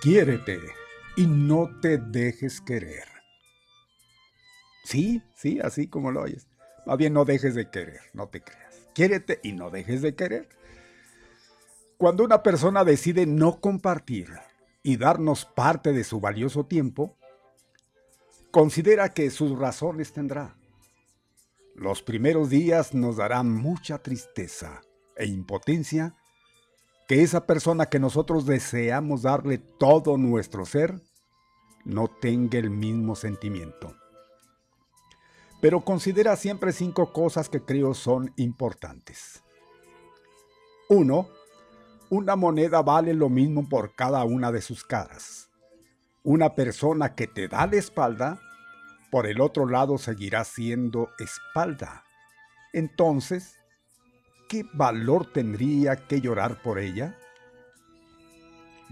Quiérete y no te dejes querer. Sí, sí, así como lo oyes. Más bien no dejes de querer, no te creas. Quiérete y no dejes de querer. Cuando una persona decide no compartir y darnos parte de su valioso tiempo, considera que sus razones tendrá. Los primeros días nos darán mucha tristeza e impotencia que esa persona que nosotros deseamos darle todo nuestro ser no tenga el mismo sentimiento. Pero considera siempre cinco cosas que creo son importantes. 1. Una moneda vale lo mismo por cada una de sus caras. Una persona que te da la espalda, por el otro lado seguirá siendo espalda. Entonces, ¿qué valor tendría que llorar por ella?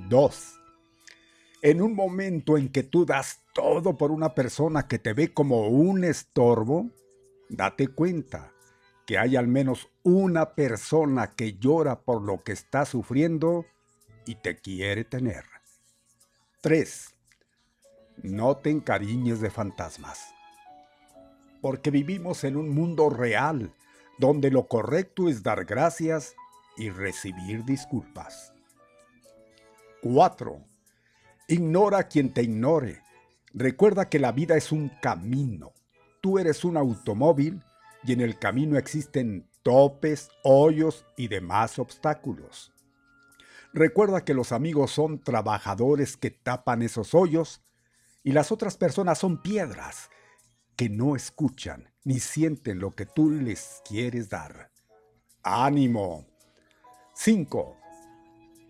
2. En un momento en que tú das todo por una persona que te ve como un estorbo, date cuenta que hay al menos una persona que llora por lo que está sufriendo y te quiere tener. 3. No te encariñes de fantasmas. Porque vivimos en un mundo real donde lo correcto es dar gracias y recibir disculpas. 4. Ignora a quien te ignore. Recuerda que la vida es un camino. Tú eres un automóvil y en el camino existen topes, hoyos y demás obstáculos. Recuerda que los amigos son trabajadores que tapan esos hoyos y las otras personas son piedras que no escuchan ni sienten lo que tú les quieres dar. ¡Ánimo! 5.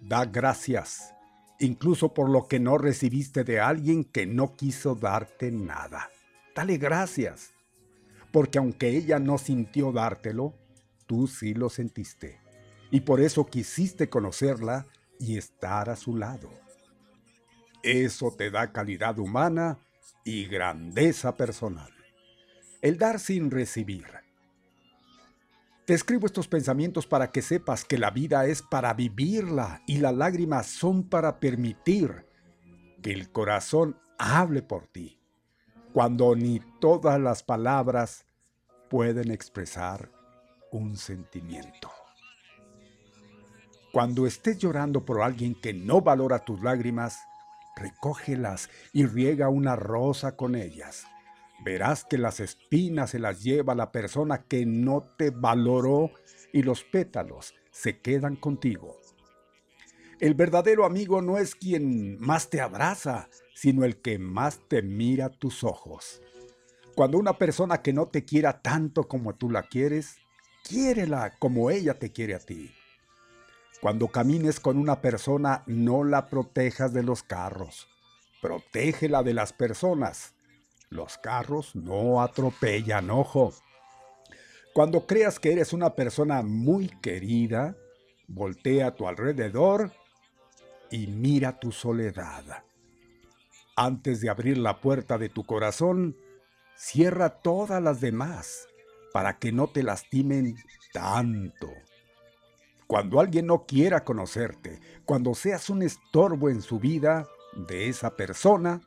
Da gracias, incluso por lo que no recibiste de alguien que no quiso darte nada. Dale gracias porque aunque ella no sintió dártelo, tú sí lo sentiste. Y por eso quisiste conocerla y estar a su lado. Eso te da calidad humana y grandeza personal. El dar sin recibir. Te escribo estos pensamientos para que sepas que la vida es para vivirla y las lágrimas son para permitir que el corazón hable por ti cuando ni todas las palabras pueden expresar un sentimiento. Cuando estés llorando por alguien que no valora tus lágrimas, recógelas y riega una rosa con ellas. Verás que las espinas se las lleva la persona que no te valoró y los pétalos se quedan contigo. El verdadero amigo no es quien más te abraza, sino el que más te mira tus ojos. Cuando una persona que no te quiera tanto como tú la quieres, quiérela como ella te quiere a ti. Cuando camines con una persona, no la protejas de los carros, protégela de las personas. Los carros no atropellan, ojo. Cuando creas que eres una persona muy querida, voltea a tu alrededor y mira tu soledad. Antes de abrir la puerta de tu corazón, cierra todas las demás para que no te lastimen tanto. Cuando alguien no quiera conocerte, cuando seas un estorbo en su vida de esa persona,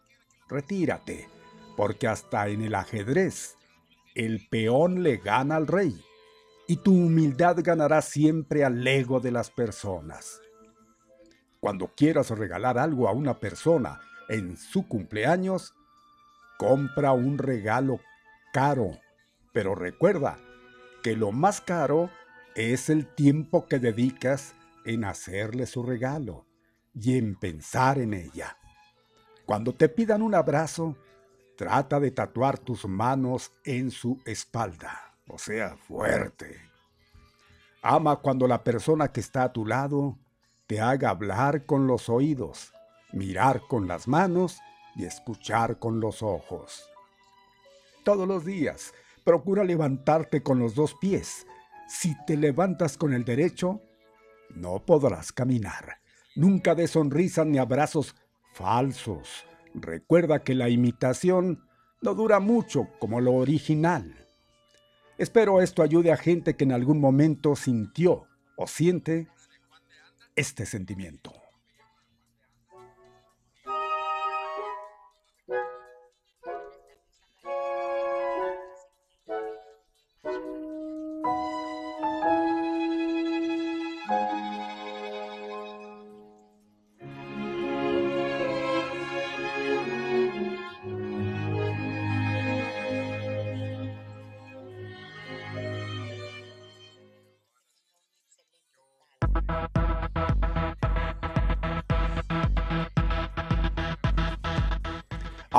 retírate, porque hasta en el ajedrez el peón le gana al rey y tu humildad ganará siempre al ego de las personas. Cuando quieras regalar algo a una persona en su cumpleaños, compra un regalo caro, pero recuerda que lo más caro es el tiempo que dedicas en hacerle su regalo y en pensar en ella. Cuando te pidan un abrazo, trata de tatuar tus manos en su espalda, o sea, fuerte. Ama cuando la persona que está a tu lado te haga hablar con los oídos mirar con las manos y escuchar con los ojos. Todos los días, procura levantarte con los dos pies. Si te levantas con el derecho, no podrás caminar. Nunca de sonrisas ni abrazos falsos. Recuerda que la imitación no dura mucho como lo original. Espero esto ayude a gente que en algún momento sintió o siente este sentimiento.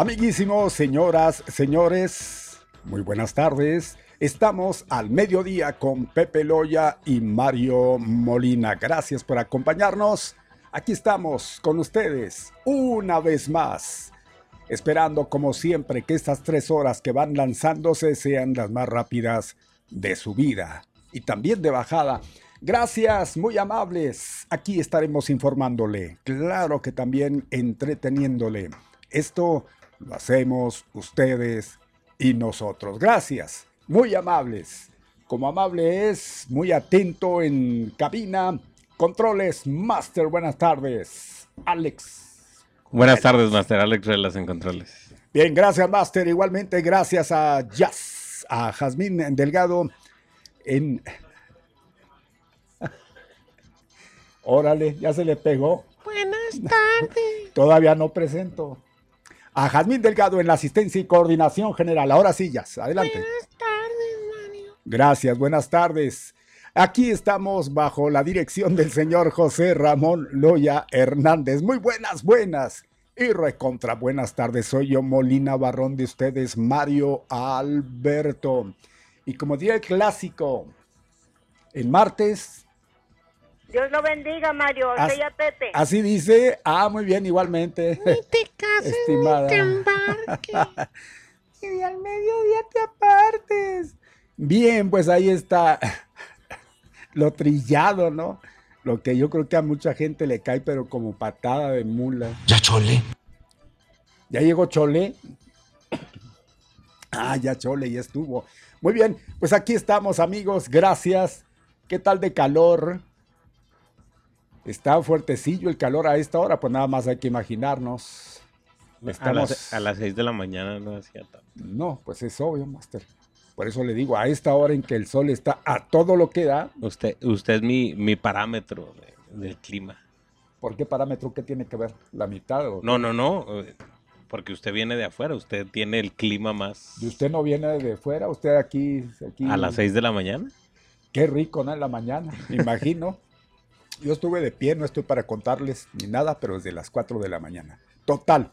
Amiguísimos, señoras, señores, muy buenas tardes. Estamos al mediodía con Pepe Loya y Mario Molina. Gracias por acompañarnos. Aquí estamos con ustedes una vez más, esperando como siempre que estas tres horas que van lanzándose sean las más rápidas de su vida y también de bajada. Gracias, muy amables. Aquí estaremos informándole, claro que también entreteniéndole. Esto lo hacemos ustedes y nosotros. Gracias, muy amables. Como amable es, muy atento en cabina. Controles, Master, buenas tardes. Alex. Buenas tardes, Master. Alex Relas en Controles. Bien, gracias, Master. Igualmente, gracias a Jazz, a Jazmín Delgado en... Órale, ya se le pegó. Buenas tardes. Todavía no presento a Jazmín Delgado en la asistencia y coordinación general. Ahora sí, adelante. Buenas tardes, Mario. Gracias, buenas tardes. Aquí estamos bajo la dirección del señor José Ramón Loya Hernández. Muy buenas, buenas. Y recontra buenas tardes. Soy yo, Molina Barrón de ustedes, Mario Alberto. Y como diría el clásico, el martes Dios lo bendiga, Mario. Así, Pepe. así dice. Ah, muy bien, igualmente. Ni te cases estimada. ni te embarques. y al mediodía te apartes. Bien, pues ahí está lo trillado, ¿no? Lo que yo creo que a mucha gente le cae, pero como patada de mula. Ya chole. Ya llegó chole. Ah, ya chole, ya estuvo. Muy bien, pues aquí estamos, amigos. Gracias. ¿Qué tal de calor? Está fuertecillo el calor a esta hora, pues nada más hay que imaginarnos. Estamos... A, las, 6 de la mañana no hacía tanto. No, pues es obvio, Master. Por eso le digo, a esta hora en que el sol está a todo lo que da. Usted, usted es mi, mi parámetro del clima. ¿Por qué parámetro? ¿Qué tiene que ver? ¿La mitad? O no, no, no. Porque usted viene de afuera, usted tiene el clima más. ¿Y usted no viene de afuera? ¿Usted aquí, aquí... ¿A las 6 de la mañana? Qué rico, ¿no? En la mañana, me imagino. Yo estuve de pie, no estoy para contarles ni nada, pero desde las 4 de la mañana. Total.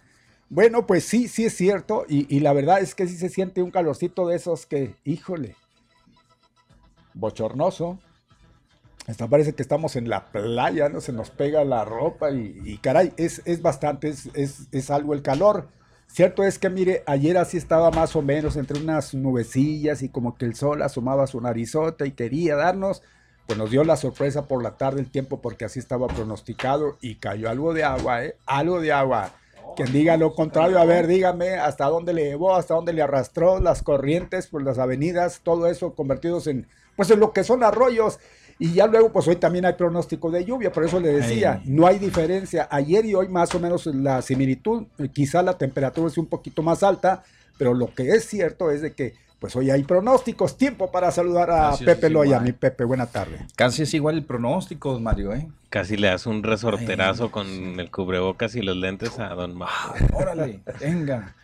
Bueno, pues sí, sí es cierto. Y, la verdad es que sí se siente un calorcito de esos que, híjole, bochornoso. Hasta parece que estamos en la playa, ¿no? Se nos pega la ropa y, caray, es, es bastante, es, es, es, algo el calor. Cierto es que, mire, ayer así estaba más o menos entre unas nubecillas y como que el sol asomaba su narizota y quería darnos pues nos dio la sorpresa por la tarde el tiempo porque así estaba pronosticado y cayó algo de agua, ¿eh? Algo de agua. Quien diga lo contrario, a ver, dígame hasta dónde le llevó, hasta dónde le arrastró las corrientes, pues las avenidas, todo eso convertidos en, pues en lo que son arroyos. Y ya luego, pues hoy también hay pronóstico de lluvia, por eso le decía, no hay diferencia. Ayer y hoy más o menos la similitud, quizá la temperatura es un poquito más alta, pero lo que es cierto es de que pues hoy hay pronósticos. Tiempo para saludar a Pepe Loya. Mi Pepe, buena tarde. Casi es igual el pronóstico, Mario, ¿eh? Casi le das un resorterazo con el cubrebocas y los lentes a Don Mario. Ah, órale, venga.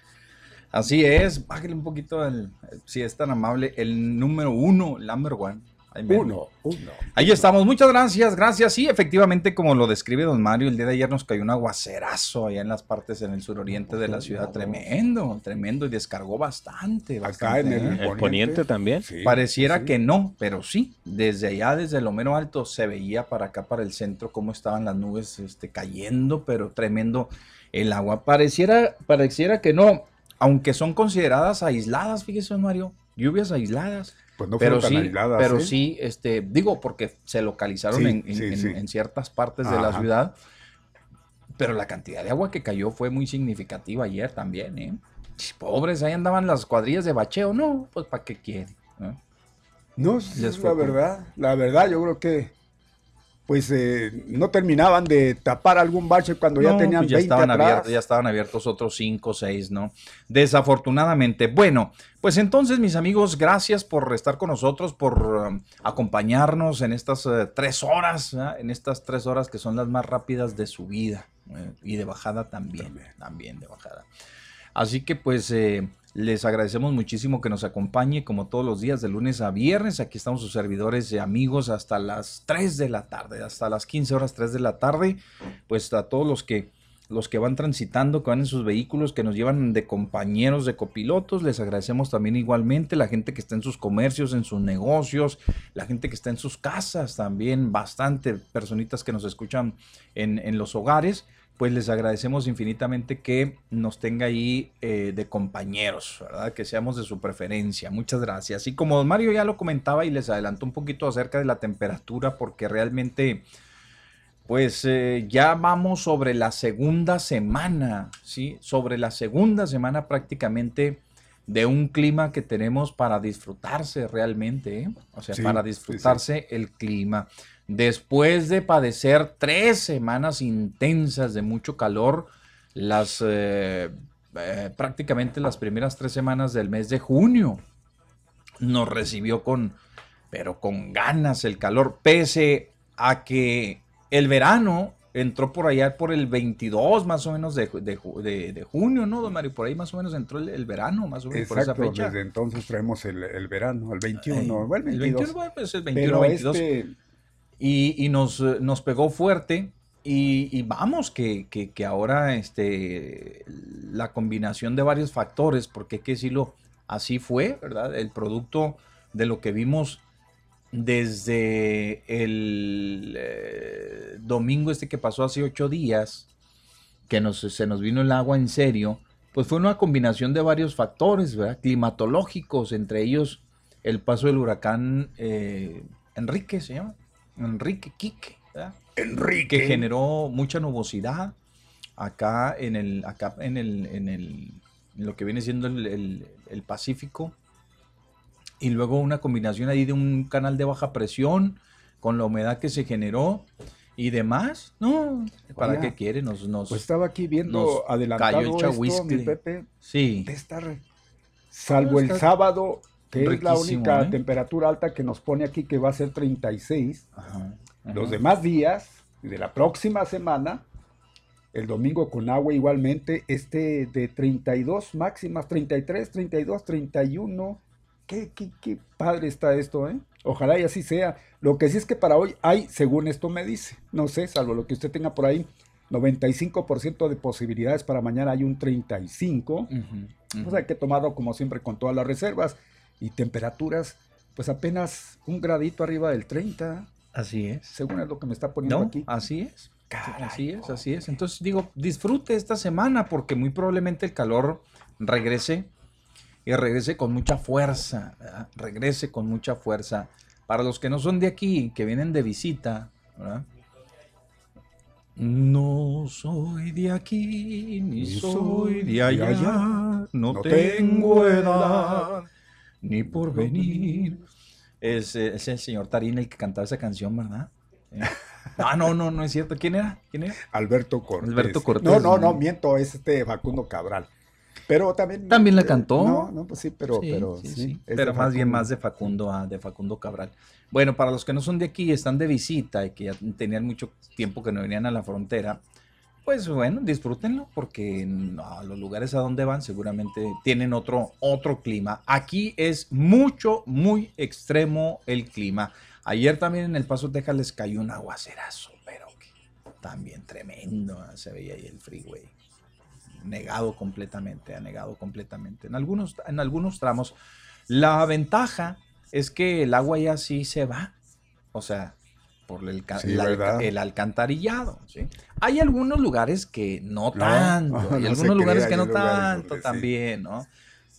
Así es, bájale un poquito, el, si es tan amable, el número uno, number one. Uno, uno. Ahí estamos, muchas gracias, gracias. Sí, efectivamente, como lo describe don Mario, el día de ayer nos cayó un aguacerazo allá en las partes en el suroriente de la ciudad, tremendo, tremendo, y descargó bastante. Acá en el, ¿eh? poniente también. Pareciera que no, pero sí, desde allá, desde lo menos alto, se veía para acá, para el centro, cómo estaban las nubes este, cayendo, pero tremendo el agua. Pareciera, pareciera que no, aunque son consideradas aisladas, fíjese, don Mario, lluvias aisladas pues no pero sí, Pero ¿eh? sí, este, digo, porque se localizaron en, ciertas partes de la ciudad. Pero la cantidad de agua que cayó fue muy significativa ayer también, ¿eh? Pobres, ahí andaban las cuadrillas de bacheo. No, pues ¿para qué quiere? No, es la verdad. La verdad, yo creo que pues eh, no terminaban de tapar algún bache cuando ya tenían pues ya estaban Abiertos, ya estaban abiertos otros 5 o 6, ¿no? Desafortunadamente. Bueno, pues entonces, mis amigos, gracias por estar con nosotros, por um, acompañarnos en estas uh, tres horas, en estas tres horas que son las más rápidas de su vida eh, y de bajada también, también, también, de bajada. Así que pues eh, les agradecemos muchísimo que nos acompañe como todos los días de lunes a viernes. Aquí estamos sus servidores y amigos hasta las 3 de la tarde, hasta las 15 horas 3 de la tarde. Pues a todos los que los que van transitando, que van en sus vehículos, que nos llevan de compañeros, de copilotos. Les agradecemos también igualmente la gente que está en sus comercios, en sus negocios, la gente que está en sus casas también, bastante personitas que nos escuchan en, en los hogares. Pues les agradecemos infinitamente que nos tenga ahí eh, de compañeros, ¿verdad? Que seamos de su preferencia. Muchas gracias. Y como Mario ya lo comentaba y les adelantó un poquito acerca de la temperatura, porque realmente pues eh, ya vamos sobre la segunda semana, ¿sí? Sobre la segunda semana prácticamente de un clima que tenemos para disfrutarse realmente, ¿eh? O sea, para disfrutarse el clima. Después de padecer tres semanas intensas de mucho calor, las eh, prácticamente las primeras tres semanas del mes de junio nos recibió con, pero con ganas el calor, pese a que el verano entró por allá por el 22 más o menos de, junio, ¿no, don Mario? Por ahí más o menos entró el, verano, más o menos por esa fecha. desde entonces traemos el, verano, el 21, el 22. El 21, pues el 21, 22. Este y, nos, nos, pegó fuerte y, vamos, que, que, ahora este, la combinación de varios factores, porque hay que decirlo, así fue, ¿verdad? El producto de lo que vimos desde el eh, domingo este que pasó hace ocho días, que nos, se nos vino el agua en serio, pues fue una combinación de varios factores, ¿verdad? Climatológicos, entre ellos el paso del huracán eh, Enrique, se llama, Enrique Quique, ¿verdad? Enrique. Que generó mucha nubosidad acá en el, acá en el, en el, lo que viene siendo el, el Pacífico y luego una combinación ahí de un canal de baja presión con la humedad que se generó y demás. No, ¿para qué quiere? Nos, nos, pues estaba aquí viendo adelantado esto, mi Pepe, sí. de estar, salvo el sábado, que es la única ¿eh? temperatura alta que nos pone aquí, que va a ser 36. Los demás días de la próxima semana, el domingo con agua igualmente, este de 32 máximas, 33, 32, 31, Qué, qué, padre está esto, ¿eh? Ojalá y así sea. Lo que sí es que para hoy hay, según esto me dice, no sé, salvo lo que usted tenga por ahí, 95% de posibilidades para mañana hay un 35%. Pues hay que tomarlo como siempre con todas las reservas y temperaturas, pues apenas un gradito arriba del 30. Así es. Según es lo que me está poniendo aquí. Así es. así es, así es. Entonces digo, disfrute esta semana porque muy probablemente el calor regrese y regrese con mucha fuerza, regrese con mucha fuerza. Para los que no son de aquí, que vienen de visita, No soy de aquí, ni soy de allá, no, tengo edad, ni por venir. Es, es, el señor Tarín el que cantaba esa canción, ¿verdad? Ah, no, no, no es cierto. ¿Quién era? ¿Quién era? Alberto Cortés. Alberto Cortés. No, no, no, miento, es este Facundo Cabral. Pero también. También la eh, cantó. No, no, pues sí, pero. pero, sí, pero más bien más de Facundo, ah, de Facundo Cabral. Bueno, para los que no son de aquí, están de visita y que ya tenían mucho tiempo que no venían a la frontera, pues bueno, disfrútenlo porque los lugares a donde van seguramente tienen otro, otro clima. Aquí es mucho, muy extremo el clima. Ayer también en El Paso, Texas les cayó un aguacerazo, pero también tremendo, se veía ahí el freeway negado completamente, negado completamente. En algunos, en algunos tramos, la ventaja es que el agua ya sí se va, o sea, por el, el alcantarillado. Hay algunos lugares que no, tanto, hay algunos lugares que no tanto también, ¿no?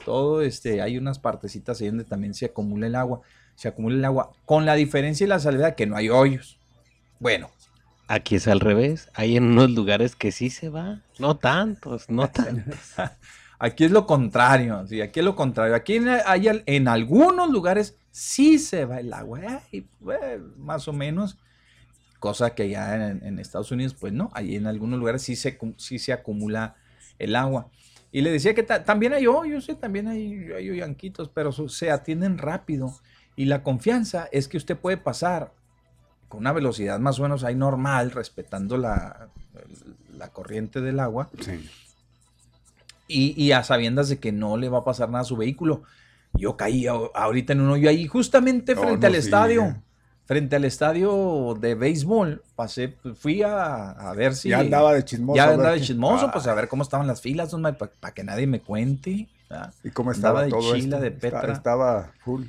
Todo este, hay unas partecitas ahí donde también se acumula el agua, se acumula el agua, con la diferencia y la salvedad que no hay hoyos. Bueno, Aquí es al revés. Hay en unos lugares que sí se va. No tantos, no tantos. aquí es lo contrario. Sí, aquí es lo contrario. Aquí hay, en algunos lugares sí se va el agua. más o menos. Cosa que ya en, Estados Unidos, pues no. Ahí en algunos lugares sí se, sí se acumula el agua. Y le decía que también hay hoyos, sí, también hay, hay hoyanquitos, pero se atienden rápido. Y la confianza es que usted puede pasar con una velocidad más o menos ahí normal, respetando la, la corriente del agua. Sí. Y, a sabiendas de que no le va a pasar nada a su vehículo. Yo caí ahorita en un hoyo ahí, justamente frente al estadio. frente al estadio de béisbol, pasé, fui a, a ver si... Ya andaba de chismoso. Ya andaba de chismoso, Ah, pues a ver cómo estaban las filas, para que nadie me cuente. ¿verdad? ¿Y cómo andaba estaba de todo chila, esto? de Petra. Estaba full.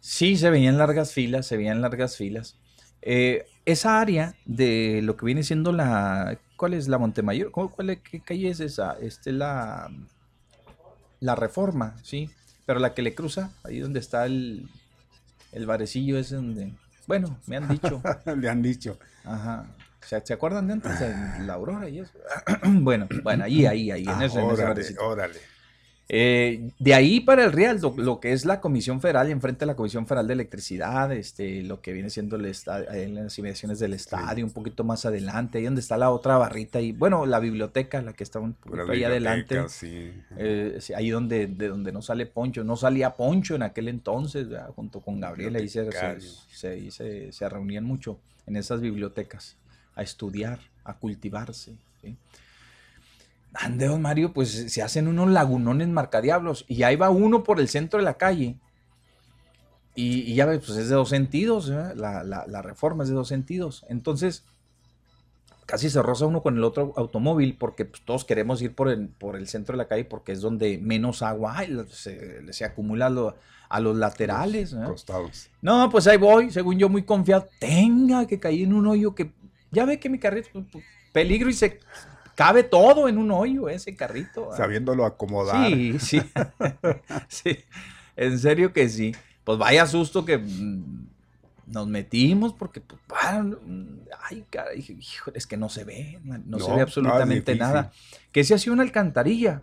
Sí, se veían largas filas, se veían largas filas. Eh, esa área de lo que viene siendo la... ¿Cuál es la Montemayor? ¿Cómo- cuál es- ¿Qué calle es esa? Este, la... La Reforma, sí. Pero la que le cruza, ahí donde está el... El barecillo ese donde... Bueno, me han dicho. Le han dicho. Ajá. ¿Se, se acuerdan de antes la Aurora y eso? bueno, bueno, ahí, ahí, ahí, en Ah, ese, en ese órale, órale. Eh, de ahí para el Real, lo, lo que es la Comisión Federal, enfrente de la Comisión Federal de Electricidad, este, lo que viene siendo el estadio, en las inmediaciones del estadio, un poquito más adelante, ahí donde está la otra barrita, y bueno, la biblioteca, la que está un poquito ahí adelante, sí. eh, sí, ahí donde, de donde no sale Poncho, no salía Poncho en aquel entonces, ¿verdad? junto con Gabriel, ahí se, se, se- se reunían mucho en esas bibliotecas, a estudiar, a cultivarse. ¿sí? Ande, don Mario, pues se hacen unos lagunones marcadiablos y ahí va uno por el centro de la calle. Y, y ya ves, pues es de dos sentidos, ¿verdad? la, la- la reforma es de dos sentidos. Entonces, casi se roza uno con el otro automóvil porque pues, todos queremos ir por el, por el centro de la calle porque es donde menos agua hay, se, se acumula a, lo- a los laterales. ¿verdad? Costados. No, pues ahí voy, según yo muy confiado. Tenga que caí en un hoyo que ya ve que mi carrito, pues, pues, peligro y se cabe todo en un hoyo ese carrito. Sabiéndolo acomodar. Sí, sí. sí. En serio que sí. Pues vaya susto que mm, nos metimos porque, pues, ay, caray, híjole, es que no se ve, no, se ve absolutamente nada. Que se hacía una alcantarilla.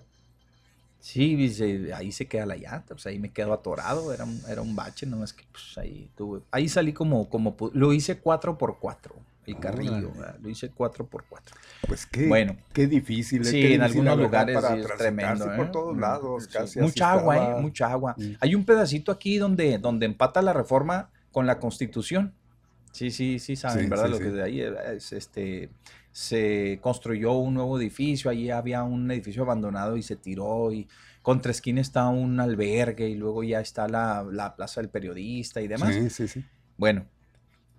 Sí, dice, ahí se queda la llanta, pues ahí me quedo atorado, era un, era un bache, no es que pues ahí tuve, ahí salí como, como, lo hice 4x4, el carrillo, lo hice 4x4. Pues qué, Bueno. qué difícil. eh, Sí, qué en algunos lugares para sí es tremendo. por ¿eh? todos Mm, lados. Casi así mucha agua, estaba. ¿eh? Mucha agua. Hay un pedacito aquí donde, donde empata la reforma con la constitución. Sí, sí, sí, saben, ¿verdad? Lo que de ahí es, este, se construyó un nuevo edificio, allí había un edificio abandonado y se tiró y contra esquina está un albergue y luego ya está la, la plaza del periodista y demás. Sí, sí, sí. Bueno,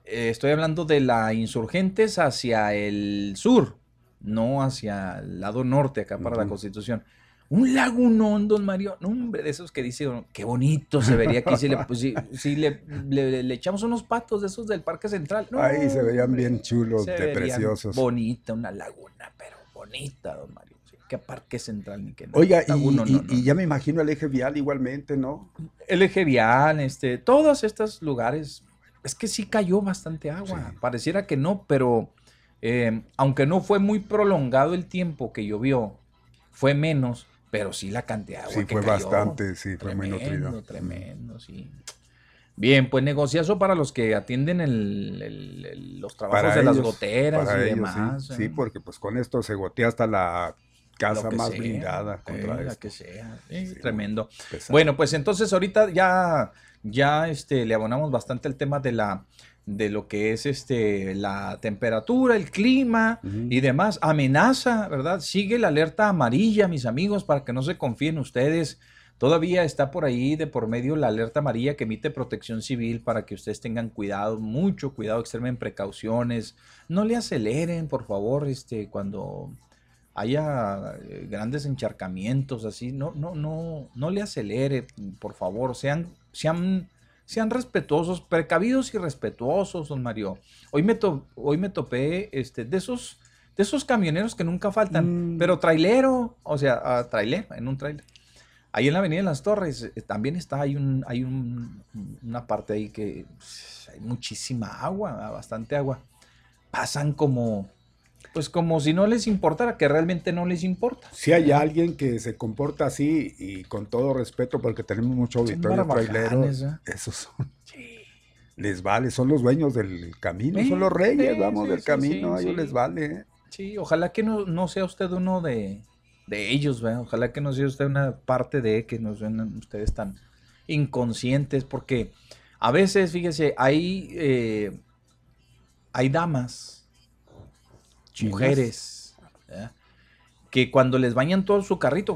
eh, estoy hablando de la insurgentes hacia el sur, no hacia el lado norte, acá para la. Constitución. Un lagunón, don Mario, no, hombre, de esos que dice, qué bonito se vería aquí si le, pues, si, si le, le- le echamos unos patos de esos del Parque Central. No, Ahí se veían hombre, bien chulos, se de verían preciosos. Bonita, una laguna, pero bonita, don Mario. sí, qué Parque Central ni qué nada. Oiga, y, no, no, y no. ya me imagino el eje vial igualmente, ¿no? el eje vial, este, todos estos lugares, es que sí cayó bastante agua. Sí. Pareciera que no, pero eh, aunque no fue muy prolongado el tiempo que llovió, fue menos, pero sí la cantidad de agua Sí, que fue cayó. bastante, sí, fue muy Tremendo, sí. Bien, pues negociazo para los que atienden el- el- el- los trabajos Para de las goteras y ellos, demás. sí. Sí, eh, porque pues con esto se gotea hasta la casa más sea, blindada eh, la esto. que sea. eh, Sí, tremendo. Bueno, pues entonces ahorita ya, ya este, le abonamos bastante el tema de la de lo que es este la temperatura, el clima y demás. Amenaza, ¿verdad? Sigue la alerta amarilla, mis amigos, para que no se confíen ustedes. Todavía está por ahí de por medio la alerta amarilla que emite Protección Civil para que ustedes tengan cuidado, mucho cuidado, extremen precauciones. No le aceleren, por favor, este, cuando haya eh, grandes encharcamientos así, no, no, no, no le acelere, por favor, sean, sean, sean respetuosos, precavidos y respetuosos, don Mario. Hoy me, to- hoy me topé este, de esos, de esos camioneros que nunca faltan, Mm. pero trailero, o sea, trailer, en un trailer. Ahí en la Avenida de las Torres eh, también está, hay, un, hay un- una parte ahí que pues, hay muchísima agua, bastante agua. Pasan como, pues como si no les importara, que realmente no les importa. Si hay alguien que se comporta así y con todo respeto, porque tenemos mucho auditorio trailero, ¿eh? esos son, les vale, son los dueños del camino, Sí, son los reyes, sí, vamos, del camino, a ellos les vale. ¿eh? Sí, ojalá que no, no sea usted uno de, de ellos, ¿verdad? Ojalá que no sea usted una parte de que no sean ustedes tan inconscientes, porque a veces, fíjese, hay, eh, hay damas, Chinas. mujeres, ¿verdad? que cuando les bañan todo su carrito,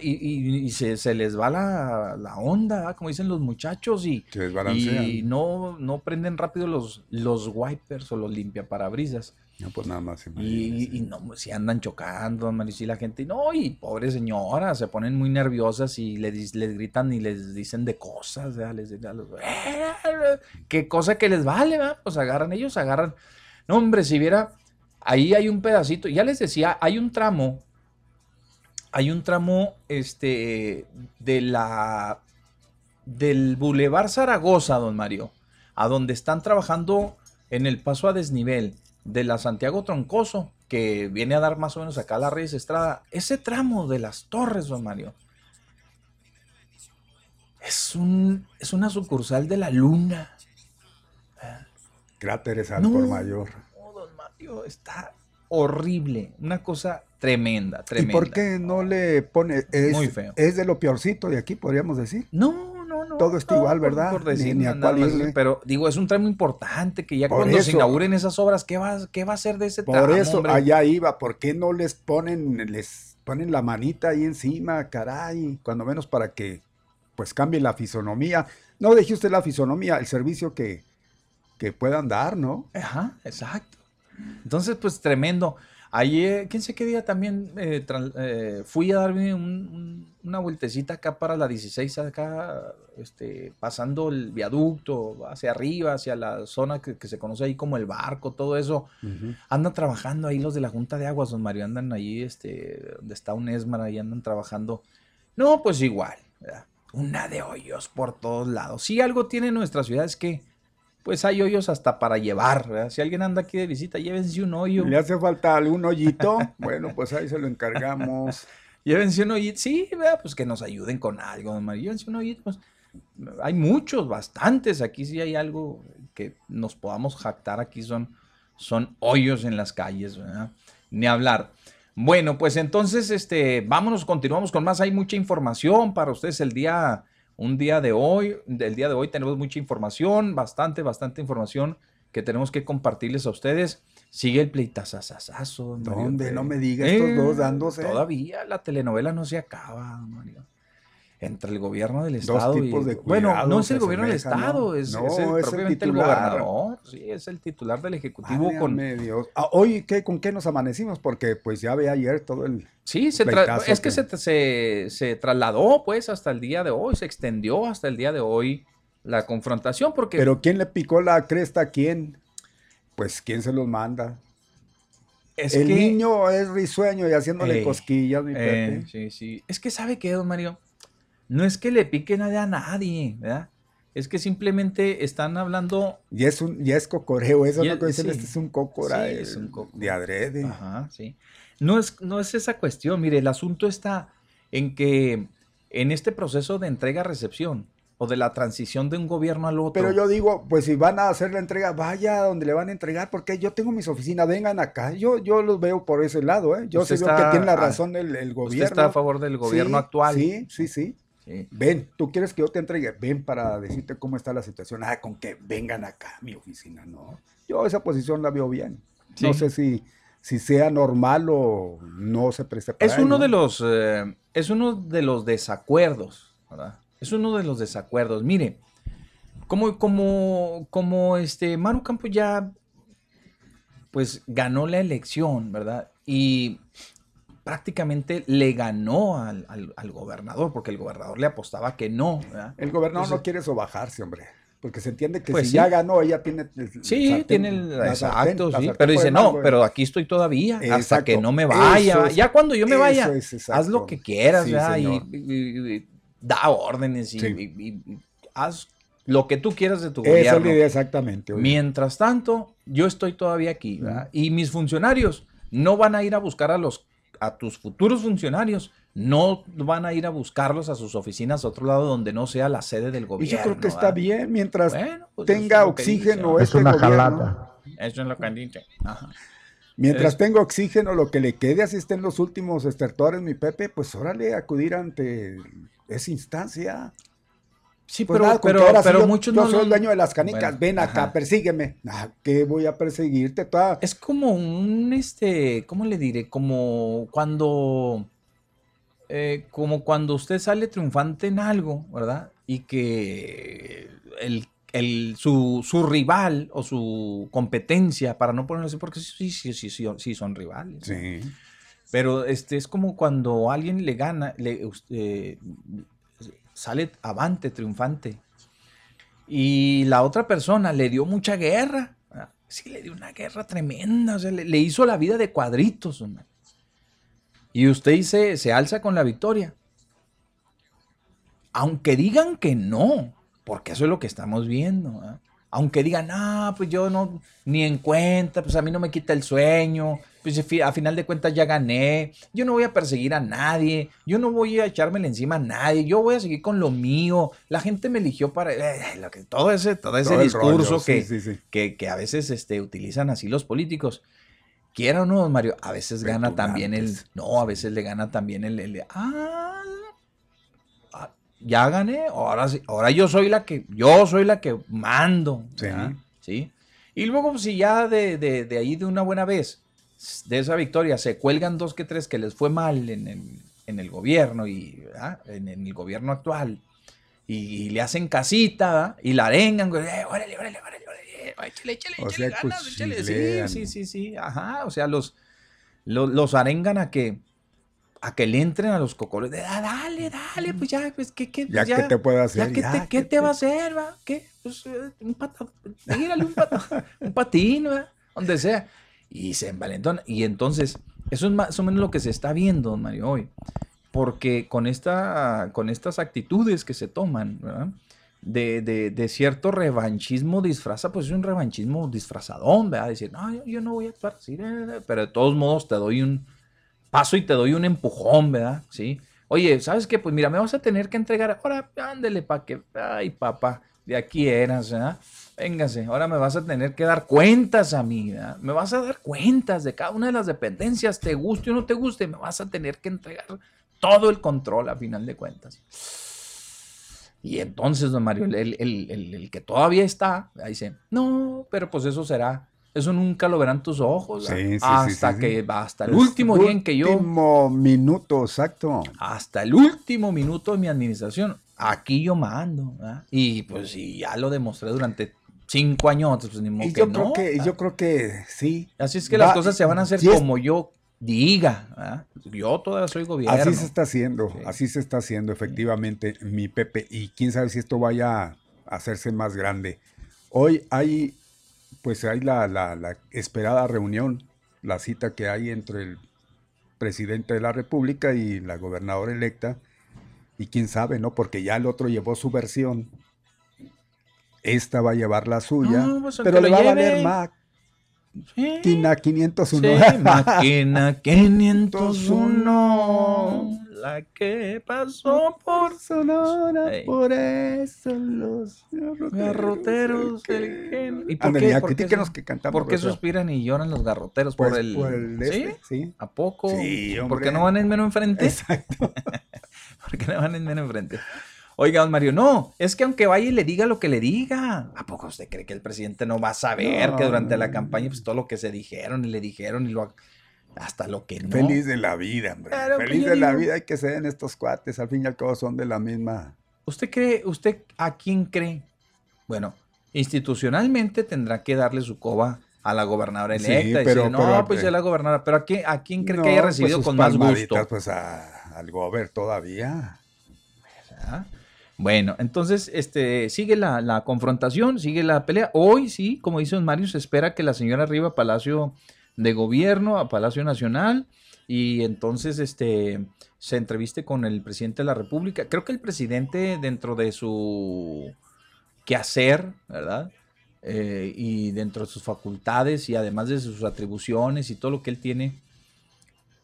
y, se, les va la, onda, como dicen los muchachos, y, y no, no prenden rápido los, los wipers o los limpiaparabrisas. No, pues nada más. Y, y, no, pues, si andan chocando, y la gente, no, y pobre señora, se ponen muy nerviosas y les, les gritan y les dicen de cosas, les dicen, qué cosa que les vale, pues agarran ellos, agarran. No, hombre, si viera Ahí hay un pedacito, ya les decía, hay un tramo, hay un tramo este, de la, del Boulevard Zaragoza, don Mario, a donde están trabajando en el paso a desnivel de la Santiago Troncoso, que viene a dar más o menos acá a la Reyes Estrada. Ese tramo de las torres, don Mario, es, un, es una sucursal de la luna. Cráteres al por mayor está horrible, una cosa tremenda, tremenda. ¿Y por qué no le pone? Es, Muy feo. Es de lo peorcito de aquí, podríamos decir. No, no, no. Todo está igual, ¿verdad? Por decir, ni, a cuál Pero digo, es un tramo importante que ya cuando se inauguren esas obras, ¿qué va, qué va a ser de ese tramo? Por eso allá iba, ¿por qué no les ponen, les ponen la manita ahí encima, caray? Cuando menos para que pues cambie la fisonomía. No deje usted la fisonomía, el servicio que, que puedan dar, ¿no? Ajá, exacto. Entonces, pues tremendo. Ayer, quién sé qué día también eh, eh, fui a darme una vueltecita acá para la 16, acá, este, pasando el viaducto hacia arriba, hacia la zona que, se conoce ahí como el barco, todo eso. Andan trabajando ahí los de la Junta de Aguas, don Mario, andan ahí, este, donde está un ESMAR, ahí andan trabajando. No, pues igual, una de hoyos por todos lados. Si algo tiene nuestra ciudad es que pues hay hoyos hasta para llevar. Si alguien anda aquí de visita, llévense un hoyo. ¿Le hace falta algún hoyito? bueno, pues ahí se lo encargamos. llévense un hoyito. Sí, pues que nos ayuden con algo, Llévense un hoyito. Pues, hay muchos, bastantes. Aquí sí hay algo que nos podamos jactar. Aquí son, son hoyos en las calles, Ni hablar. Bueno, pues entonces, este, vámonos, continuamos con más. Hay mucha información para ustedes el día un día de hoy, del día de hoy tenemos mucha información, bastante, bastante información que tenemos que compartirles a ustedes. Sigue el pleitazazazazo. ¿Dónde? No me digas, estos dos eh, dándose. Todavía la telenovela no se acaba, Mario entre el gobierno del estado y bueno no es el gobierno del estado es, el, propiamente el, gobernador sí es el titular del ejecutivo con medios ah, hoy qué con qué nos amanecimos porque pues ya ve ayer todo el sí se es que, Se, se, trasladó pues hasta el día de hoy se extendió hasta el día de hoy la confrontación porque pero quién le picó la cresta a quién pues quién se los manda el niño es risueño y haciéndole cosquillas mi eh, sí sí. Es que sabe qué don Mario no es que le pique nada a nadie, ¿verdad? Es que simplemente están hablando. Y es un, ya es cocoreo, eso no dicen, este es un cocora sí, es un de adrede. Ajá, sí. No es, no es esa cuestión, mire, el asunto está en que en este proceso de entrega-recepción o de la transición de un gobierno al otro. Pero yo digo, pues si van a hacer la entrega, vaya donde le van a entregar, porque yo tengo mis oficinas, vengan acá. Yo, yo los veo por ese lado, ¿eh? Yo sé que tiene la razón el, el, gobierno. Usted está a favor del gobierno actual. Sí, sí, sí. Ven, tú quieres que yo te entregue, ven para decirte cómo está la situación. Ah, con que vengan acá a mi oficina, no. Yo esa posición la veo bien. No sé si, si sea normal o no se preste para Es uno de los eh, es uno de los desacuerdos, ¿verdad? Es uno de los desacuerdos. Mire, como, como, como este Maru Campo ya pues ganó la elección, ¿verdad? Y prácticamente le ganó al, gobernador, porque el gobernador le apostaba que no. El gobernador no quiere sobajarse, hombre. Porque se entiende que pues si ya ganó, ella tiene Sí, tiene el exacto, sí. Pero dice, no, pero aquí estoy todavía, hasta que no me vaya. ya cuando yo me vaya, haz lo que quieras, y, da órdenes y, haz lo que tú quieras de tu Esa gobierno. exactamente. Mientras tanto, yo estoy todavía aquí, Y mis funcionarios no van a ir a buscar a los a tus futuros funcionarios no van a ir a buscarlos a sus oficinas a otro lado donde no sea la sede del gobierno. Y yo creo que está bien mientras pues tenga oxígeno. Es una jalada. Eso es lo que dice. Mientras tenga oxígeno, lo que le quede, así estén los últimos estertores, mi Pepe, pues órale, acudir ante esa instancia. Sí, Pues pero, nada, pero, pero yo, muchos yo no soy el dueño de las canicas, Bueno, ven acá, ajá. persígueme. Ah, ¿Qué voy a perseguirte? Toda- Es como un, este, ¿cómo le diré? Como cuando, eh, como cuando usted sale triunfante en algo, ¿verdad? Y que el, el- su, su rival o su competencia, para no ponerlo así, porque sí, sí, sí, sí, sí son rivales. Sí. Pero este es como cuando alguien le gana, le, eh, sale avante, triunfante. Y la otra persona le dio mucha guerra. ¿verdad? Sí, le dio una guerra tremenda. O sea, le, hizo la vida de cuadritos. hombre. Y usted se, se alza con la victoria. Aunque digan que no, porque eso es lo que estamos viendo. ¿verdad? Aunque digan, ah, pues yo no, ni en cuenta, pues a mí no me quita el sueño, pues a final de cuentas ya gané, yo no voy a perseguir a nadie, yo no voy a echármele encima a nadie, yo voy a seguir con lo mío, la gente me eligió para, eh, lo que, todo ese, todo ese Todo discurso rollo, que, sí, sí, sí. Que, que a veces este, utilizan así los políticos. Quiera o no, Mario, a veces gana también el, no, a veces le gana también el, el ah, ah, ya gané, ahora sí, ahora yo soy la que, yo soy la que mando, Sí. ¿sí? Y luego, pues, si ya de, de, de ahí de una buena vez, de esa victoria, se cuelgan dos que tres que les fue mal en el, en el gobierno y en, en el gobierno actual, y, y le hacen casita, ¿verdad? y la arengan, güey, eh, órale, órale, órale, órale, échale, échale, O échale sea, ganas, échale, cuchilean. sí, sí, sí, sí, ajá, o sea, los, los, los arengan a que, a que le entren a los cocoles, de, "Ah, dale, dale, pues ya, pues, ¿qué, qué, Ya, pues, ¿qué te puedo hacer? ya, ¿qué, Ya, te, qué te va a hacer, va? ¿Qué? Pues eh, un pato, tírale un pato, un patín, va, donde sea. Y se envalentona. Y entonces, eso es más o menos lo que se está viendo, don Mario, hoy. Porque con, esta, con estas actitudes que se toman, ¿verdad? De, de- de cierto revanchismo disfraza, pues es un revanchismo disfrazadón, ¿verdad? Decir, no, yo, yo no voy a actuar así, eh, eh", pero de todos modos te doy un paso y te doy un empujón, ¿verdad? Sí. Oye, ¿sabes qué? Pues mira, me vas a tener que entregar, ahora ándele para que, ay papá, de aquí eras, ¿verdad? Véngase, ahora me vas a tener que dar cuentas a mí, ¿verdad? Me vas a dar cuentas de cada una de las dependencias, te guste o no te guste, me vas a tener que entregar todo el control a final de cuentas. Y entonces, don Mario, el, el- el- que todavía está, ahí dice, no, pero pues eso será, eso nunca lo verán tus ojos. Sí, sí, sí, hasta sí, sí. que, hasta el último día en que yo, Último minuto, exacto. hasta el último minuto de mi administración, aquí yo mando, ¿verdad? Y pues si ya lo demostré durante cinco años, pues ni modo Y que yo no, creo que, ¿verdad? yo creo que sí. Así es que va- las cosas se van a hacer como yo diga, ¿verdad? Yo todavía soy gobierno. Así se está haciendo, Sí. así se está haciendo efectivamente, mi Pepe. Y quién sabe si esto vaya a hacerse más grande. Hoy hay, pues hay la, la- la esperada reunión, la cita que hay entre el presidente de la República y la gobernadora electa. Y quién sabe, ¿no? Porque ya el otro llevó su versión. Esta va a llevar la suya, No, pues, pero le va a lleve. valer Sí. máquina 501. Sí, máquina 501, la que pasó por Sonora, por eso los garroteros del gen. ¿Y por qué? ¿Por qué que cantamos. ¿Por qué suspiran y lloran los garroteros? pues, por el, por el ¿Sí? este, sí. ¿A poco? Sí, ¿Por qué no van en menos enfrente? Exacto. ¿Por qué no van en menos enfrente? Oiga, don Mario, no, es que aunque vaya y le diga lo que le diga, ¿a poco usted cree que el presidente no va a saber No, que durante la campaña, pues todo lo que se dijeron y le dijeron y lo hasta lo que no? Feliz de la vida, hombre. Feliz de la vida hay que ser en estos cuates. Al fin y al cabo son de la misma. ¿Usted cree, usted a quién cree? Bueno, institucionalmente tendrá que darle su coba a la gobernadora Sí, electa. y pero- decir, no, pero- pues ya la gobernadora, pero ¿a quién, a quién cree No, que haya pues, recibido sus con más gusto? Pues a- al gober todavía. ¿Ah? Bueno, entonces este, sigue la, confrontación, sigue la pelea. Hoy sí, como dice Mario, se espera que la señora arriba a Palacio de Gobierno, a Palacio Nacional, y entonces este, se entreviste con el presidente de la República. Creo que el presidente dentro de su quehacer, ¿verdad? Eh, y dentro de sus facultades y además de sus atribuciones y todo lo que él tiene,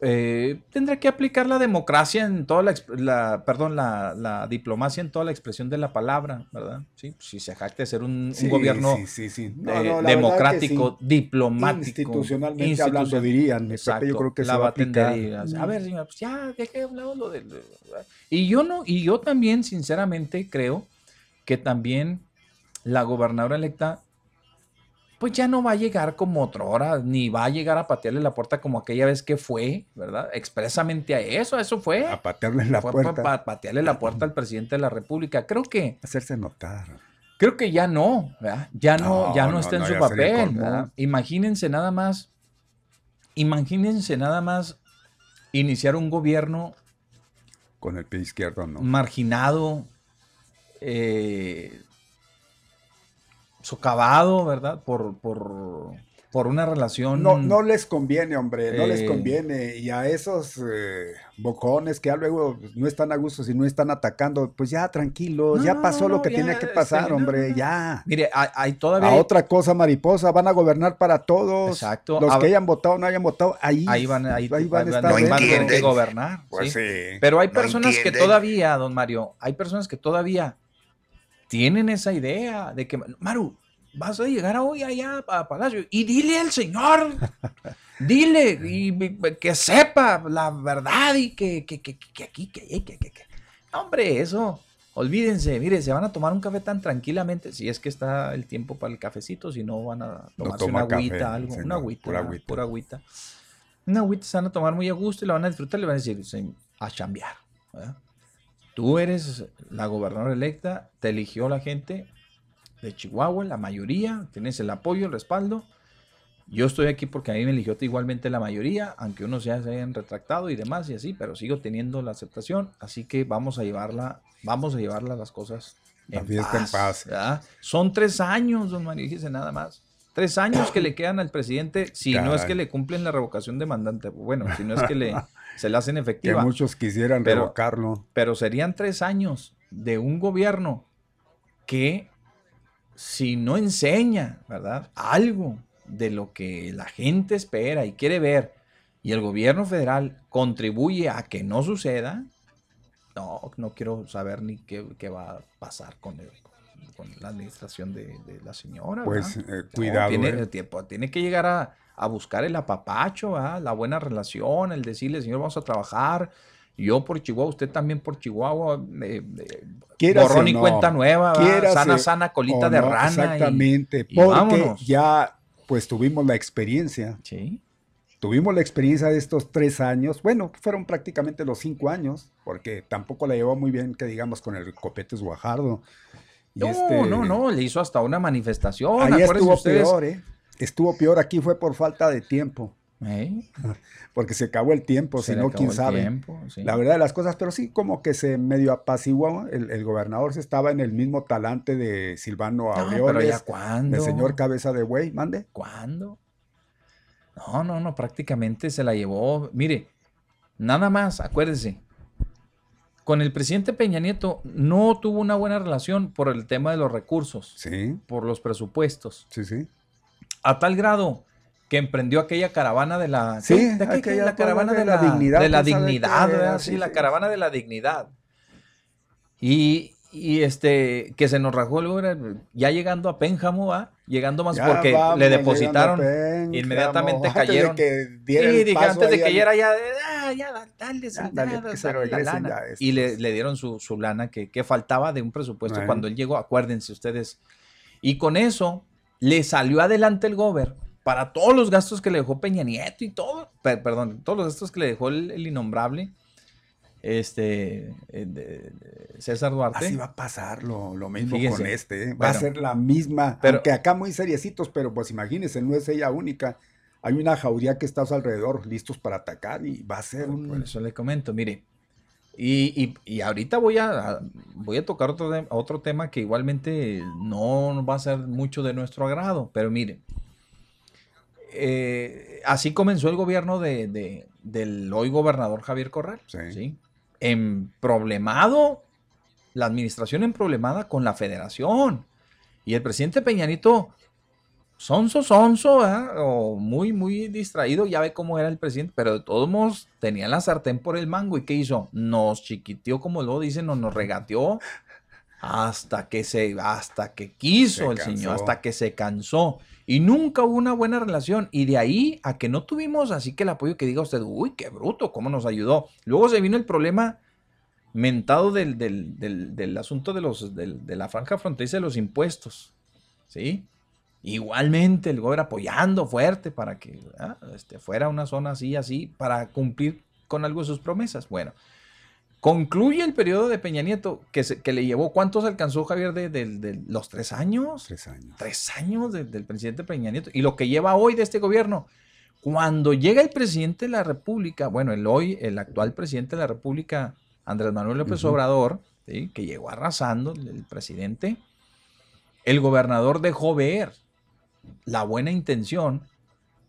eh, tendrá que aplicar la democracia en toda la, la- perdón, la, la diplomacia en toda la expresión de la palabra, ¿verdad? Sí, pues, si se jacta de ser un, gobierno sí, sí, eh, No, democrático, que diplomático. Institucionalmente hablando, dirían. Pepe, yo creo que la va a A ver, señora, pues ya, deje de hablar lo del... Y yo no, y yo también, sinceramente, creo que también la gobernadora electa pues ya no va a llegar como otra hora, ni va a llegar a patearle la puerta como aquella vez que fue, ¿verdad? Expresamente a eso, a eso fue. A patearle la Fue puerta. pa- pa- patearle la puerta al presidente de la República. Creo que, Hacerse notar. creo que ya no, ¿verdad? Ya no, No, ya no, no, está en su papel. Imagínense nada más, imagínense nada más iniciar un gobierno Con el pie izquierdo no. marginado, eh, socavado, ¿verdad? Por, por, por una relación. No, no les conviene, hombre, no les Eh. conviene. Y a esos eh, bocones que ya luego no están a gusto si no están atacando, pues ya tranquilos, No, ya pasó no, lo que ya, tiene que pasar, hombre, no, no. ya. Mire, hay, hay todavía. A otra cosa, mariposa, van a gobernar para todos. Exacto. Los A- que hayan votado o no hayan votado, ahí, Ahí van, ahí, ahí van a estar. Van gobernar. Pues ¿sí? sí. Pero hay No personas que todavía, don Mario, hay personas que todavía tienen esa idea de que, Maru, vas a llegar hoy allá a Palacio y dile al señor, dile y que sepa la verdad y que, que, que, que aquí, que, que, que, que- Hombre, eso, olvídense, mire, se van a tomar un café tan tranquilamente, si es que está el tiempo para el cafecito, si no van a tomarse toma una café, agüita, algo, señor, una agüita, pura agüita. pura agüita. Una agüita se van a tomar muy a gusto y la van a disfrutar y le van a decir, "Se- a chambear. ¿verdad? Tú eres la gobernadora electa, te eligió la gente de Chihuahua, la mayoría, tienes el apoyo, el respaldo. Yo estoy aquí porque a mí me eligió igualmente la mayoría, aunque unos ya se hayan retractado y demás y así, pero sigo teniendo la aceptación, así que vamos a llevarla, vamos a llevarla las cosas La en paz. Son tres años, don Mario, fíjese nada más. Tres años que le quedan al presidente, si no es que le cumplen la revocación demandante, bueno, si no es que le, se la hacen Que efectiva muchos quisieran Pero- revocarlo. pero serían tres años de un gobierno que si no enseña, ¿verdad? Algo de lo que la gente espera y quiere ver y el gobierno federal contribuye a que no suceda, no, no quiero saber ni qué, qué va a pasar con, el- con la administración de, de la señora. Pues eh, No, cuidado. tiene, eh. tiempo, tiene que llegar a, a buscar el apapacho, ¿verdad? la buena relación, el decirle, señor, vamos a trabajar. Yo por Chihuahua, usted también por Chihuahua. eh, eh, borrón y no, cuenta nueva, sana, sana, colita de no, rana. Exactamente, y porque ya pues tuvimos la experiencia. Sí, Tuvimos la experiencia de estos tres años, bueno, fueron prácticamente los cinco años, porque tampoco la llevó muy bien, que digamos, con el Copetes Guajardo. Y No, este, no, no, le hizo hasta una manifestación. Ahí estuvo ustedes. peor, ¿eh? Estuvo peor, aquí fue por falta de tiempo, ¿Eh? porque se acabó el tiempo, si no, quién el sabe. tiempo, sí. La verdad de las cosas, pero sí como que se medio apaciguó, el, el gobernador se estaba en el mismo talante de Silvano No, Aureoles, cuándo. del señor Cabeza de Güey, mande. ¿Cuándo? No, no, no, prácticamente se la llevó. Mire, nada más, acuérdese. Con el presidente Peña Nieto no tuvo una buena relación por el tema de los recursos, Sí, por los presupuestos, sí, sí. A tal grado que emprendió aquella caravana de la Sí. ¿De aquella la caravana de de la dignidad, de la ¿tú sabes dignidad. Sí, Sí, la caravana de la dignidad. Y, y este que se nos rajó luego era ya llegando a Pénjamo, ¿va? Llegando más Ya porque vamos le depositaron Pénjamo, inmediatamente antes de cayeron. que diera Sí, el dije, paso antes de que ya, ah, ya, da- dale, Ya, dale, que se la lana. Y le, le dieron su, su lana que, que faltaba de un presupuesto Bueno. cuando él llegó, acuérdense ustedes. Y con eso le salió adelante el gober para todos los gastos que le dejó Peña Nieto y todo, per- perdón, todos los gastos que le dejó el, el innombrable este eh, de- César Duarte. Así va a pasar lo, lo mismo con este. ¿eh? Va a ser la misma. Pero- aunque acá muy seriecitos, pero pues imagínense, no es ella única. Hay una jauría que está a su alrededor, listos para atacar y va a ser un... Por eso le comento, mire. Y, y- y ahorita voy a, voy a tocar otro, de- otro tema que igualmente no va a ser mucho de nuestro agrado, pero mire, eh, así comenzó el gobierno de, de- del hoy gobernador Javier Corral, Sí. ¿sí? En problemado, la administración en problemada con la federación. Y el presidente Peñanito, sonso, sonso, ¿verdad? o muy, muy distraído, ya ve cómo era el presidente, pero de todos modos tenía la sartén por el mango. ¿Y qué hizo? Nos chiquiteó, como lo dicen, o nos regateó hasta que se, hasta que quiso Se el señor, hasta que se cansó. Y nunca hubo una buena relación. Y de ahí a que no tuvimos así que el apoyo que diga usted, uy, qué bruto, cómo nos ayudó. Luego se vino el problema mentado del, del, del, del asunto de, los, de la franja fronteriza de los impuestos. ¿Sí? Igualmente el gobierno apoyando fuerte para que este, fuera una zona así, así, para cumplir con algo de sus promesas. Bueno, concluye el periodo de Peña Nieto, que, que le llevó, ¿cuántos alcanzó Javier de, los tres años? Tres años. Tres años del presidente Peña Nieto. Y lo que lleva hoy de este gobierno. Cuando llega el presidente de la República, bueno, el hoy, el actual presidente de la República, Andrés Manuel López Obrador, que llegó arrasando, el presidente, el gobernador dejó ver la buena intención.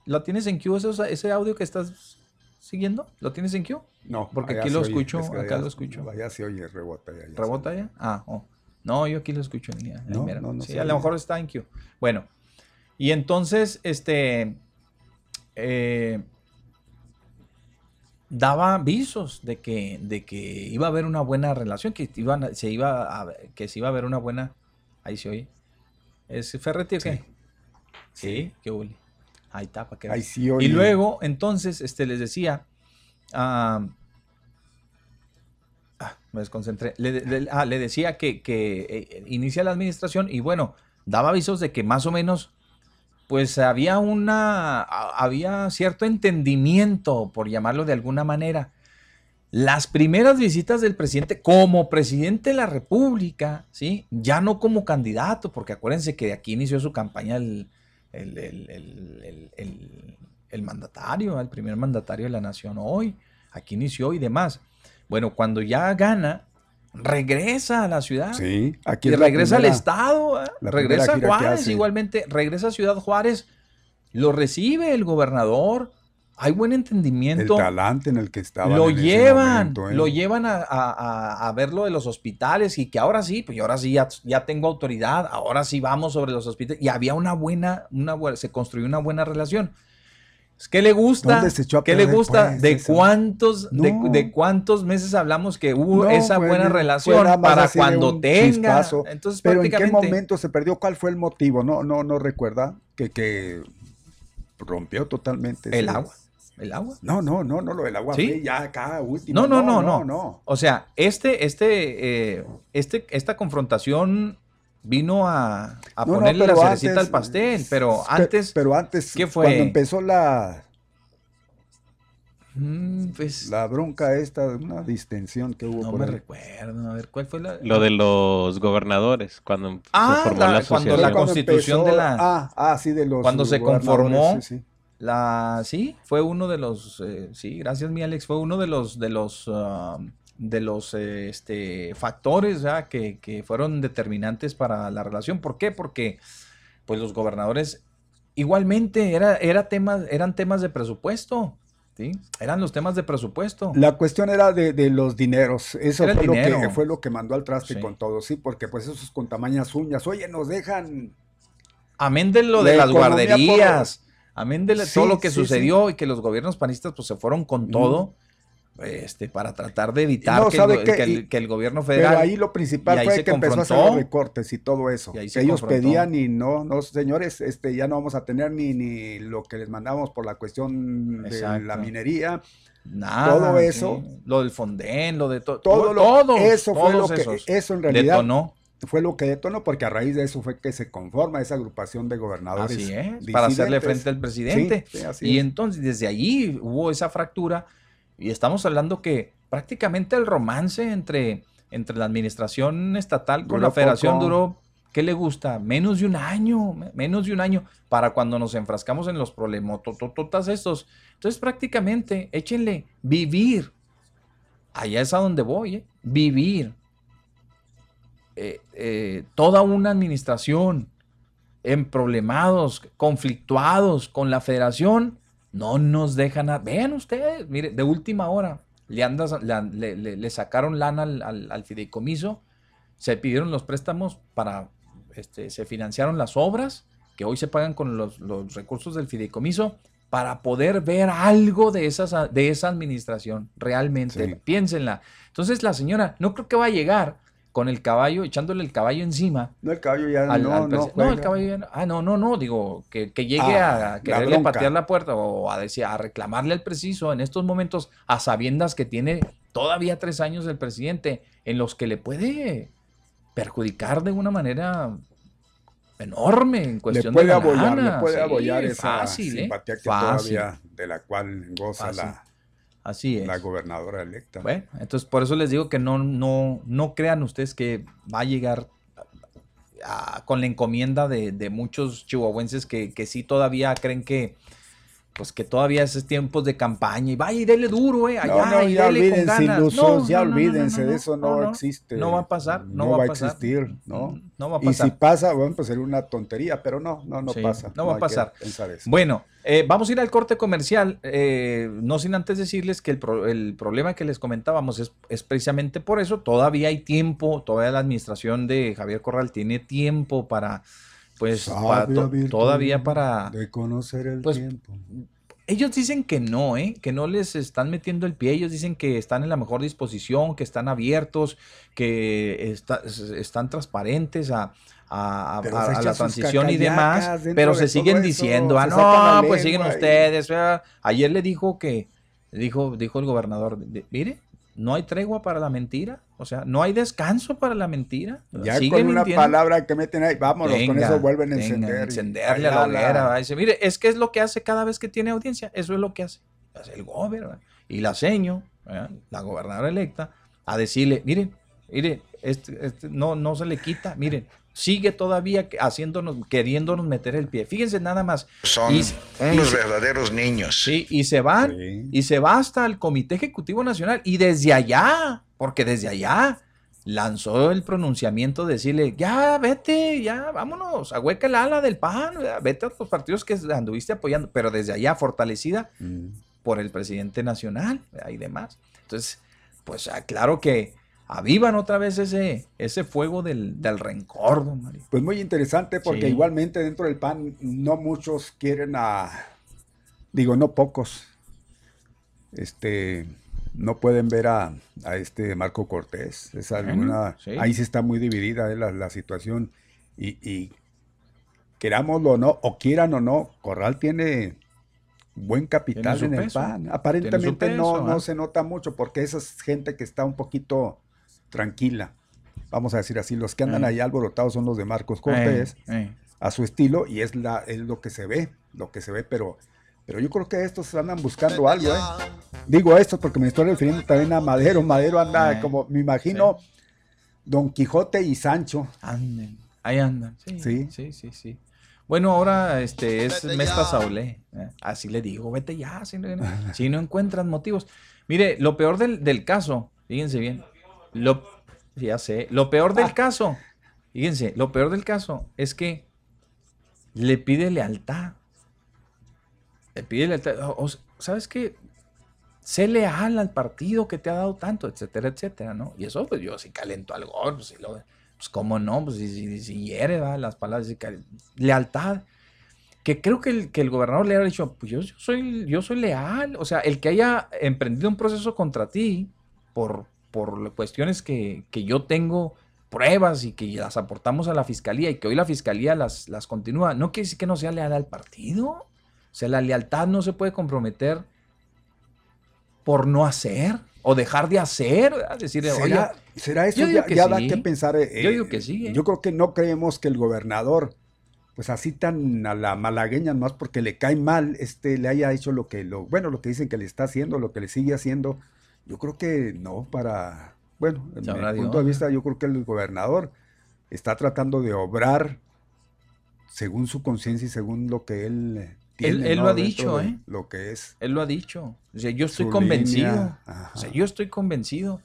¿Lo tienes en Q ese, ese audio que estás siguiendo? ¿Lo tienes en Q? No. Porque aquí lo escucho, acá lo escucho. Allá se oye, rebota ya. ¿Rebota ya? Ah, oh. No, yo aquí lo escucho en No, no, no sí, a lo mejor está en Q. Bueno, y entonces, este, eh, daba avisos de que, de que iba a haber una buena relación, que, iban, se iba a, que se iba a haber una buena, ahí se oye. ¿Es Ferretti o qué? Sí, qué huele. Ahí está, para que Ahí sí, Y luego, entonces, este, les decía, ah, me desconcentré, le, ah, le decía que, que eh, inicia la administración y bueno, daba avisos de que más o menos, pues había una, había cierto entendimiento, por llamarlo de alguna manera. Las primeras visitas del presidente como presidente de la República, ¿sí? Ya no como candidato, porque acuérdense que de aquí inició su campaña el, el, mandatario, el primer mandatario de la nación hoy, aquí inició y demás. Bueno, cuando ya gana, regresa a la ciudad. Sí, aquí y regresa al Estado, ¿eh? regresa a Juárez, igualmente, regresa a Ciudad Juárez, lo recibe el gobernador, hay buen entendimiento. El talante en el que estaba. Lo llevan, ¿eh? lo llevan a, ver lo de los hospitales y que ahora sí, pues ahora sí ya, tengo autoridad, ahora sí vamos sobre los hospitales. Y había una buena, una se construyó una buena relación. ¿Qué le gusta? ¿Qué le gusta? Pues, ¿De cuántos, de, cuántos meses hablamos que hubo esa buena relación para cuando tenga? Entonces, Pero ¿en qué momento se perdió? ¿Cuál fue el motivo? No, no, no recuerda que, que rompió totalmente. El agua. ¿El agua? No, no, no, no, lo del agua ¿Sí? ya acá último. No, no, no, no, no. O sea, este, este, eh, este, esta confrontación vino a, a ponerle la cerecita al pastel, pero antes. Pero antes, ¿qué fue? Cuando empezó la. Mm, pues, la bronca esta, una distensión que hubo. No me recuerdo, a ver, ¿cuál fue la...? Lo de los gobernadores, cuando ah, se formó la, cuando la constitución de la... Ah, ah, sí, de los Cuando se conformó, sí, la, sí, fue uno de los, eh, sí, gracias mi Alex, fue uno de los, de los, ah, de los este, factores que, que, fueron determinantes para la relación. ¿Por qué? Porque pues los gobernadores igualmente era, era temas, eran temas de presupuesto. ¿Sí? Eran los temas de presupuesto. La cuestión era de, de los dineros. Eso fue, Lo que, fue lo que mandó al traste con todo, sí, porque pues esos con tamañas uñas, oye, nos dejan. Amén de lo de las guarderías. Amén de todo lo que sucedió y que los gobiernos panistas pues se fueron con todo. Este, para tratar de evitar que, el, gobierno federal. Pero ahí lo principal fue que empezó a hacer recortes y todo eso. que ellos pedían y no, no, señores, este, ya no vamos a tener ni, ni lo que les mandamos por la cuestión de la minería. Nada, todo eso. Lo del Fonden, lo de todo. Todo, eso fue lo que, eso en realidad. Detonó fue lo que detonó, porque a raíz de eso fue que se conforma esa agrupación de gobernadores. Así es, para hacerle frente al presidente. y entonces desde allí hubo esa fractura y estamos hablando que prácticamente el romance entre, entre la administración estatal con la federación duró, ¿qué le gusta? Menos de un año, menos de un año para cuando nos enfrascamos en los problemas, todos estos. Entonces prácticamente, échenle, vivir. Allá es a donde voy, ¿eh? vivir eh, eh, toda una administración en problemados, conflictuados con la federación, no nos dejan. A... Vean ustedes, mire, de última hora le, andas, le, sacaron lana al, fideicomiso, se pidieron los préstamos para, este, se financiaron las obras que hoy se pagan con los, recursos del fideicomiso para poder ver algo de, esas, de esa administración, realmente, piénsenla. Entonces la señora no creo que va a llegar con el caballo, echándole el caballo encima. No, el caballo ya no, no, el caballo ya no. Ah, no, no, no, digo, que, que llegue ah, a quererle patear la puerta o a, decir, a reclamarle al preciso en estos momentos a sabiendas que tiene todavía tres años del presidente en los que le puede perjudicar de una manera enorme en cuestión le puede de la le puede Sí, abollar esa fácil, ¿eh? simpatía que Fácil. todavía de la cual goza Fácil. la, Así es. la gobernadora electa. Bueno, entonces por eso les digo que no, no, no crean ustedes que va a llegar a- con la encomienda de, de muchos chihuahuenses que, que sí todavía creen que pues que todavía es tiempos de campaña y vaya y dele duro, eh, allá no, no, y ya dele con olvídense, ganas. ilusos, No, ya olvídense, de eso no, existe. No va a pasar, no, va, a pasar. existir, ¿no? No va a Y pasar. si pasa, bueno, pues sería una tontería, pero no, no, no Sí, pasa. no va a pasar. Bueno, eh, vamos a ir al corte comercial, eh, no sin antes decirles que el, pro- el problema que les comentábamos es, es precisamente por eso, todavía hay tiempo, todavía la administración de Javier Corral tiene tiempo para, pues, para to- todavía para... De conocer el pues, tiempo. Ellos dicen que no, ¿eh? que no les están metiendo el pie, ellos dicen que están en la mejor disposición, que están abiertos, que está- están transparentes a, a- la transición y demás, pero se siguen eso, diciendo, ah, no, pues siguen ustedes. ah". Ayer le dijo que, dijo, dijo el gobernador, mire, no hay tregua para la mentira, o sea, no hay descanso para la mentira. Ya Sigue con una palabra que meten ahí, vámonos, con eso vuelven a venga, encender. encenderle a la hoguera. Dice, mire, es que es lo que hace cada vez que tiene audiencia. Eso es lo que hace. Hace el gobierno y la seño, ¿verdad? la gobernadora electa, a decirle, miren, miren, este, este no, no se le quita, miren, sigue todavía haciéndonos, queriéndonos meter el pie. Fíjense nada más. Son Y- unos y- verdaderos niños. Sí, y se van, Sí. y se va hasta el Comité Ejecutivo Nacional, y desde allá, porque desde allá lanzó el pronunciamiento de decirle, ya vete, ya vámonos, ahueca el ala del PAN, ya, vete a los partidos que anduviste apoyando, pero desde allá fortalecida Mm. por el presidente nacional y demás. Entonces, pues ah, claro que avivan otra vez ese, ese fuego del, del rencor, don Mario. Pues muy interesante porque Sí. igualmente dentro del PAN no muchos quieren a, digo, no pocos, este, no pueden ver a, a este Marco Cortés. Es alguna, sí. Ahí sí está muy dividida eh, la, la situación y, y querámoslo o no, o quieran o no, Corral tiene buen capital en el peso, PAN. Aparentemente no, no ¿ah? se nota mucho porque esa es gente que está un poquito tranquila. Vamos a decir así, los que andan Eh. ahí alborotados son los de Marcos Cortés Eh, eh. a su estilo y es la es lo que se ve, lo que se ve, pero pero yo creo que estos andan buscando algo, ¿eh? Digo esto porque me estoy refiriendo también a Madero, Madero anda Eh, como me imagino Don Quijote y Sancho. Anden, ahí andan. Sí, Sí. sí, sí, sí. Bueno, ahora este es Mesta Saulé. eh, Así le digo, vete ya, si no, si no encuentras motivos. Mire, lo peor del, del caso, fíjense bien, lo, ya sé, lo peor del caso, fíjense, lo peor del caso es que le pide lealtad. Le pide lealtad. O- o- ¿Sabes qué? Sé leal al partido que te ha dado tanto, etcétera, etcétera, ¿no? Y eso, pues yo sí calento al gol, pues, sí lo- pues cómo no, pues si, si, si hiere, las palabras, cal- lealtad. Que creo que el, que el gobernador le ha dicho, pues yo, yo soy, yo soy leal, o sea, el que haya emprendido un proceso contra ti por, por cuestiones que, que yo tengo pruebas y que las aportamos a la fiscalía y que hoy la fiscalía las, las continúa, no quiere decir que no sea leal al partido. O sea, la lealtad no se puede comprometer por no hacer o dejar de hacer. ¿verdad? Decir, oye, ¿Será, será eso? Ya, que ya da que pensar. eh, Yo digo que sí, ¿eh? Yo creo que no creemos que el gobernador, pues así tan a la malagueña, más porque le cae mal, este, le haya hecho lo que, lo, bueno, lo que dicen que le está haciendo, lo que le sigue haciendo. Yo creo que no, para, bueno, en mi punto de vista, yo creo que el gobernador está tratando de obrar según su conciencia y según lo que él tiene. él ¿no? lo ha dicho, ¿eh? Lo que es. Él lo ha dicho. O sea, yo estoy convencido. O sea, yo estoy convencido.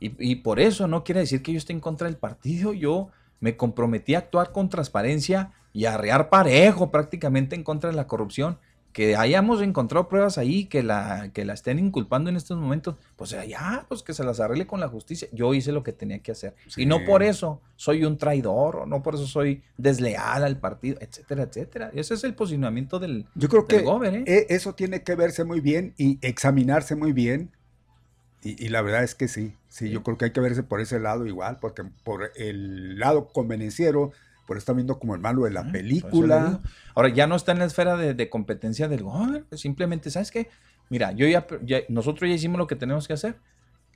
Y, y por eso no quiere decir que yo esté en contra del partido. Yo me comprometí a actuar con transparencia y a arrear parejo prácticamente en contra de la corrupción. Que hayamos encontrado pruebas ahí que la, que la estén inculpando en estos momentos, pues ya, pues que se las arregle con la justicia. Yo hice lo que tenía que hacer. Y no Sí. por eso soy un traidor, o no por eso soy desleal al partido, etcétera, etcétera. Ese es el posicionamiento del, Yo creo del que gober, ¿eh? e- eso tiene que verse muy bien y examinarse muy bien. Y, y la verdad es que sí, sí, yo creo que hay que verse por ese lado igual, porque por el lado convenenciero, por está viendo como el malo de la Ah, película. Ahora, ya no está en la esfera de, de competencia del gobierno. Simplemente, ¿sabes qué? Mira, yo ya, ya- nosotros ya hicimos lo que tenemos que hacer.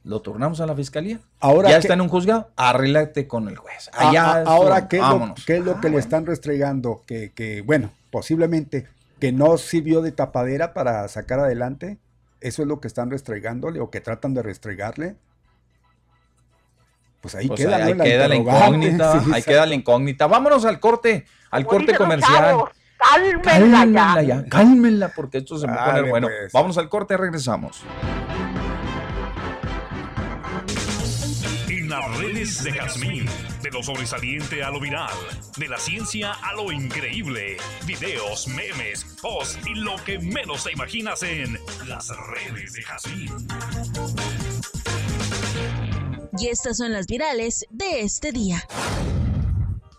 lo turnamos a la fiscalía. Ahora ya que- está en un juzgado, arréglate con el juez. A- Allá a- es ahora. ¿qué es, lo, qué es lo Ah, que le bueno. están restregando? Que, que, bueno, posiblemente que no sirvió de tapadera para sacar adelante. Eso es lo que están restregándole o que tratan de restregarle. Pues ahí Pues queda, ahí, ¿no? ahí queda la incógnita, Sí, ahí queda la incógnita. Vámonos al corte, al Como corte comercial. chavos, Cálmenla Cálmenla ya. ya, cálmenla, porque esto se va a poner bueno. pues. Vamos al corte, regresamos. En las redes de Jazmín, de lo sobresaliente a lo viral, de la ciencia a lo increíble, videos, memes, posts y lo que menos te imaginas en las redes de Jazmín. Y estas son las virales de este día.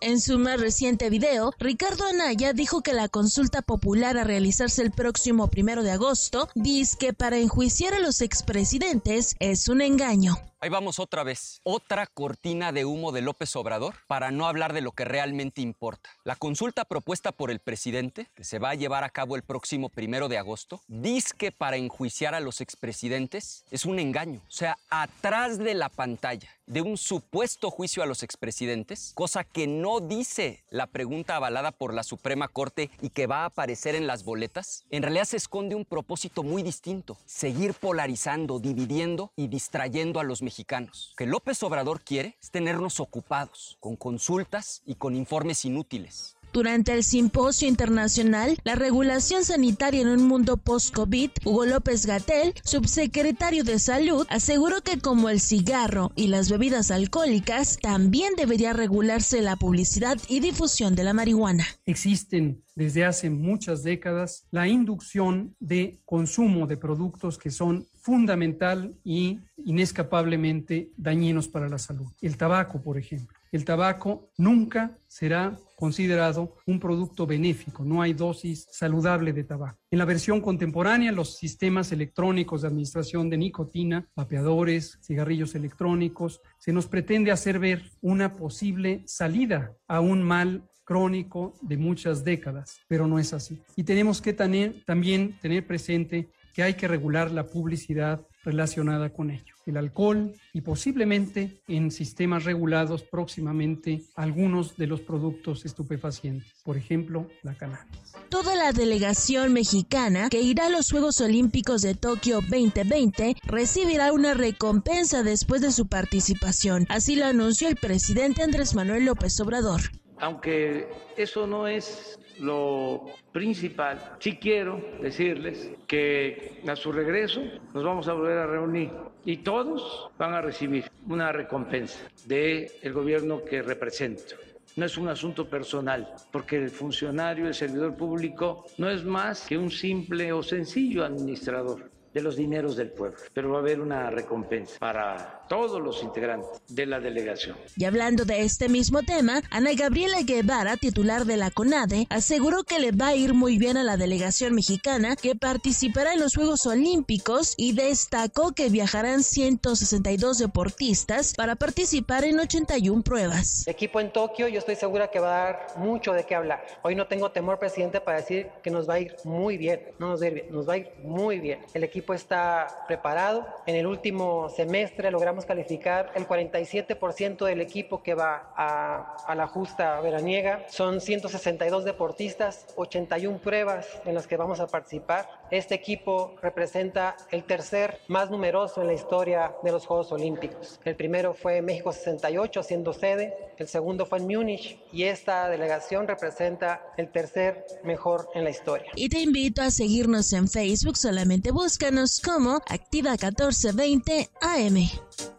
En su más reciente video, Ricardo Anaya dijo que la consulta popular a realizarse el próximo primero de agosto dice que para enjuiciar a los expresidentes es un engaño. Ahí vamos otra vez. Otra cortina de humo de López Obrador para no hablar de lo que realmente importa. La consulta propuesta por el presidente, que se va a llevar a cabo el próximo primero de agosto, dice que para enjuiciar a los expresidentes es un engaño. O sea, atrás de la pantalla de un supuesto juicio a los expresidentes, cosa que no dice la pregunta avalada por la Suprema Corte y que va a aparecer en las boletas, en realidad se esconde un propósito muy distinto, seguir polarizando, dividiendo y distrayendo a los mexicanos. Que López Obrador quiere es tenernos ocupados con consultas y con informes inútiles. Durante el simposio internacional La regulación sanitaria en un mundo post-COVID, Hugo López Gatel, subsecretario de Salud, aseguró que como el cigarro y las bebidas alcohólicas, también debería regularse la publicidad y difusión de la marihuana. existen desde hace muchas décadas la inducción de consumo de productos que son fundamental y inescapablemente dañinos para la salud. El tabaco, por ejemplo. El tabaco nunca será considerado un producto benéfico, no hay dosis saludable de tabaco. En la versión contemporánea, los sistemas electrónicos de administración de nicotina, vapeadores, cigarrillos electrónicos, se nos pretende hacer ver una posible salida a un mal crónico de muchas décadas, pero no es así. Y tenemos que tener- también tener presente que hay que regular la publicidad relacionada con ello. El alcohol y posiblemente en sistemas regulados próximamente algunos de los productos estupefacientes, por ejemplo, la cannabis. Toda la delegación mexicana que irá a los Juegos Olímpicos de Tokio 2020 recibirá una recompensa después de su participación. Así lo anunció el presidente Andrés Manuel López Obrador. Aunque eso no es lo principal, sí quiero decirles que a su regreso nos vamos a volver a reunir y todos van a recibir una recompensa del gobierno que represento. No es un asunto personal, porque el funcionario, el servidor público, no es más que un simple o sencillo administrador de los dineros del pueblo, pero va a haber una recompensa para todos los integrantes de la delegación. Y hablando de este mismo tema, Ana Gabriela Guevara, titular de la CONADE, aseguró que le va a ir muy bien a la delegación mexicana que participará en los Juegos Olímpicos y destacó que viajarán 162 deportistas para participar en 81 pruebas. equipo en Tokio, yo estoy segura que va a dar mucho de qué hablar. Hoy no tengo temor, presidente, para decir que nos va a ir muy bien. No nos va a ir bien, nos va a ir muy bien. El equipo está preparado. En el último semestre logramos calificar el 47% del equipo que va a, a la justa veraniega. Son 162 deportistas, 81 pruebas en las que vamos a participar. Este equipo representa el tercer más numeroso en la historia de los Juegos Olímpicos. El primero fue México 68 siendo sede, el segundo fue en Múnich y esta delegación representa el tercer mejor en la historia. Y te invito a seguirnos en Facebook, solamente búscanos como Activa 1420 AM.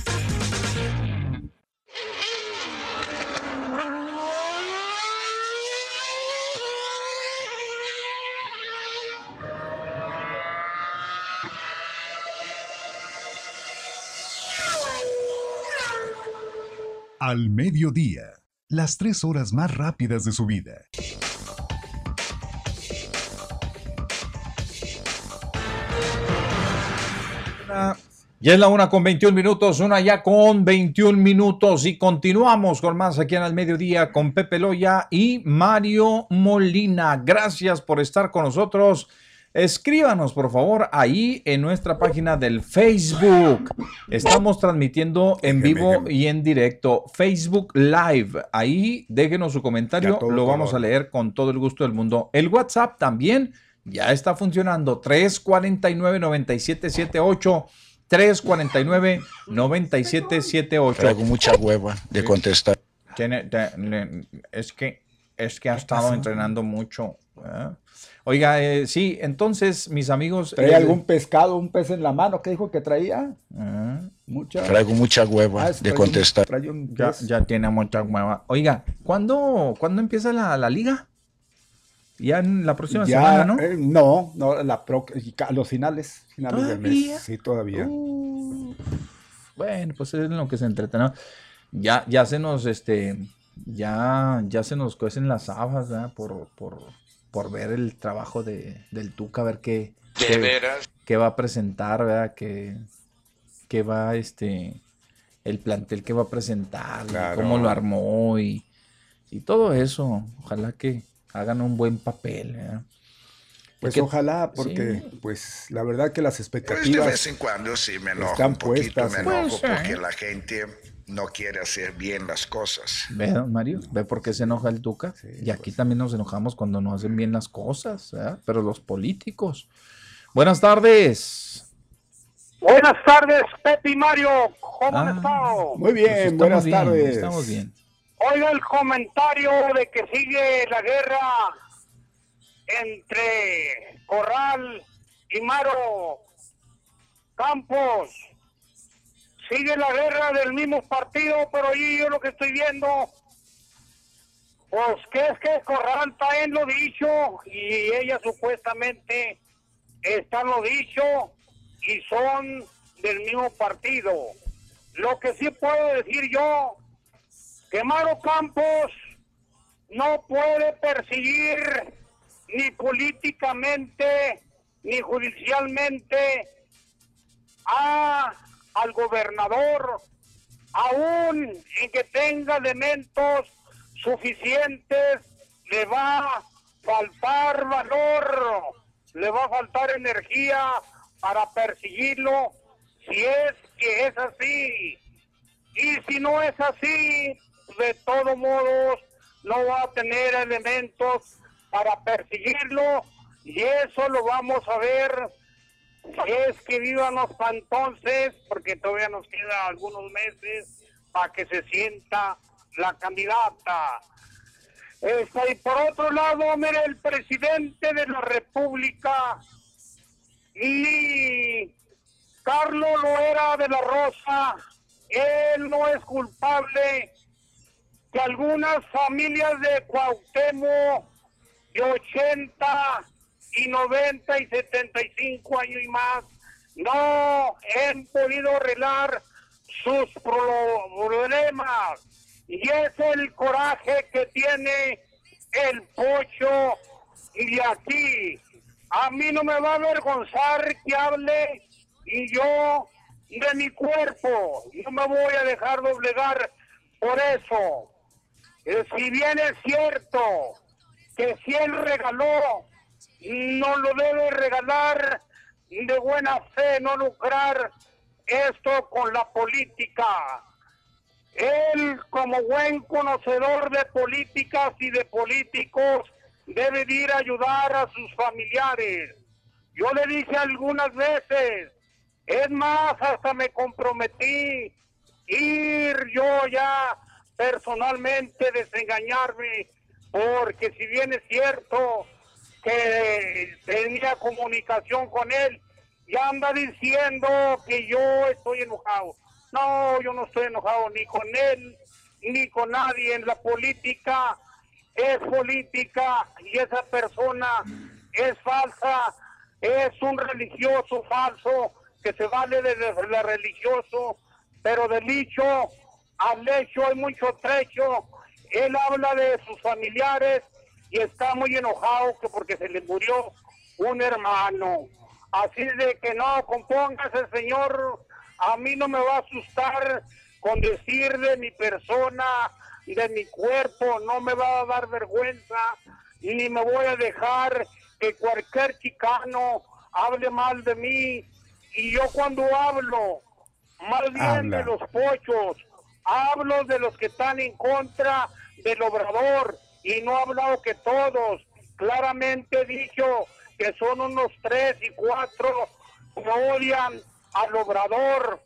Al mediodía, las tres horas más rápidas de su vida. Ya es la una con 21 minutos, una ya con 21 minutos y continuamos con más aquí en el mediodía con Pepe Loya y Mario Molina. Gracias por estar con nosotros. Escríbanos por favor ahí en nuestra página del Facebook. Estamos transmitiendo en vivo y en directo Facebook Live. Ahí déjenos su comentario, lo vamos a leer con todo el gusto del mundo. El WhatsApp también ya está funcionando 349 9778 349-9778. Traigo mucha hueva de contestar. es que es que ha estado entrenando mucho. Oiga, eh, sí, entonces, mis amigos. ¿Traía eh, algún pescado, un pez en la mano? ¿Qué dijo que traía? Ah. Mucha. Traigo mucha hueva ah, de contestar. ya, tiene mucha hueva. Oiga, ¿cuándo, ¿cuándo empieza la, la liga? Ya en la próxima semana, ¿no? Eh, no, no, la los finales, finales del mes. Sí, todavía. bueno, pues es en lo que se entretenó. Ya, ya se nos, este, ya, ya se nos cuecen las habas, ¿verdad? Por, por, por ver el trabajo de, del Tuca, a ver qué, qué, va a presentar, ¿verdad? Que, que va, este, el plantel que va a presentar, cómo lo armó y, y todo eso. Ojalá que, hagan un buen papel. ¿eh? Pues ojalá, porque pues la verdad que las expectativas pues de vez en cuando sí me enojo un poquito, me enojo pues, porque la gente no quiere hacer bien las cosas. Ve, Mario, ve por qué se enoja el Tuca. y aquí pues. también nos enojamos cuando no hacen bien las cosas, ¿eh? pero los políticos. Buenas tardes. Buenas tardes, Pepe y Mario. ¿Cómo han ah, estado? Muy bien, buenas tardes. Estamos bien. Oiga el comentario de que sigue la guerra entre Corral y Maro Campos. Sigue la guerra del mismo partido, pero ahí yo lo que estoy viendo, pues que es que Corral está en lo dicho y ella supuestamente está en lo dicho y son del mismo partido. Lo que sí puedo decir yo que Maro Campos no puede perseguir ni políticamente ni judicialmente a, al gobernador, aún en que tenga elementos suficientes, le va a faltar valor, le va a faltar energía para perseguirlo, si es que es así. Y si no es así, de todos modos no va a tener elementos para perseguirlo y eso lo vamos a ver es que vivamos para entonces, porque todavía nos queda algunos meses para que se sienta la candidata. Y por otro lado, mire, el presidente de la República y Carlos Loera de la Rosa, él no es culpable que algunas familias de Cuauhtémoc de 80 y 90 y 75 años y más no han podido arreglar sus problemas. Y es el coraje que tiene el pocho y aquí. A mí no me va a avergonzar que hable y yo de mi cuerpo. No me voy a dejar doblegar por eso. Eh, si bien es cierto que si él regaló, no lo debe regalar de buena fe, no lucrar esto con la política. Él, como buen conocedor de políticas y de políticos, debe ir a ayudar a sus familiares. Yo le dije algunas veces, es más, hasta me comprometí ir yo ya personalmente desengañarme, porque si bien es cierto que tenía comunicación con él, ya anda diciendo que yo estoy enojado. No, yo no estoy enojado ni con él, ni con nadie en la política. Es política y esa persona es falsa, es un religioso falso que se vale de la religioso, pero del dicho al hecho hay mucho trecho. Él habla de sus familiares y está muy enojado que porque se le murió un hermano. Así de que no, compóngase, señor A mí no me va a asustar con decir de mi persona, de mi cuerpo, no me va a dar vergüenza, ni me voy a dejar que cualquier chicano hable mal de mí. Y yo cuando hablo, más bien de los pochos, hablo de los que están en contra del obrador y no he hablado que todos. Claramente dicho que son unos tres y cuatro que odian al obrador,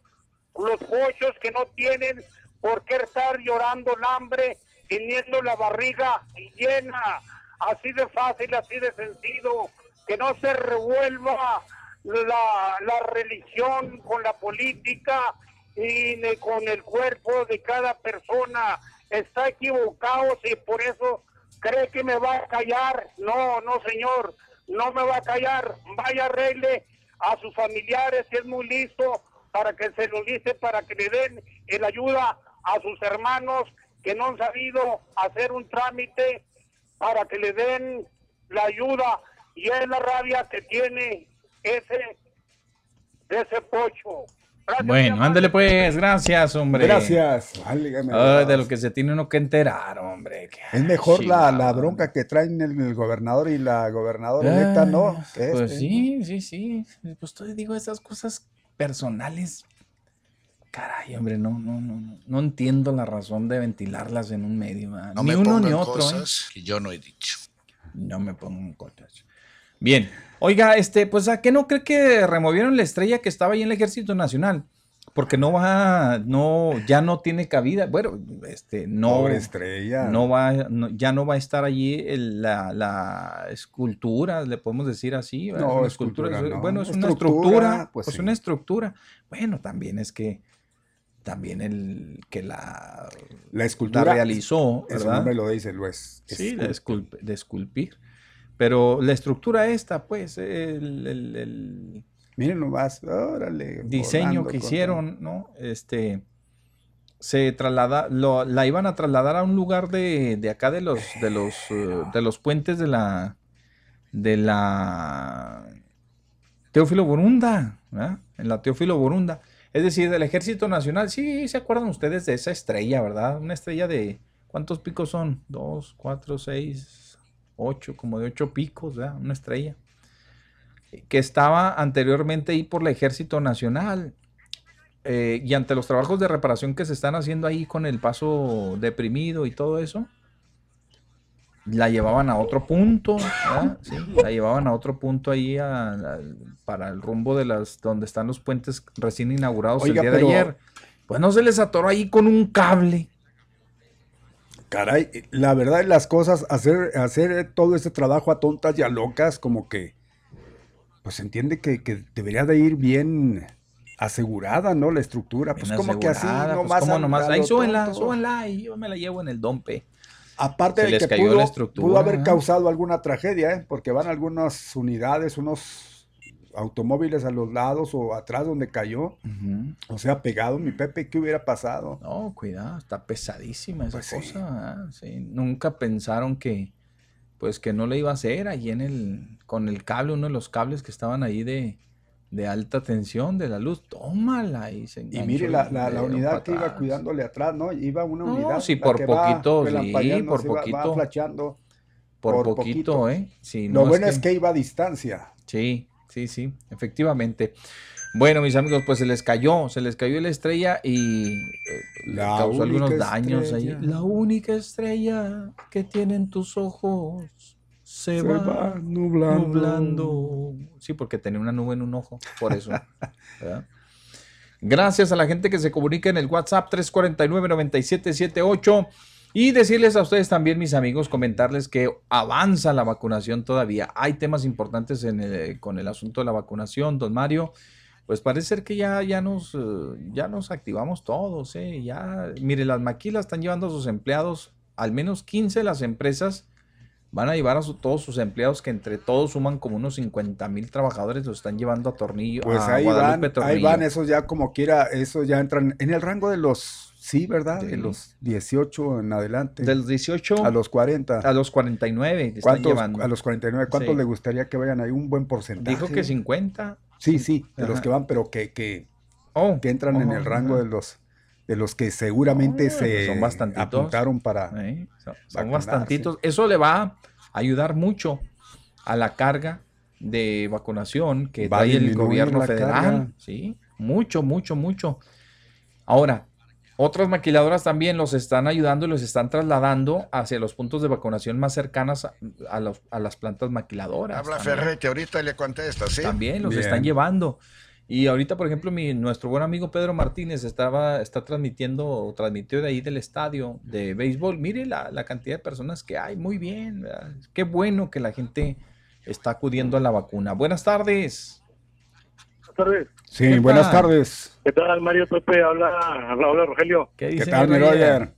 los pochos que no tienen por qué estar llorando el hambre, teniendo la barriga llena, así de fácil, así de sencillo, que no se revuelva la, la religión con la política y con el cuerpo de cada persona. Está equivocado y por eso cree que me va a callar. No, no, señor, no me va a callar. Vaya, arregle a sus familiares, que es muy listo, para que se lo dice, para que le den el ayuda a sus hermanos que no han sabido hacer un trámite para que le den la ayuda y es la rabia que tiene ese ese pocho. Bueno, ándale pues, gracias, hombre. Gracias. de lo que se tiene uno que enterar, hombre. Es mejor la, la, bronca que traen el, gobernador y la gobernadora electa, ¿no? Ah, pues este. sí, sí, sí. Pues te digo esas cosas personales. Caray, hombre, no, no, no, no, entiendo la razón de ventilarlas en un medio. No ni uno ni otro. ¿eh? Cosas que yo no he dicho. No me pongo en cosas. Bien, oiga, este, pues a qué no cree que removieron la estrella que estaba ahí en el Ejército Nacional, porque no va, no, ya no tiene cabida. Bueno, este, no. Pobre estrella. No va, ya no va a estar allí la, escultura, le podemos decir así. No, escultura. Bueno, es una estructura, pues, pues una estructura. Bueno, también es que también el que la, la escultura realizó, ¿verdad? Ese nombre lo dice, lo es. Sí, de, esculpir. Pero la estructura esta, pues, el, el, Miren nomás, órale. Diseño que hicieron, ¿no? Este, se traslada, lo, la iban a trasladar a un lugar de, de acá de los, de los, eh, de los puentes de la, de la Teófilo Borunda, ¿verdad? En la Teófilo Borunda. Es decir, del Ejército Nacional, sí, se acuerdan ustedes de esa estrella, ¿verdad? Una estrella de, ¿cuántos picos son? Dos, cuatro, seis, ocho, como de ocho picos, ¿verdad? Una estrella. Que estaba anteriormente ahí por el Ejército Nacional. Eh, y ante los trabajos de reparación que se están haciendo ahí con el paso deprimido y todo eso, la llevaban a otro punto, Sí, la llevaban a otro punto ahí para el rumbo de las donde están los puentes recién inaugurados el día de ayer. Pues no se les atoró ahí con un cable. Caray, la verdad de las cosas, hacer, hacer todo ese trabajo a tontas y a locas, como que, pues se entiende que, debería de ir bien asegurada, ¿no? La estructura, pues como que así, pues, nomás. Pues, nomás ahí súbenla, súbenla y yo me la llevo en el dompe. Aparte de que pudo, haber causado alguna tragedia, ¿eh? porque van algunas unidades, unos automóviles a los lados o atrás donde cayó. O sea, pegado mi Pepe, ¿qué hubiera pasado? No, cuidado, está pesadísima esa pues cosa. ¿eh? Nunca pensaron que, pues que no le iba a hacer allí en el, con el cable, uno de los cables que estaban ahí de, de alta tensión de la luz, tómala y se Y mire la, la, unidad que iba cuidándole atrás, ¿no? Iba una unidad. Sí, por poquito, sí, por poquito. por, poquito, ¿eh? Sí, Lo bueno es que... iba a distancia. Sí, sí, sí, efectivamente. Bueno, mis amigos, pues se les cayó, se les cayó la estrella y eh, causó algunos daños ahí. La única estrella que tienen tus ojos se, va, nublando. Sí, porque tenía una nube en un ojo, por eso. Gracias a la gente que se comunica en el WhatsApp 349-9778. Y decirles a ustedes también, mis amigos, comentarles que avanza la vacunación todavía. Hay temas importantes en con el asunto de la vacunación, don Mario. Pues parece ser que ya, ya, nos, eh, ya nos activamos todos. ¿eh? Ya, mire, las maquilas están llevando a sus empleados, al menos 15 de las empresas van a llevar a todos sus empleados que entre todos suman como unos 50 mil trabajadores, los están llevando a Tornillo. Pues ahí, van, ahí van, esos ya como quiera, esos ya entran en el rango de los, sí, ¿verdad? De los 18 en adelante. De los 18 a los 40. A los 49 están llevando. A los 49, ¿cuántos le gustaría que vayan ahí? Un buen porcentaje. Dijo que 50. Sí, sí, de los que van, pero que, que oh, que entran en el rango de los de los que seguramente se son apuntaron para son, bastantitos. Eso le va a ayudar mucho a la carga de vacunación que va trae el gobierno federal. Sí, mucho, mucho, mucho. Ahora, otras maquiladoras también los están ayudando y los están trasladando hacia los puntos de vacunación más cercanas a, las plantas maquiladoras. Habla Ferre, que ahorita le contesta, ¿sí? También los están llevando. Y ahorita, por ejemplo, mi, nuestro buen amigo Pedro Martínez estaba, está transmitiendo, transmitió de ahí del estadio de béisbol. Mire la, cantidad de personas que hay, muy bien. Qué bueno que la gente está acudiendo a la vacuna. Buenas tardes. Buenas tardes. Sí, buenas tardes. ¿Qué tal, Mario Pepe? Habla, habla, Rogelio. ¿Qué, dice, ¿Qué tal, Roger?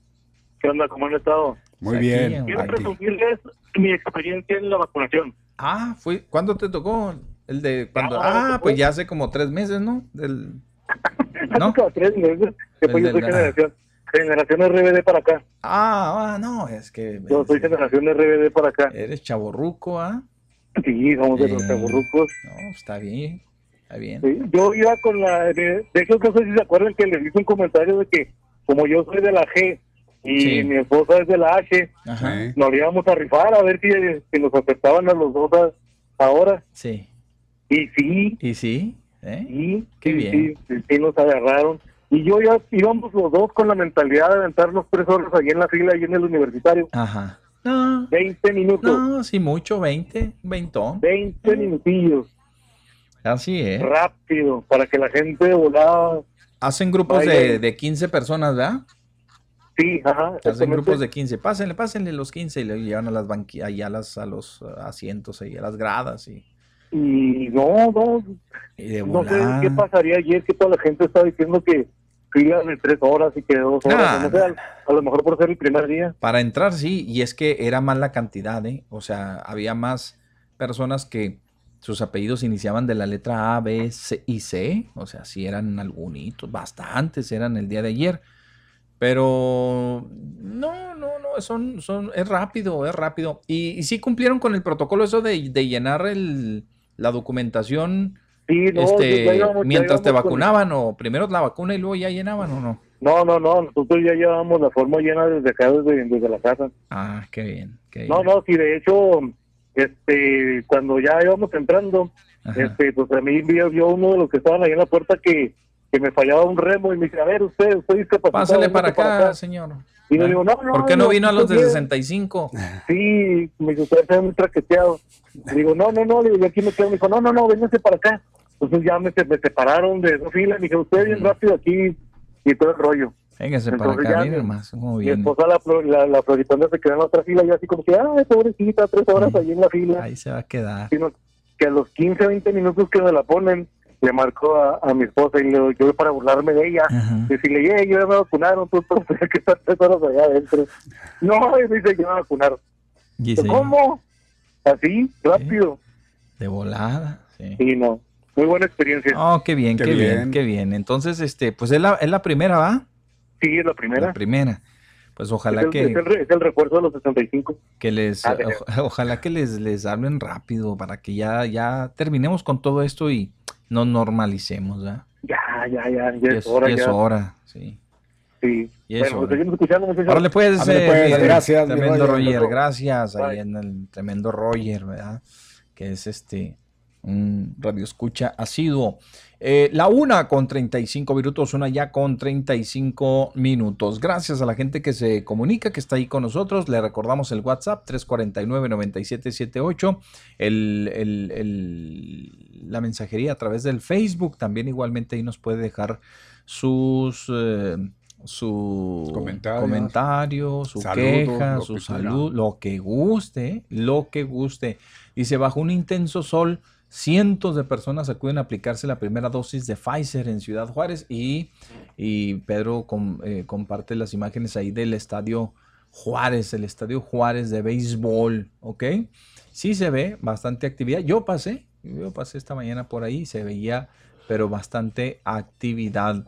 ¿Qué onda? ¿Cómo han estado? Muy bien. Quiero presumirles mi experiencia en la vacunación. Ah, fue, ¿cuándo te tocó? El de cuando. Ah, pues ya hace como tres meses, ¿no? Del, ¿no? como tres meses. Que pues yo soy generación, generación RBD para acá. Ah, ah, no, es que. Yo soy generación RBD para acá. Eres chaborruco, ¿ah? Sí, somos de los eh, chaborrucos. No, está bien. Está bien. Sí, yo iba con la. De, hecho, no sé si se acuerdan que les hice un comentario de que, como yo soy de la G y mi esposa es de la H, nos íbamos a rifar a ver si, si nos afectaban a los dos ahora. Sí. Y sí. ¿Y sí? ¿Eh? Sí, Qué bien. Sí, sí, nos agarraron. Y yo ya íbamos los dos con la mentalidad de aventarnos tres horas allí en la fila, allí en el universitario. Ajá. No. 20 minutos. No, sí, mucho, 20, 20. 20 minutillos. Así es. Rápido, para que la gente volada. Hacen grupos de, de 15 personas, ¿verdad? Sí, ajá. Hacen grupos de 15. Pásenle, pásenle los 15 y le llevan a las banquillas, a, las, a los asientos, ahí, a las gradas y y no, no, no sé qué pasaría ayer que toda la gente estaba diciendo que fila de tres horas y que dos horas, a, lo mejor por ser el primer día. Para entrar sí, y es que era más la cantidad, ¿eh? O sea, había más personas que sus apellidos iniciaban de la letra A, B, C y C, o sea, sí eran algunos, bastantes eran el día de ayer. Pero no, no, no, son, son, es rápido, es rápido. Y, y sí cumplieron con el protocolo eso de, de llenar el, la documentación este, mientras te vacunaban o primero la vacuna y luego ya llenaban o no? No, no, no, nosotros ya llevábamos la forma llena desde acá, desde, la casa. Ah, qué bien, No, no, sí, de hecho, este, cuando ya íbamos entrando, este, pues a mí vio, uno de los que estaban ahí en la puerta que, que me fallaba un remo y me dice, a ver, usted, usted discapacitado. Pásale para acá, para acá, señor. Y le digo, no, no. ¿Por qué no, vino a los de 65? Sí, me dijo, usted está muy traqueteado. Le digo, no, no, no, le digo, aquí me quedo. Me dijo, no, no, no, vénganse para acá. Entonces ya me, me separaron de dos filas. Me dije, usted bien rápido aquí y todo el rollo. Véngase para acá, bien más. Mi esposa, la, la, la floritona, se quedó en la otra fila y así como que, ay, pobrecita, tres horas ahí en la fila. Ahí se va a quedar. Sino que a los 15, 20 minutos que me la ponen, le marcó a, mi esposa y le yo para burlarme de ella, decirle, yeah, yo ya me vacunaron, tú, tú que estar tres horas allá adentro. No, y dice, yo me vacunaron. ¿Cómo? Así, rápido. De volada, sí. Sí, no. Muy buena experiencia. Oh, qué bien, qué, bien. qué bien. Entonces, este, pues es la, es la primera, ¿va? Sí, es la primera. La primera. Pues ojalá que... Es el, refuerzo de los 65. Que les... Ah, ojalá que les, les hablen rápido para que ya, ya terminemos con todo esto y no normalicemos, ¿verdad? Ya, ya, ya, ya, es, hora. Ya es hora, sí. Sí. Y bueno, seguimos escuchando, muchachos. Ahora le puedes, pues, gracias. Tremendo Roger, gracias. Ahí en el tremendo Roger, ¿verdad? Que es este un radio escucha asiduo. Eh, la una con 35 minutos, una ya con 35 minutos. Gracias a la gente que se comunica, que está ahí con nosotros. Le recordamos el WhatsApp 349-9778, el, el, la mensajería a través del Facebook. También igualmente ahí nos puede dejar sus... Eh, su comentario, su queja, su salud, lo que guste, lo que guste. Dice, bajo un intenso sol, Cientos de personas acuden a aplicarse la primera dosis de Pfizer en Ciudad Juárez y, Pedro eh, comparte las imágenes ahí del estadio Juárez, el estadio Juárez de béisbol, ¿ok? Sí se ve bastante actividad. Yo pasé, yo pasé esta mañana por ahí, se veía, pero bastante actividad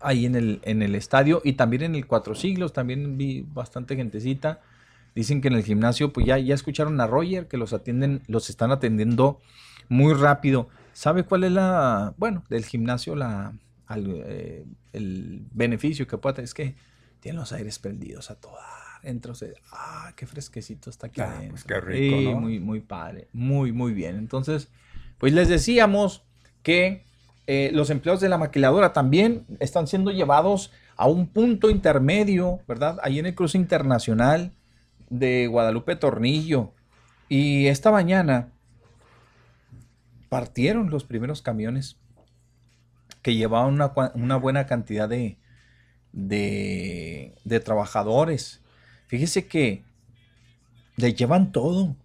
ahí en el, en el estadio y también en el Cuatro Siglos, también vi bastante gentecita. Dicen que en el gimnasio, pues ya, ya escucharon a Roger, que los atienden, los están atendiendo muy rápido. ¿Sabe cuál es la, bueno, del gimnasio, la, eh, el beneficio que puede tener? Es que tiene los aires prendidos a toda. Entra usted, ah, qué fresquecito está aquí ah, Pues qué rico, Muy, muy padre, muy, muy bien. Entonces, pues les decíamos que eh, los empleados de la maquiladora también están siendo llevados a un punto intermedio, ¿verdad? Ahí en el cruce internacional de Guadalupe Tornillo. Y esta mañana partieron los primeros camiones que llevaban una, buena cantidad de, de, trabajadores. Fíjese que le llevan todo.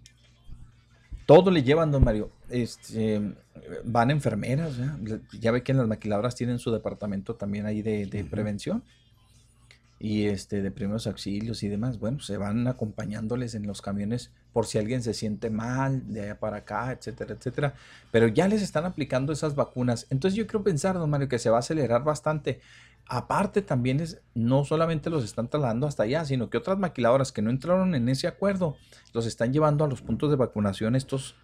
Todo le llevan, don Mario. Este, van enfermeras, ¿ya? ve que en las maquiladoras tienen su departamento también ahí de, prevención y este de primeros auxilios y demás. Bueno, se van acompañándoles en los camiones por si alguien se siente mal de allá para acá, etcétera, etcétera. Pero ya les están aplicando esas vacunas. Entonces yo quiero pensar, don Mario, que se va a acelerar bastante. Aparte también es, no solamente los están trasladando hasta allá, sino que otras maquiladoras que no entraron en ese acuerdo, los están llevando a los puntos de vacunación estos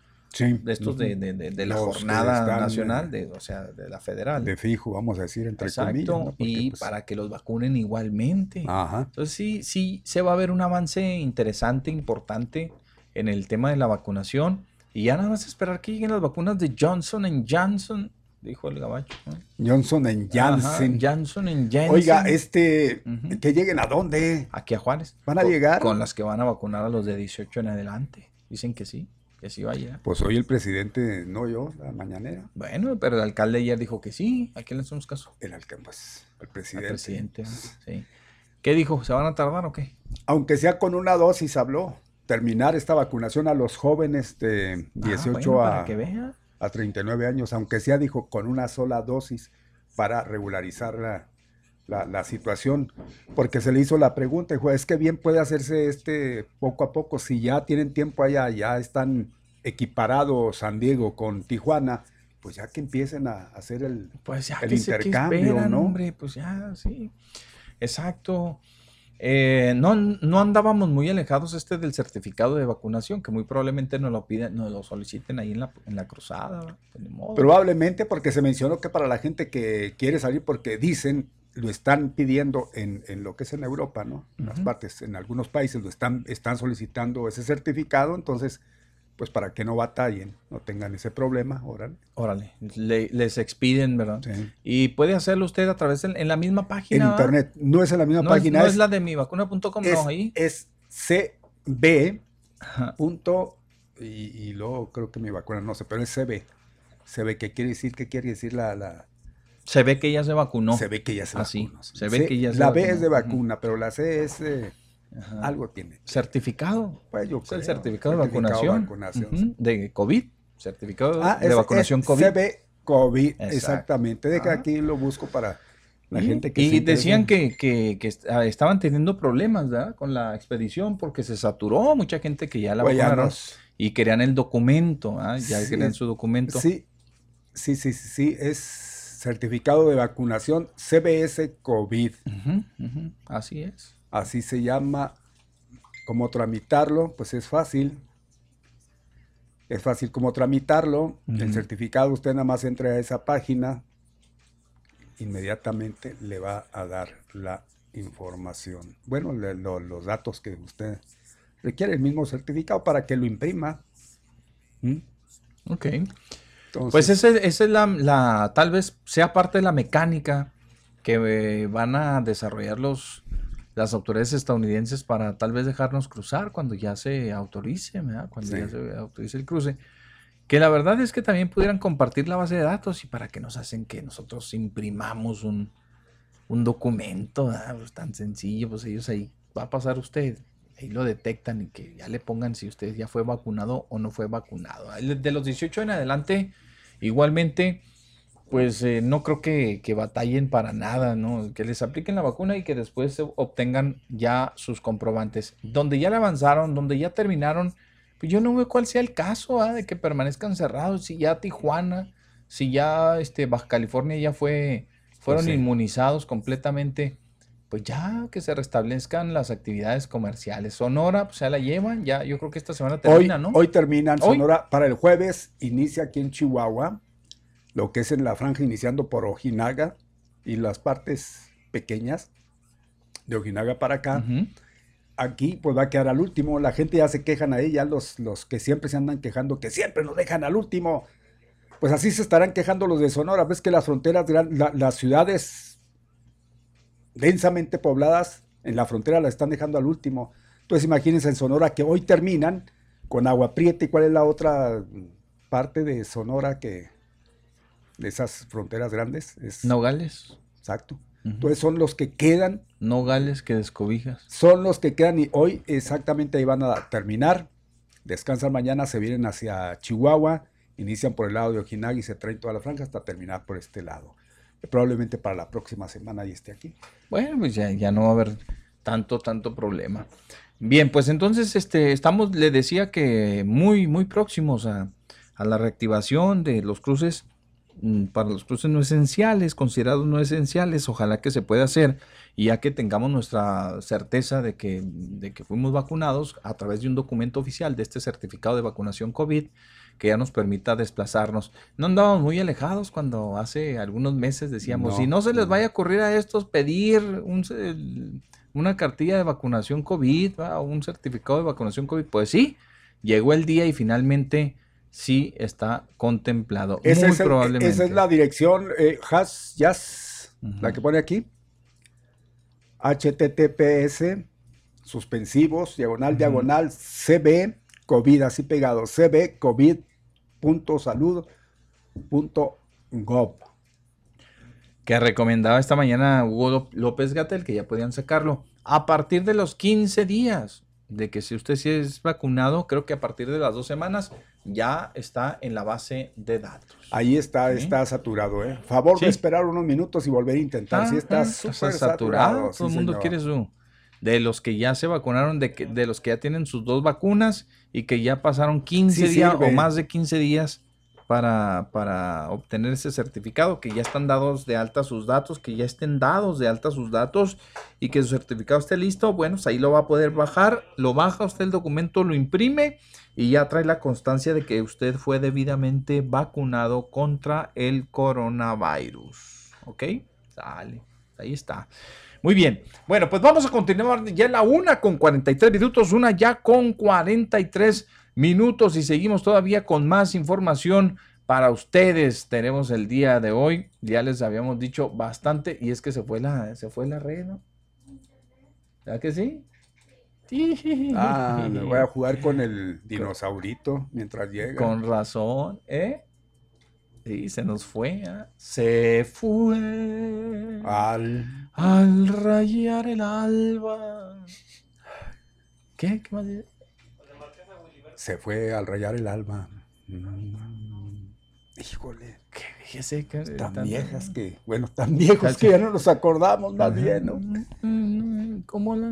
de estos de, de, la jornada nacional, de, o sea, de la federal. De fijo, vamos a decir, entre Exacto, y pues para que los vacunen igualmente. Entonces sí, sí, se va a ver un avance interesante, importante en el tema de la vacunación. Y ya nada más esperar que lleguen las vacunas de Johnson Johnson, dijo el gabacho. Johnson Johnson. Johnson Johnson. Oiga, este, que lleguen a dónde? Aquí a Juárez. ¿Van a llegar? Con las que van a vacunar a los de 18 en adelante. Dicen que sí que sí vaya. Pues hoy el presidente, no yo, la mañanera. Bueno, pero el alcalde ayer dijo que sí. ¿A quién le hacemos caso? El alcalde, pues, el presidente. El presidente, sí. ¿Qué dijo? ¿Se van a tardar o qué? Aunque sea con una dosis, habló. Terminar esta vacunación a los jóvenes de 18 ah, a, que a 39 años, aunque sea, dijo, con una sola dosis para regularizar la, la, situación, porque se le hizo la pregunta, dijo, es que bien puede hacerse este poco a poco, si ya tienen tiempo allá, ya están equiparados San Diego con Tijuana, pues ya que empiecen a hacer el, pues el intercambio, ¿no? Hombre, pues ya, sí, exacto. Eh, no, no andábamos muy alejados este del certificado de vacunación, que muy probablemente nos lo piden, nos lo soliciten ahí en la, en la cruzada. Probablemente porque se mencionó que para la gente que quiere salir, porque dicen lo están pidiendo en, en, lo que es en Europa, ¿no? En las partes, en algunos países lo están, están solicitando ese certificado, entonces, pues para que no batallen, no tengan ese problema, órale. Órale, les expiden, ¿verdad? Sí. Y puede hacerlo usted a través de en la misma página. En internet, no es en la misma página. no es, la de mi vacuna.com, no, ahí. Es CB. Punto, y, y, luego creo que mi vacuna, no sé, pero es CB. CB, ¿qué quiere decir? ¿Qué quiere decir la, la se ve que ya se vacunó. Se ve que ya se Así, ah, Se ve que ya se La B es de vacuna, pero la C es... algo tiene. ¿Certificado? Pues yo el certificado, de vacunación. De COVID. Certificado ah, de vacunación COVID. CB COVID, exactamente. De que aquí lo busco para la gente que... Y decían que, que, que, ah, estaban teniendo problemas ¿verdad? con la expedición porque se saturó mucha gente que ya la pues vacunaron y querían el documento, ya querían su documento. Sí, sí, sí, sí, es certificado de vacunación CBS COVID. Así es. Así se llama. ¿Cómo tramitarlo? Pues es fácil. Es fácil como tramitarlo. El certificado usted nada más entra a esa página. Inmediatamente le va a dar la información. Bueno, los datos que usted requiere, el mismo certificado para que lo imprima. ¿Mm? Ok pues esa, es la, tal vez sea parte de la mecánica que eh, van a desarrollar los, las autoridades estadounidenses para tal vez dejarnos cruzar cuando ya se autorice, cuando ya se autorice el cruce. Que la verdad es que también pudieran compartir la base de datos y para que nos hacen que nosotros imprimamos un, un documento, pues tan sencillo, pues ellos ahí va a pasar usted ahí lo detectan y que ya le pongan si usted ya fue vacunado o no fue vacunado. De los 18 en adelante, Igualmente, pues eh, no creo que, batallen para nada, ¿no? Que les apliquen la vacuna y que después obtengan ya sus comprobantes. Donde ya le avanzaron, donde ya terminaron, pues yo no veo cuál sea el caso ¿ah? de que permanezcan cerrados. Si ya Tijuana, si ya este, Baja California ya fue, fueron pues inmunizados completamente, pues ya que se restablezcan las actividades comerciales. Sonora, pues ya la llevan, ya yo creo que esta semana termina, hoy, ¿no? Hoy terminan Sonora, para el jueves inicia aquí en Chihuahua lo que es en la franja iniciando por Ojinaga y las partes pequeñas de Ojinaga para acá. Aquí pues va a quedar al último. La gente ya se quejan ahí, ya los, los que siempre se andan quejando, que siempre nos dejan al último. Pues así se estarán quejando los de Sonora. Ves que las fronteras, las ciudades densamente pobladas en la frontera la están dejando al último. Entonces imagínense en Sonora que hoy terminan con Agua Prieta y cuál es la otra parte de Sonora que de esas fronteras grandes es Nogales. Exacto. Entonces son los que quedan. Nogales que descobijas. Son los que quedan y hoy exactamente ahí van a terminar. Descansan mañana, se vienen hacia Chihuahua, inician por el lado de Ojinaga y se traen toda la franja hasta terminar por este lado. Probablemente para la próxima semana ya esté aquí. Bueno, pues ya, ya no va a haber tanto, tanto problema. Bien, pues entonces este, estamos, le decía que muy, muy próximos a, la reactivación de los cruces, mm, para los cruces no esenciales, considerados no esenciales, ojalá que se pueda hacer, y ya que tengamos nuestra certeza de que, de que fuimos vacunados a través de un documento oficial de este certificado de vacunación COVID, que ya nos permita desplazarnos. No andábamos muy alejados cuando hace algunos meses decíamos, si no se les vaya a ocurrir a estos pedir un, una cartilla de vacunación COVID, o un certificado de vacunación COVID. Pues sí, llegó el día y finalmente sí está contemplado. Muy probablemente. esa es la dirección eh, has, la que pone aquí. HTTPS, suspensivos, diagonal, diagonal, CB, COVID, así pegado, CB, COVID, punto salud, punto gov que recomendaba esta mañana Hugo López Gatel, que ya podían sacarlo, a partir de los 15 días de que si usted sí es vacunado, creo que a partir de las dos semanas ya está en la base de datos. Ahí está, está saturado, ¿eh? Favor de esperar unos minutos y volver a intentar. si está súper saturado. Todo el mundo quiere su... De los que ya se vacunaron, de, que, de los que ya tienen sus dos vacunas y que ya pasaron 15 días o más de 15 días para, para, obtener ese certificado, que ya están dados de alta sus datos, que ya estén dados de alta sus datos y que su certificado esté listo, bueno, pues ahí lo va a poder bajar, lo baja usted el documento, lo imprime y ya trae la constancia de que usted fue debidamente vacunado contra el coronavirus. ¿Ok? Sale, ahí está. Muy bien. Bueno, pues vamos a continuar ya en la una con 43 minutos, una ya con 43 minutos y seguimos todavía con más información para ustedes. Tenemos el día de hoy, ya les habíamos dicho bastante y es que se fue la, se fue la red, ¿no? ¿Verdad que sí? Ah, me voy a jugar con el dinosaurito mientras llega. Con razón, ¿eh? Sí, se nos fue. ¿ah? Se fue. Al. Al rayar el alba. ¿Qué? ¿Qué más dice? Se fue al rayar el alba. Híjole. Qué fíjese Tan viejas que, bueno, tan viejos que ya no nos acordamos más bien, ¿no? Como la...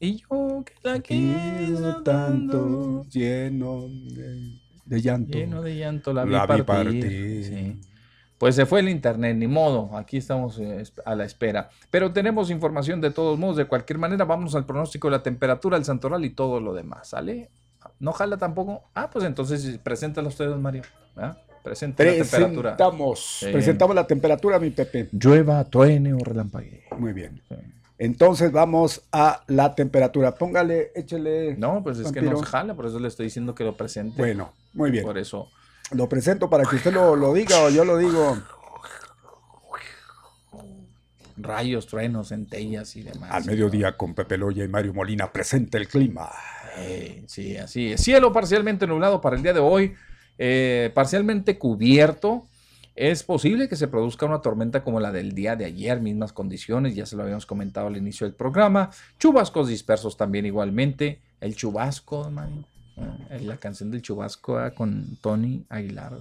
Y yo que la quiero tanto, lleno de, llanto. Lleno de llanto la vi, partir. Sí pues se fue el internet, ni modo, aquí estamos eh, a la espera. Pero tenemos información de todos modos, de cualquier manera, vamos al pronóstico de la temperatura, el santoral y todo lo demás, ¿sale? ¿No jala tampoco? Ah, pues entonces preséntalo usted, don Mario. ¿ah? Presenta la temperatura. Presentamos la temperatura, mi Pepe. Llueva, truene o relampaguee. Muy bien. Entonces vamos a la temperatura. Póngale, échele. No, pues es que no jala, por eso le estoy diciendo que lo presente. Bueno, muy bien. Por eso. Lo presento para que usted lo, diga o yo lo digo. Rayos, truenos, centellas y demás. Al mediodía con Pepe Loya y Mario Molina presenta el clima. sí, así es. Cielo parcialmente nublado para el día de hoy, eh, parcialmente cubierto. Es posible que se produzca una tormenta como la del día de ayer, mismas condiciones, ya se lo habíamos comentado al inicio del programa. Chubascos dispersos también igualmente. El chubasco, man, eh, la canción del chubasco ah, con Tony Aguilar,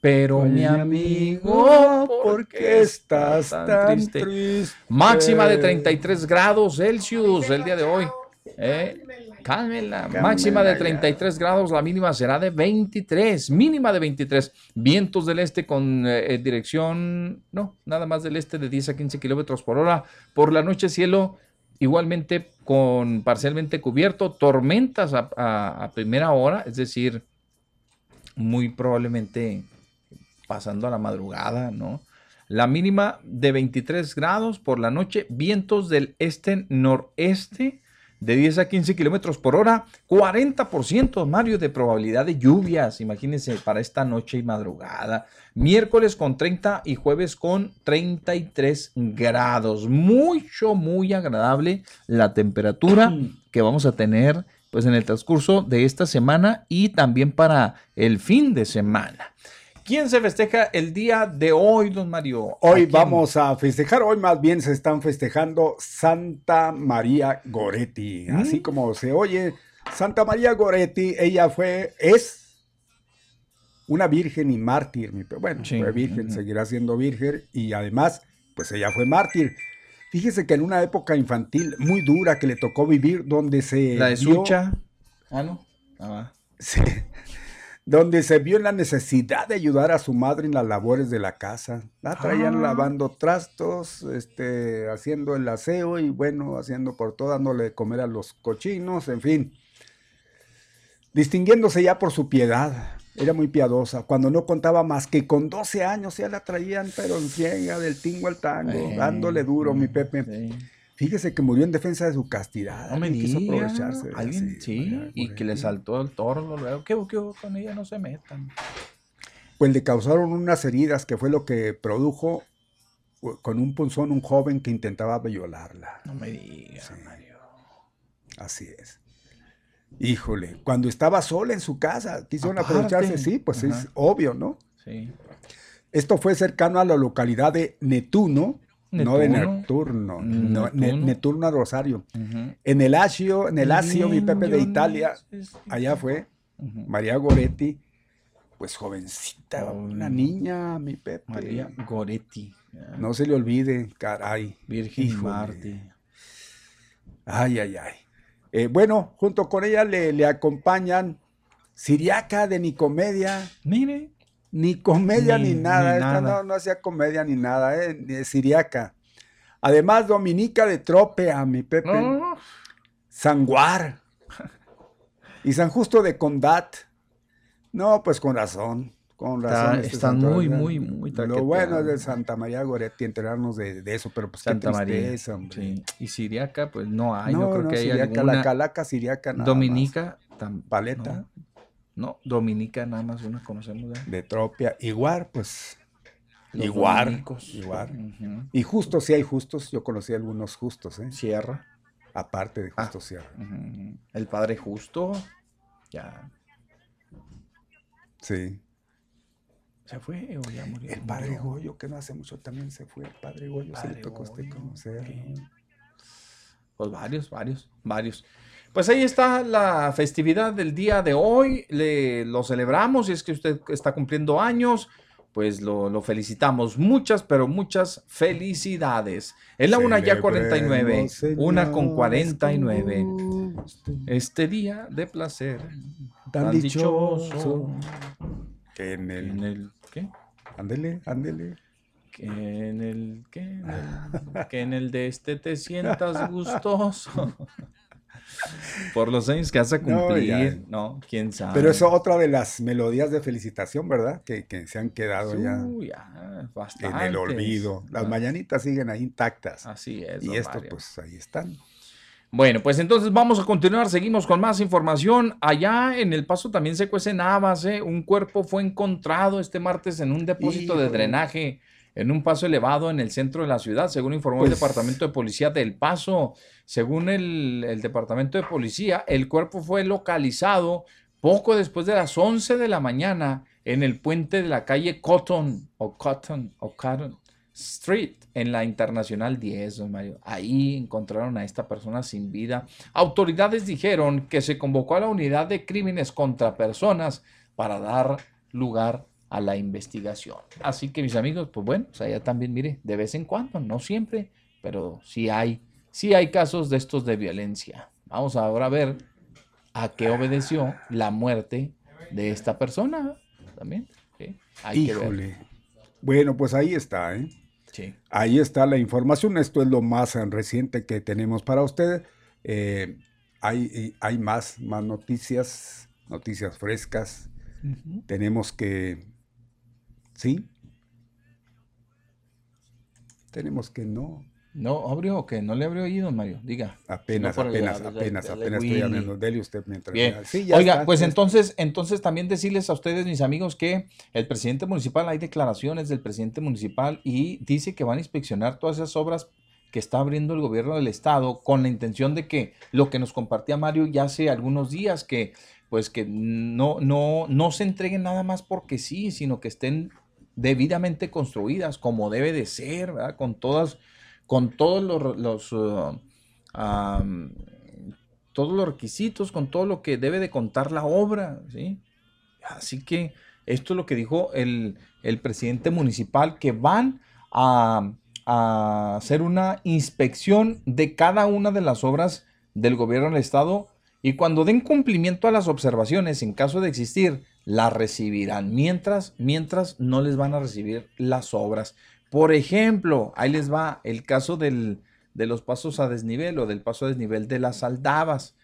Pero mi amigo, ¿por qué estás tan, triste? Máxima de 33 grados Celsius el día de hoy. ¿eh? Cálmela. Máxima de 33 grados, la mínima será de 23, mínima de 23. Vientos del este con eh, dirección, no, nada más del este de 10 a 15 kilómetros por hora. Por la noche, cielo igualmente con parcialmente cubierto, tormentas a, primera hora, es decir, muy probablemente pasando a la madrugada, ¿no? La mínima de 23 grados por la noche, vientos del este-noreste de 10 a 15 kilómetros por hora, 40% Mario de probabilidad de lluvias, imagínense para esta noche y madrugada. Miércoles con 30 y jueves con 33 grados. Mucho, muy agradable la temperatura que vamos a tener pues en el transcurso de esta semana y también para el fin de semana. ¿Quién se festeja el día de hoy, don Mario? Hoy vamos a festejar, hoy más bien se están festejando Santa María Goretti, así mm. como se oye. Santa María Goretti, ella fue, es una virgen y mártir. Bueno, fue virgen, seguirá siendo virgen y además, pues ella fue mártir. Fíjese que en una época infantil muy dura que le tocó vivir, donde se. La de Sucha. Ah, no. Ah, donde se vio la necesidad de ayudar a su madre en las labores de la casa. La traían ah. lavando trastos, este, haciendo el aseo y bueno, haciendo por todo, dándole de comer a los cochinos, en fin. Distinguiéndose ya por su piedad. Era muy piadosa. Cuando no contaba más que con 12 años ya la traían, pero en ciega, del tingo al tango, dándole duro, mi Pepe. Fíjese que murió en defensa de su castidad. No me quiso aprovecharse. Alguien, sí, y que le saltó el toro luego. ¿Qué, ¿Qué con ella? No se metan. Pues le causaron unas heridas que fue lo que produjo con un punzón un joven que intentaba violarla. No me digas, Mario. Así es. Híjole, cuando estaba sola en su casa, quisieron aprovecharse, sí, pues es obvio, ¿no? Sí. Esto fue cercano a la localidad de Netuno, no de Nepturno, no, Neturno Rosario. En el Asio, en el Asio, mi Pepe de Italia, allá fue María Goretti, pues jovencita, una niña, mi Pepe. María Goretti. No se le olvide, caray. Virgen Marte. Ay, ay, ay. Eh, bueno, junto con ella le, le acompañan Siriaca de Nicomedia. Mire ni comedia ni, nada. no, no hacía comedia ni nada, ¿eh? ni siriaca. Además, Dominica de Tropea, mi Pepe. Sanguar. Y San Justo de Condat. No, pues con razón. Con razón. Este están muy, muy, muy Lo bueno es de Santa María Goretti enterarnos de, eso, pero pues Santa María. Sí. Y Siriaca, pues no hay, no, creo que haya La calaca siriaca nada Dominica, Tan, Paleta. No, Dominica nada más una conocemos. De Tropia. Igual, pues. igual. Igual. Y justos, sí hay justos. Yo conocí algunos justos, ¿eh? Sierra. Aparte de Justo ah, Sierra. El padre justo. Ya. Sí. ¿Se fue o ya murió? El padre Goyo, que no hace mucho también se fue. El padre Goyo se le tocó a usted conocer. Pues varios, varios, varios. Pues ahí está la festividad del día de hoy. Le, lo celebramos y es que usted está cumpliendo años. Pues lo, felicitamos. Muchas, pero muchas felicidades. Es la una ya 49. Una con 49. Este día de placer. Tan, dichoso. en el, en el. ¿Qué? Ándele, ándele. Que en el. ¿Qué? En el, que en el de este te sientas gustoso. Por los años que hace cumplir, no, quién sabe. Pero eso es otra de las melodías de felicitación, ¿verdad? Que, se han quedado ya, en el olvido. Las ah. mañanitas siguen ahí intactas. Así es. Y esto, pues ahí están. Bueno, pues entonces vamos a continuar, seguimos con más información. Allá en El Paso también se cuecen habas, ¿eh? Un cuerpo fue encontrado este martes en un depósito de drenaje en un paso elevado en el centro de la ciudad, según informó el pues Departamento de Policía del Paso. Según el, Departamento de Policía, el cuerpo fue localizado poco después de las 11 de la mañana en el puente de la calle Cotton o Cotton o Cotton Street en la Internacional 10, Mario. Ahí encontraron a esta persona sin vida. Autoridades dijeron que se convocó a la unidad de crímenes contra personas para dar lugar a la investigación. Así que mis amigos, pues bueno, o sea, también, mire, de vez en cuando, no siempre, pero sí hay, sí hay casos de estos de violencia. Vamos ahora a ver a qué obedeció la muerte de esta persona también. Híjole. Bueno, pues ahí está, ¿eh? Sí. Ahí está la información. Esto es lo más reciente que tenemos para ustedes. Eh, hay, hay más, más noticias, noticias frescas Tenemos que, sí, tenemos que no. No, abrió o qué? ¿No le abrió ahí, don Mario? Diga. Apenas, apenas, apenas, apenas estoy hablando. Dele usted mientras. Bien. Oiga, pues entonces, entonces también decirles a ustedes, mis amigos, que el presidente municipal, hay declaraciones del presidente municipal y dice que van a inspeccionar todas esas obras que está abriendo el gobierno del estado con la intención de que lo que nos compartía Mario ya hace algunos días, que pues que no, no, no se entreguen nada más porque sí, sino que estén debidamente construidas como debe de ser. Con todas con todos los, uh, todos los requisitos, con todo lo que debe de contar la obra, ¿sí? Así que esto es lo que dijo el, presidente municipal, que van a, a, hacer una inspección de cada una de las obras del gobierno del estado y cuando den cumplimiento a las observaciones, en caso de existir, las recibirán. Mientras, mientras no les van a recibir las obras. Por ejemplo, ahí les va el caso de los pasos a desnivel o del paso a desnivel de las aldabas.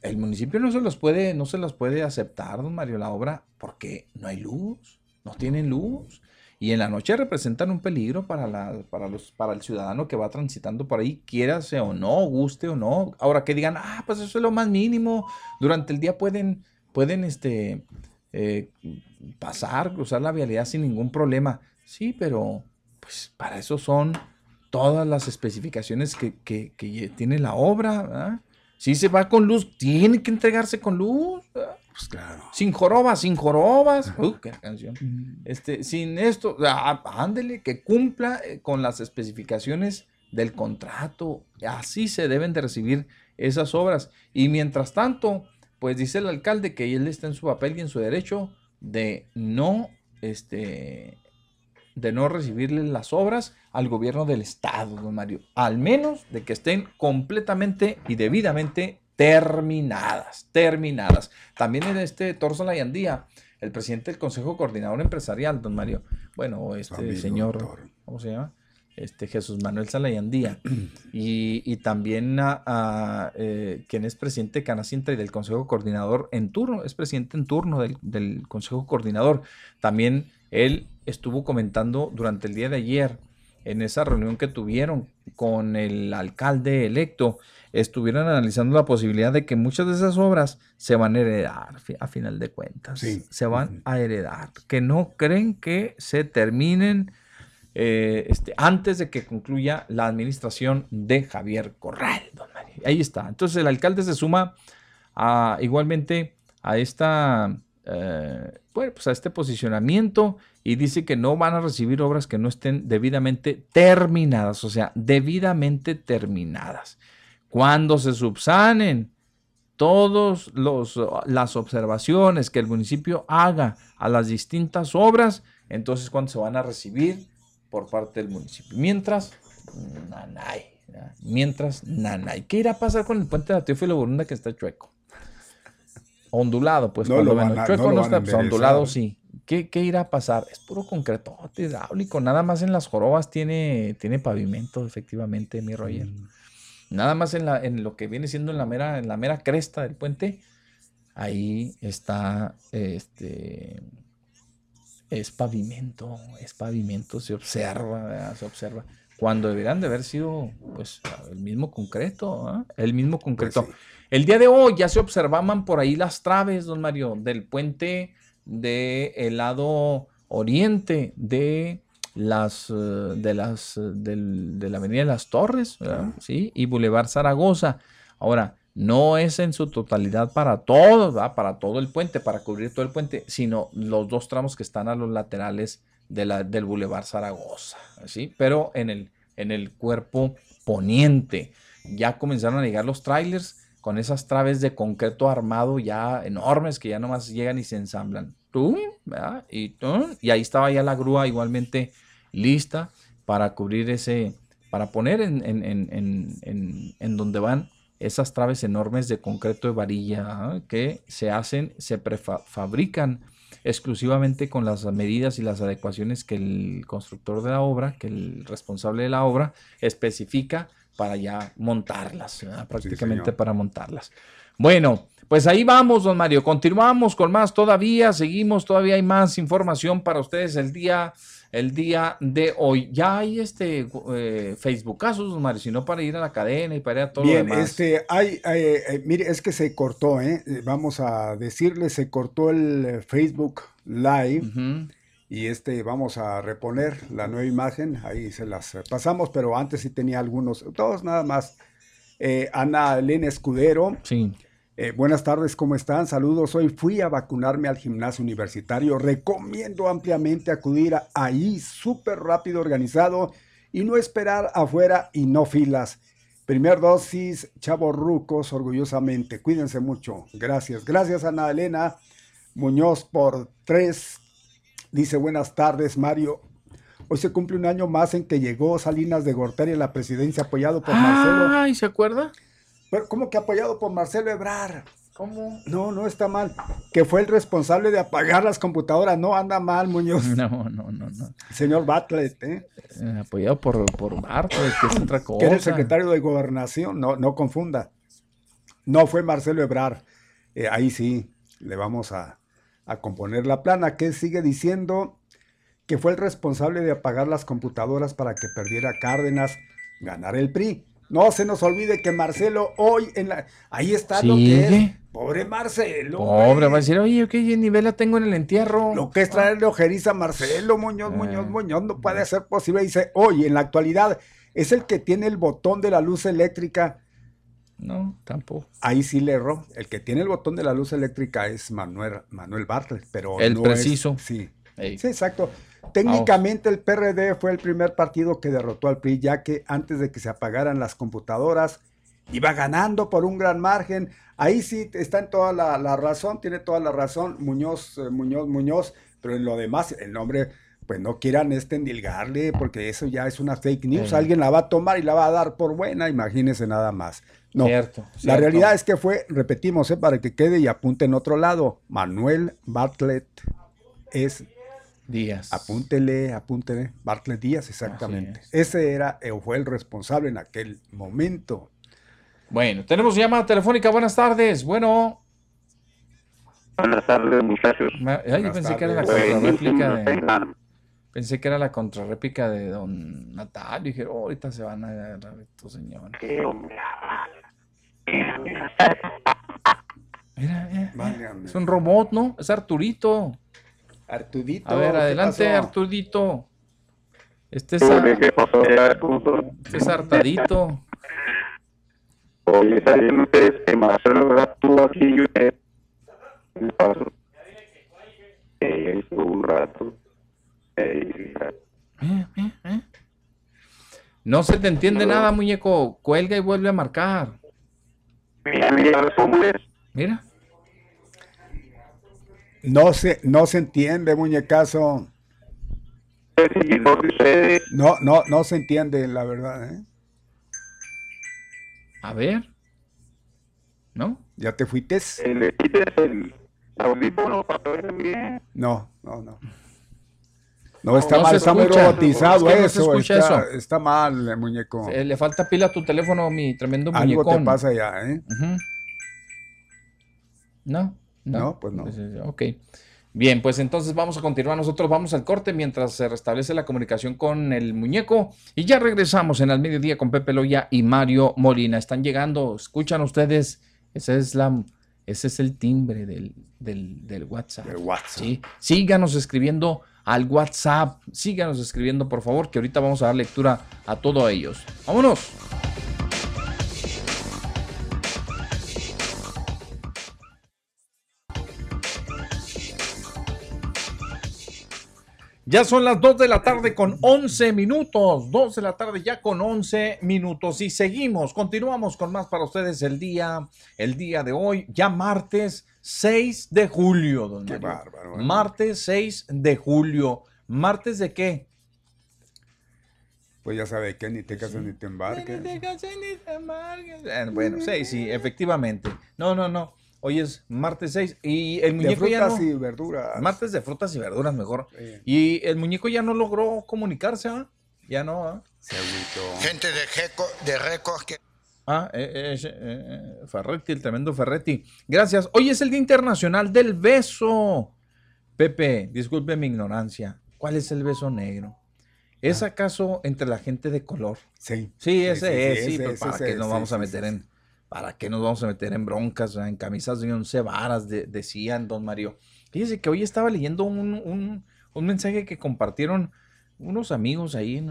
El municipio no se los puede, no se los puede aceptar, don Mario, la obra, porque no hay luz, no tienen luz. Y en la noche representan un peligro para, la, para, los, para el ciudadano que va transitando por ahí, quiérase o no, guste o no. Ahora que digan, ah, pues eso es lo más mínimo. Durante el día pueden, pueden este, eh, pasar, cruzar la vialidad sin ningún problema. Sí, pero pues para eso son todas las especificaciones que, tiene la obra. Si se va con luz, tiene que entregarse con luz. Pues claro. Sin jorobas, sin jorobas. Uh, qué canción. Este, sin esto, ándele, que cumpla eh, con las especificaciones del contrato. Así se deben de recibir esas obras. Y mientras tanto, pues dice el alcalde que él está en su papel y en su derecho de no este, de no recibirle las obras al gobierno del estado, don Mario. Al menos de que estén completamente y debidamente terminadas, terminadas. También en este Torso Layandía, el presidente del Consejo Coordinador Empresarial, don Mario, bueno, este señor, ¿cómo se llama? Este Jesús Manuel Salayandía, y, y también a, eh, quien es presidente de Canacintra y del Consejo Coordinador en turno, es presidente en turno del, del Consejo Coordinador. También él estuvo comentando durante el día de ayer en esa reunión que tuvieron con el alcalde electo, estuvieron analizando la posibilidad de que muchas de esas obras se van a heredar a final de cuentas. Se van a heredar. Que no creen que se terminen eh, este, antes de que concluya la administración de Javier Corral. Ahí está. Entonces el alcalde se suma a, igualmente a esta eh, bueno, pues a este posicionamiento y dice que no van a recibir obras que no estén debidamente terminadas, o sea, debidamente terminadas. Cuando se subsanen todas las observaciones que el municipio haga a las distintas obras, entonces cuando se van a recibir por parte del municipio. Mientras, nanay. Mientras, nanay. ¿Qué irá a pasar con el puente de la Teófilo que está chueco? Ondulado, pues cuando ven chueco no, está, pues, ondulado sí. ¿Qué, ¿Qué, irá a pasar? Es puro concreto hidráulico, nada más en las jorobas tiene, tiene pavimento, efectivamente, mi Roger. Mm. Nada más en, la, en lo que viene siendo en la mera, en la mera cresta del puente, ahí está este es pavimento, es pavimento, se observa, se observa. Cuando deberían de haber sido, pues, el mismo concreto, ¿ah? el mismo concreto. Pues el día de hoy ya se observaban por ahí las traves, don Mario, del puente del lado oriente de las eh, de las eh, de la avenida de las Torres, ¿sí? Y Boulevard Zaragoza. Ahora, no es en su totalidad para todos, para todo el puente, para cubrir todo el puente, sino los dos tramos que están a los laterales de la, del Boulevard Zaragoza, ¿sí? Pero en el, en el cuerpo poniente ya comenzaron a llegar los trailers con esas traves de concreto armado ya enormes que ya nomás llegan y se ensamblan. Y, y ahí estaba ya la grúa igualmente lista para cubrir ese, para poner en, en, donde van esas traves enormes de concreto de varilla que se hacen, se prefabrican exclusivamente con las medidas y las adecuaciones que el constructor de la obra, que el responsable de la obra especifica para ya montarlas, prácticamente para montarlas. Bueno, pues ahí vamos, don Mario. Continuamos con más todavía. Seguimos, todavía hay más información para ustedes el día, el día de hoy. Ya hay este eh, Facebook casos, don Mario, sino para ir a la cadena y para ir a todo Bien, lo demás. este, hay, eh, mire, es que se cortó, ¿eh? Vamos a decirle, se cortó el Facebook Live. Y este, vamos a reponer la nueva imagen, ahí se las pasamos, pero antes sí tenía algunos, todos nada más. Eh, Ana Elena Escudero. Sí. Eh, buenas tardes, ¿cómo están? Saludos. Hoy fui a vacunarme al gimnasio universitario. Recomiendo ampliamente acudir ahí, súper rápido, organizado y no esperar afuera y no filas. Primer dosis, chavos rucos, orgullosamente. Cuídense mucho. Gracias. Gracias, Ana Elena Muñoz, por tres Dice, buenas tardes, Mario. Hoy se cumple un año más en que llegó Salinas de Gortari a la presidencia apoyado por Marcelo. Ay, ¿se acuerda? Pero, ¿cómo que apoyado por Marcelo Ebrar? ¿Cómo? No, no está mal. Que fue el responsable de apagar las computadoras. No, anda mal, Muñoz. No, no, no, no. Señor Bartlett, ¿eh? eh apoyado por, por Bartlett, que es otra cosa. Que era el secretario de Gobernación. No, no confunda. No fue Marcelo Ebrar. Eh, ahí sí, le vamos a, a componer la plana, que sigue diciendo que fue el responsable de apagar las computadoras para que perdiera Cárdenas, ganar el PRI. No se nos olvide que Marcelo hoy en la... Ahí está lo que es. Pobre Marcelo. Pobre, va a decir, oye, ¿qué nivel la tengo en el entierro? Lo que es traerle ojeriza a Marcelo, Muñoz, Muñoz, eh. Muñoz, no puede ser posible. Dice, hoy en la actualidad es el que tiene el botón de la luz eléctrica no, tampoco. Ahí sí le erró. El que tiene el botón de la luz eléctrica es Manuel, Manuel Bartlett, pero el preciso. sí. sí, exacto. Técnicamente el PRD fue el primer partido que derrotó al PRI, ya que antes de que se apagaran las computadoras, iba ganando por un gran margen. Ahí sí está en toda la, razón, tiene toda la razón Muñoz, eh, Muñoz, Muñoz, pero en lo demás, el nombre, pues no quieran este endilgarle, porque eso ya es una fake news. Alguien la va a tomar y la va a dar por buena, imagínense nada más. No, la realidad es que fue, repetimos, ¿eh? para que quede y apunte en otro lado, Manuel Bartlett es Díaz. Apúntele, apúntele, Bartlett Díaz, exactamente. Ese era o fue el responsable en aquel momento. Bueno, tenemos llamada telefónica, buenas tardes. Bueno. Buenas tardes, muchachos. Ay, pensé que era la contrarréplica de. Pensé que era la contrarréplica de don Natalio. Y dije, oh, ahorita se van a agarrar estos señores. Qué hombre. Mira, mira, es un robot, ¿no? Es Arturito. Arturito. A ver, adelante, Arturito. Este es, a... este es hartadito. Oye, salieron ustedes que Marcelo estuvo aquí y usted. ¿Qué pasó? Ella estuvo un rato. Eh, eh, eh. No se te entiende nada, muñeco. Cuelga y vuelve a marcar. Mira. No se, no se entiende, muñecazo. No, no, no se entiende, la verdad. ¿eh? A ver. ¿No? ¿Ya te fuiste? ¿Le el audífono para ver bien? No, no, no. No, está mal, está muy robotizado eso, está, mal, muñeco. le falta pila a tu teléfono, mi tremendo muñeco. Algo te pasa ya, ¿eh? No, no. pues no. Pues, ok. Bien, pues entonces vamos a continuar. Nosotros vamos al corte mientras se restablece la comunicación con el muñeco. Y ya regresamos en el mediodía con Pepe Loya y Mario Molina. Están llegando, escuchan ustedes. Ese es la, ese es el timbre del, del, WhatsApp. WhatsApp. ¿sí? Síganos escribiendo al WhatsApp. Síganos escribiendo, por favor, que ahorita vamos a dar lectura a todos ellos. ¡Vámonos! Ya son las 2 de la tarde con 11 minutos. 2 de la tarde ya con 11 minutos. Y seguimos, continuamos con más para ustedes el día, el día de hoy, ya martes 6 de julio, don Qué bárbaro. ¿eh? Martes 6 de julio. ¿Martes de qué? Pues ya sabe que ni te casas ni te embarques. Ni te casas ni te embarques. Eh, bueno, sí, sí, efectivamente. No, no, no. Hoy es martes 6 y el muñeco de frutas y verduras. Martes de frutas y verduras mejor. Y el muñeco ya no logró comunicarse, ¿ah? Ya no, ¿ah? Gente de, de récords que... Ah, eh, eh, eh, Ferretti, el tremendo Ferretti. Gracias. Hoy es el Día Internacional del Beso. Pepe, disculpe mi ignorancia. ¿Cuál es el beso negro? ¿Es ah. acaso entre la gente de color? Sí. Sí, ese es, sí, para qué nos vamos a meter en, para qué nos vamos a meter en broncas, en camisas de once varas, decían don Mario. Fíjese que hoy estaba leyendo un, mensaje que compartieron unos amigos ahí en,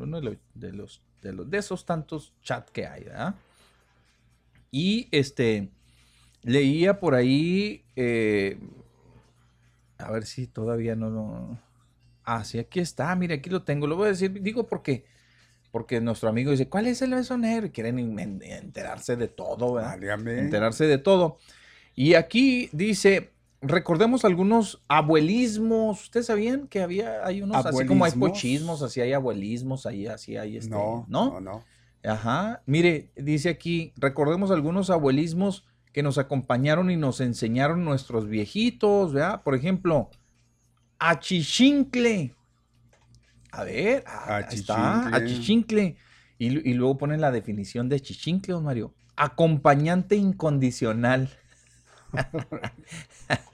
uno de los, de los, de esos tantos chats que hay, ¿verdad? Y este leía por ahí, eh, a ver si todavía no lo Ah, sí, aquí está, mire, aquí lo tengo. Lo voy a decir, digo porque, porque nuestro amigo dice, ¿cuál es el beso negro? quieren enterarse de todo, ¿verdad? Enterarse de todo. Y aquí dice, recordemos algunos abuelismos. ¿Ustedes sabían que había, hay unos, así como hay pochismos, así hay abuelismos, ahí así hay este, no, no, no. Ajá, mire, dice aquí, recordemos algunos abuelismos que nos acompañaron y nos enseñaron nuestros viejitos, ¿verdad? Por ejemplo, achichincle. A ver, ah, ahí está, achichincle. Y, y, luego ponen la definición de achichincle, don Mario. Acompañante incondicional.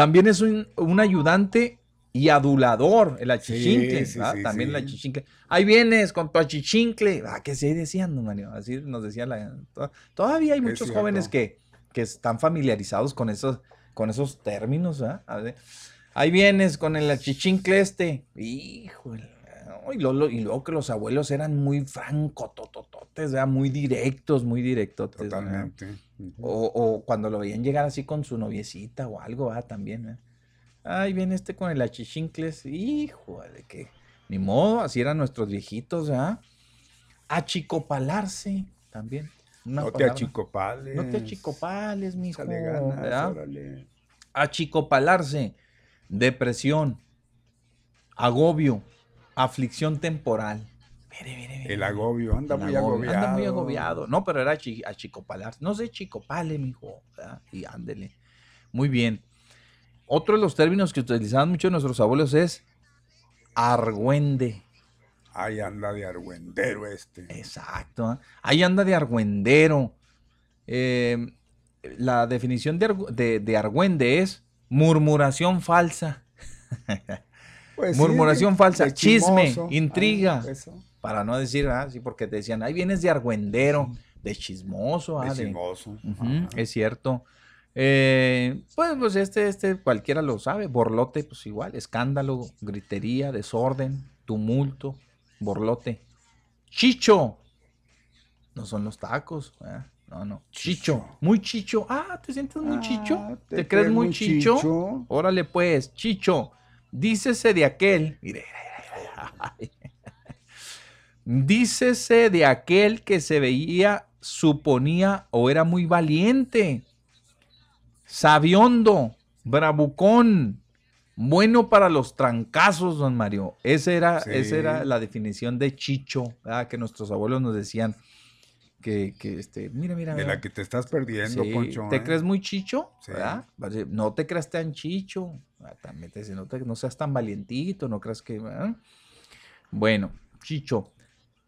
También es un, ayudante y adulador, el achichincle. También el achichincle. Ahí vienes con tu achichincle. Ah, que se decían, Mario. Así nos decía la. Todavía hay muchos jóvenes que, que, están familiarizados con esos, con esos términos. ¿verdad? Ahí vienes con el achichincle este. Híjole. Y luego, que los abuelos eran muy franco, totototes, muy directos, muy directos. Totalmente. O, cuando lo veían llegar así con su noviecita o algo, ah, también. ¿eh? Ahí viene este con el achichincles. Híjole, que ni modo, así eran nuestros viejitos, ¿ah? Achicopalarse también. no te achicopales. No te achicopales, mijo. Ganas, Achicopalarse depresión, agobio, aflicción temporal. Mire, mire, mire. El agobio, anda muy agobiado. Anda muy agobiado. No, pero era a chicopalar. No sé, chicopale, mijo. Y ándele. Muy bien. Otro de los términos que utilizaban mucho nuestros abuelos es argüende. Ahí anda de argüendero este. Exacto. ¿eh? Ahí anda de argüendero. Eh, la definición de, de argüende es murmuración falsa. Pues murmuración falsa, chisme, intriga. Ah, para no decir, ah, sí, porque te decían, ahí vienes de argüendero, de chismoso. Ah, de chismoso. es cierto. Eh, pues, pues este, este, cualquiera lo sabe. Borlote, pues igual, escándalo, gritería, desorden, tumulto, borlote. Chicho. No son los tacos. No, no. Chicho. Muy chicho. Ah, ¿te sientes muy chicho? Ah, ¿Te, crees muy chicho? Órale, pues, chicho. Dícese de aquel. Mire. Dícese de aquel que se veía, suponía o era muy valiente, sabiondo, bravucón, bueno para los trancazos, don Mario. Esa era, esa era la definición de chicho, que nuestros abuelos nos decían que, que, este, mira, mira. De la que te estás perdiendo, Poncho. ¿Te ¿eh? crees muy chicho? ¿verdad? No te creas tan chicho. Ah, también te no, no seas tan valientito, no creas que. Bueno, chicho.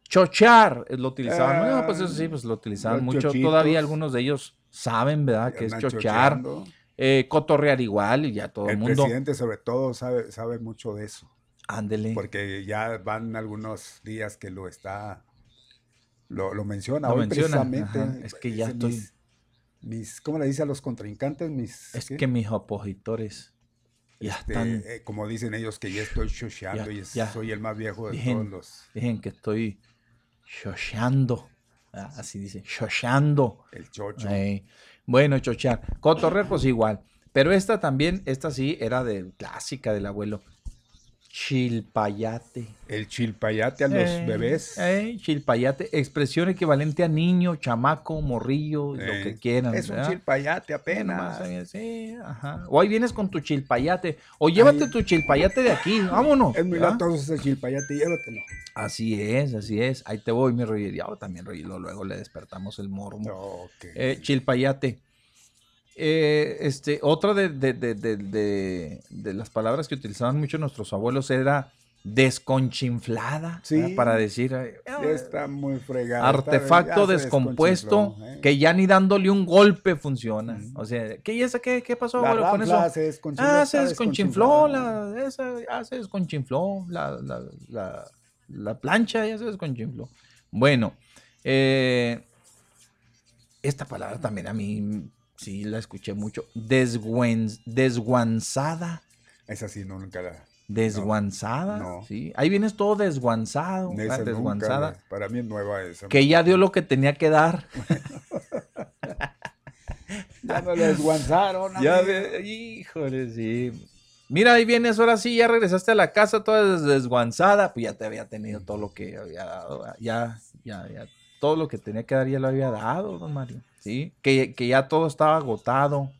Chochar, lo utilizaban. no, pues eso sí, pues lo utilizaban mucho. Todavía algunos de ellos saben, ¿verdad? Que es chochar. Eh, cotorrear igual y ya todo el, mundo. El presidente, sobre todo, sabe, sabe mucho de eso. Ándele. Porque ya van algunos días que lo está lo, menciona hoy precisamente. Es que ya estoy... Mis, ¿Cómo le dice a los contrincantes? Mis, es que mis opositores ya este, están... Eh, como dicen ellos, que ya estoy shosheando y soy el más viejo de todos los... Dicen que estoy shosheando. Ah, así dice, shosheando. El chocho. bueno, chochear. Cotorrer, pues igual. Pero esta también, esta sí era de clásica del abuelo. Chilpayate. El chilpayate a los eh, bebés. Eh, chilpayate, expresión equivalente a niño, chamaco, morrillo, lo que eh, quieran. Es un chilpayate apenas. sí, ajá. O ahí vienes con tu chilpayate. O llévate tu chilpayate de aquí, vámonos. Es muy latoso ese chilpayate, llévatelo. Así es, así es. Ahí te voy, mi rollo. también rollo, luego le despertamos el mormo. chilpayate. Eh, este, otra de, de, las palabras que utilizaban mucho nuestros abuelos era desconchinflada, Sí. para decir, Ya está muy fregado. artefacto descompuesto que ya ni dándole un golpe funciona. O sea, ¿qué, esa, qué, qué pasó La abuelo, con eso? se ah, se desconchinfló, la, esa, ya se desconchinfló, la, la, la, la plancha ya se desconchinfló. Bueno, eh, esta palabra también a mí sí la escuché mucho. Desguen- desguanzada. Esa sí, no, nunca la... Desguanzada, No. sí. Ahí vienes todo desguanzado, Esa nunca desguanzada. para mí es nueva esa. Que ya dio lo que tenía que dar. Ya me lo desguanzaron. Ya híjole, sí. Mira, ahí vienes, ahora sí, ya regresaste a la casa toda des- desguanzada, pues ya te había tenido todo lo que había dado, ya, ya, ya, todo lo que tenía que dar ya lo había dado, don Mario, ¿sí? Que, que ya todo estaba agotado.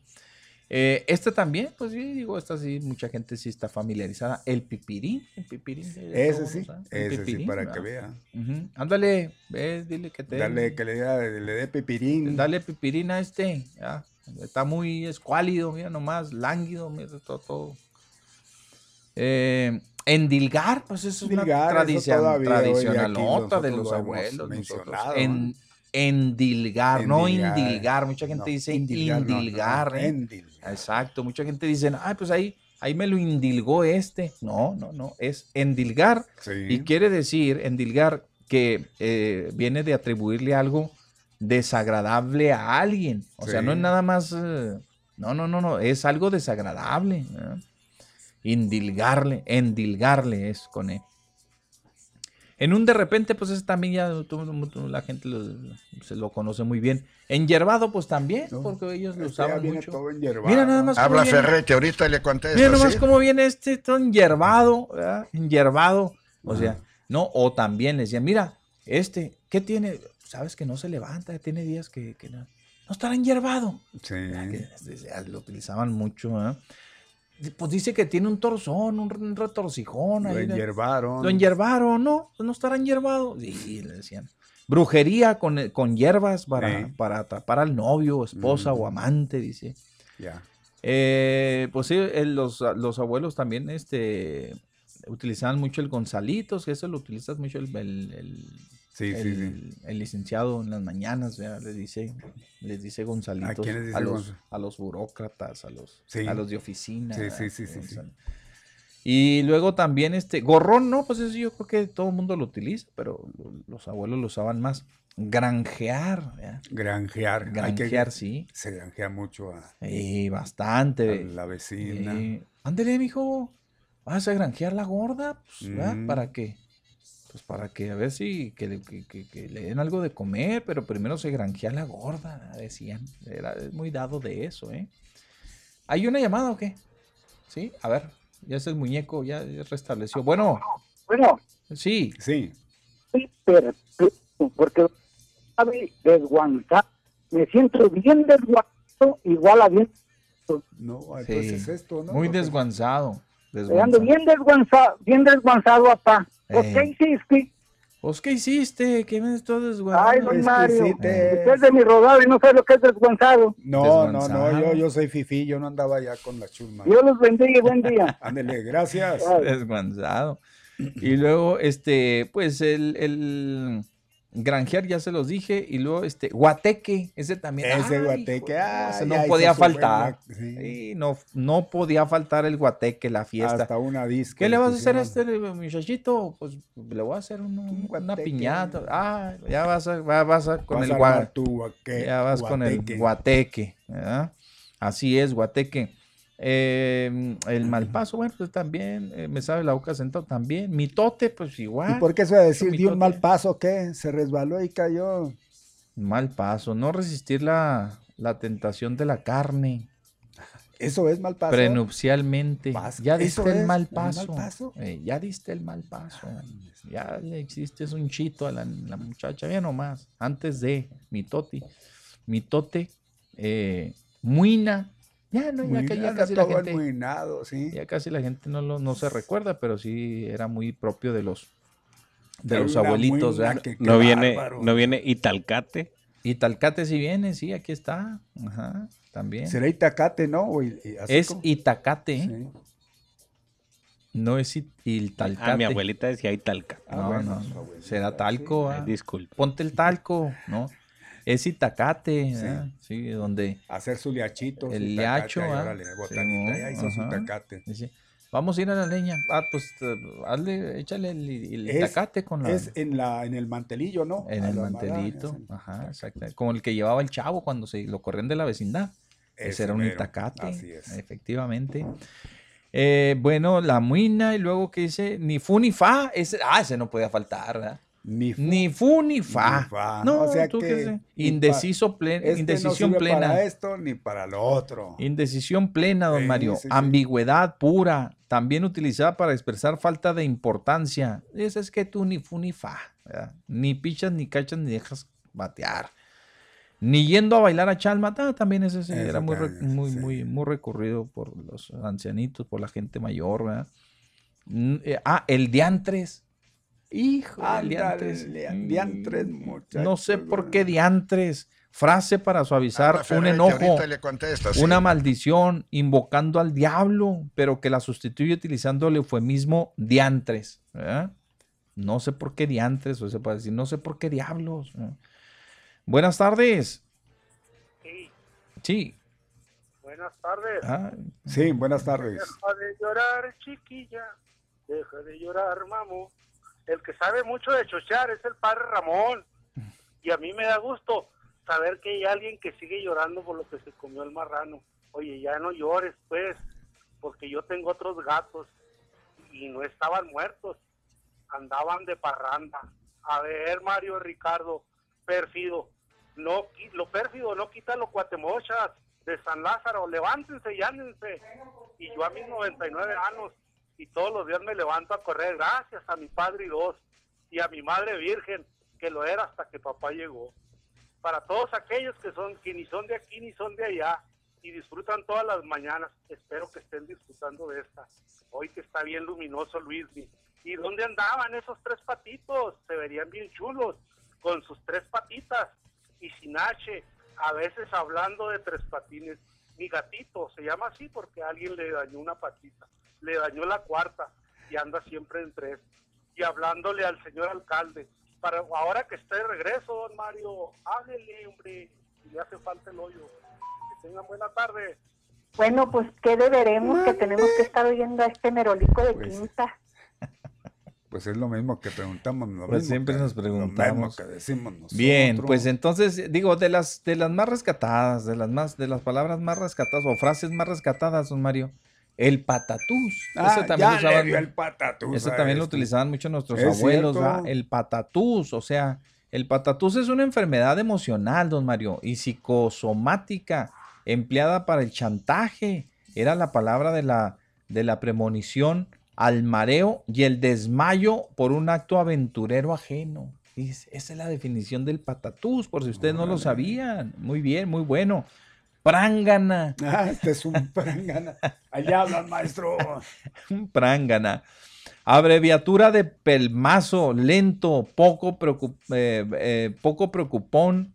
Eh, este también, pues sí, digo, esta sí, mucha gente sí está familiarizada. El pipirín, el pipirín. Ese todos sí, ese sí, pipirín, para ¿verdad? que vea. Ándale, ve, dile que te... Dale, que le, dé- le dé pipirín. Dale pipirín a este. ya. Está muy escuálido, mira nomás, lánguido, mira todo. todo. Eh, endilgar, pues eso es una tradición todavía hoy tradicional aquí nota de los abuelos. nosotros. En- endilgar, no indilgar. Mucha gente No, dice indilgar, no, no, ¿eh? endilgar. Exacto, mucha gente dice, ay, pues ahí, ahí me lo indilgó este. No, no, no, es endilgar. Sí. Y quiere decir, endilgar, que eh, viene de atribuirle algo desagradable a alguien. O sea, no es nada más, eh, no, no, no, no, es algo desagradable. Indilgarle, endilgarle es con E. En un de repente, pues es también ya la gente lo- se lo conoce muy bien. En yerbado, pues también, porque ellos lo Este usaban viene mucho. todo. Mira nada más cómo Habla viene. Ferretti, ahorita le contesta. Mira nomás ¿sí? cómo viene este todo enyerbado, ¿verdad? Enyerbado. O sea, no, o también le decían, mira, este, ¿qué tiene? Sabes que no se levanta, tiene días que, que no, no estará enyerbado. Sí. Que, ya lo utilizaban mucho, ¿eh? Pues dice que tiene un torzón, un, retorcijón. Lo enyerbaron. Lo enyerbaron, no, pues no estará enyerbado. Sí, le decían. Brujería con, con hierbas para, Sí. para atrapar al novio, esposa o amante, dice. Ya. Eh, pues sí, eh, los, los abuelos también este, utilizaban mucho el Gonzalitos, que eso lo utilizas mucho el, el, el- Sí, sí, el- el licenciado en las mañanas, ¿verdad? les dice, les dice Gonzalitos quiénes dice a los, a los burócratas, a los, Sí. a los de oficina. Sí, sí, ¿verdad? sí, sí, sí. Gonzal- Y luego también este gorrón, no, pues eso yo creo que todo el mundo lo utiliza, pero lo- los abuelos lo usaban más. Granjear, ¿verdad? Granjear. Hay que- Granjear, sí. Se granjea mucho a, Sí, a bastante. la vecina. Ándele, mijo. Vas a granjear la gorda, pues, ¿verdad? Mm. ¿Para qué? Pues para que a ver si que le, que- que- que le den algo de comer, pero primero se granjea la gorda, decían. Era muy dado de eso, ¿eh? ¿Hay una llamada o qué? Sí, a ver, ya es el muñeco, ya ya restableció. Bueno, Bueno, sí. Sí. sí, pero porque sabe desguanzar. Me siento bien desguanzado, igual a bien. No, sí. entonces esto, ¿no? Muy Porque- desguanzado. Ando bien desguanzado, bien desguanzado, papá. ¿Por Eh. qué hiciste? Pues, ¿qué hiciste? ¿Qué me estás desguanzado? Ay, don Mario, usted es de mi rodado y no sabe lo que es desguanzado. No, no, no, yo, yo soy fifí, yo no andaba ya con la chulma. Dios los bendiga y buen día. Ándele, gracias. desguanzado. Y luego, este, pues el, el granjear, ya se los dije, y luego este, guateque, ese también. Ese Ay, guateque, ah, ese ya no podía faltar. sí. Sí, no, no podía faltar el guateque, la fiesta. Hasta una disco. ¿Qué le vas a hacer a este muchachito? Pues le voy a hacer un- una guateque. piñata. Ah, ya vas a, va- vas a con Vas el a gua- armar tu guaque- ya vas con el guateque. guateque, ¿verdad? Así es, guateque. Eh, el malpaso, bueno, pues también, eh, me sabe la boca sentado también. Mitote, pues igual. ¿Y por qué se va a decir dio un mal mitote. paso? ¿Qué? Se resbaló y cayó. Mal paso, no resistir la, la tentación de la carne Eso es mal paso. prenupcialmente. Pas- Ya eso diste el mal paso. Eh, ya diste el mal paso. Ya le hiciste un chito a la, la muchacha, ya nomás. Antes de mitoti, mitote, eh, muina. Ya no, ya, que- ya casi la gente. sí. Ya casi la gente no, lo, no se recuerda, pero sí era muy propio de los de los abuelitos, No viene, bárbaro. no viene Italcate. Y Talcate sí viene, sí, aquí está. Ajá, también. Será Itacate, ¿no? O i- y así Es como- Itacate, ¿eh? Sí. No es Italcate. Ah, mi abuelita decía Italca. Ah, no, no, será talco. Sí. Disculpe. Ponte el talco, ¿no? Es Itacate, sí. sí, donde... Hacer su liachito. El su liacho, tacate, ¿ah? órale, botanita, Sí, ahí hizo su tacate. Sí. Vamos a ir a la leña. Ah, pues eh, hazle, échale el, el Es- itacate con la... Es en, la, en el mantelillo, ¿no? En A el mantelito, ajá, exacto. Como el que llevaba el chavo cuando se lo corrían de la vecindad. Ese Ese era un mero, itacate, así es. efectivamente. Eh, bueno, la muina y luego que dice ni fu ni fa. Ese, ah, ese no podía faltar, ¿verdad? Ni fu, Ni fu ni fa. ni fa. No, O sea tú que Indeciso plen- Este no indecisión sirve plena. para esto ni para lo otro. Indecisión plena, don Sí, Mario. sí, sí. Ambigüedad pura. También utilizada para expresar falta de importancia. Eso es que tú ni fu ni fa. ¿verdad? Ni pichas, ni cachas, ni dejas batear. Ni yendo a bailar a Chalma. ah, también ese era muy, también, muy, muy, muy recurrido por los ancianitos, por la gente mayor. ¿verdad? Mm, eh, ah, el diantres. Hijo, diantres. dia- diantres, Mm, muchachos, No sé por qué diantres. Frase para suavizar un enojo, ahorita le contesta, sí. una maldición, invocando al diablo, pero que la sustituye utilizando el eufemismo diantres. ¿verdad? No sé por qué diantres, o se puede decir, no sé por qué diablos. ¿verdad? Buenas tardes. Sí, Sí. buenas tardes. Ah, Sí, buenas tardes. Deja de llorar, chiquilla. Deja de llorar, mamo. El que sabe mucho de chochar es el padre Ramón. Y a mí me da gusto saber que hay alguien que sigue llorando por lo que se comió el marrano. Oye, ya no llores, pues, porque yo tengo otros gatos y no estaban muertos, andaban de parranda. A ver, Mario Ricardo, pérfido, no, lo pérfido no quita los cuatemochas de San Lázaro, levántense y ándense. Y yo a mis 99 años y todos los días me levanto a correr gracias a mi padre y dos y a mi madre virgen que lo era hasta que papá llegó. Para todos aquellos que son que ni son de aquí ni son de allá y disfrutan todas las mañanas, espero que estén disfrutando de esta. Hoy que está bien luminoso Luismi. ¿Y dónde andaban esos tres patitos? Se verían bien chulos con sus tres patitas y sin H, a veces hablando de tres patines. Mi gatito se llama así porque alguien le dañó una patita, le dañó la cuarta y anda siempre en tres. Y hablándole al señor alcalde, para ahora que esté de regreso, don Mario, háblele, hombre, si le hace falta el hoyo. Que tengan buena tarde. Bueno, pues, ¿qué deberemos que tenemos que estar oyendo a este merolico de Pues, quinta? Pues es lo mismo que preguntamos. Lo Pues mismo siempre que- nos Lo mismo preguntamos. que decimos nosotros. Bien, pues entonces, digo, de las, de las más rescatadas, de las más, de las palabras más rescatadas o frases más rescatadas, don Mario, el patatús. Ah, Ese también ya lo usaban le dio mu- el patatús Ese también lo este. utilizaban mucho nuestros Es abuelos. El patatús, o sea, el patatús es una enfermedad emocional, don Mario, y psicosomática, empleada para el chantaje. Era la palabra de la, de la premonición al mareo y el desmayo por un acto aventurero ajeno. Esa es la definición del patatús, por si ustedes no lo sabían. Muy bien, muy bueno. Prángana. Ah, este es un prángana. Allá hablan, maestro. Un prángana. Abreviatura de pelmazo, lento, poco, preocup- eh, eh, poco preocupón,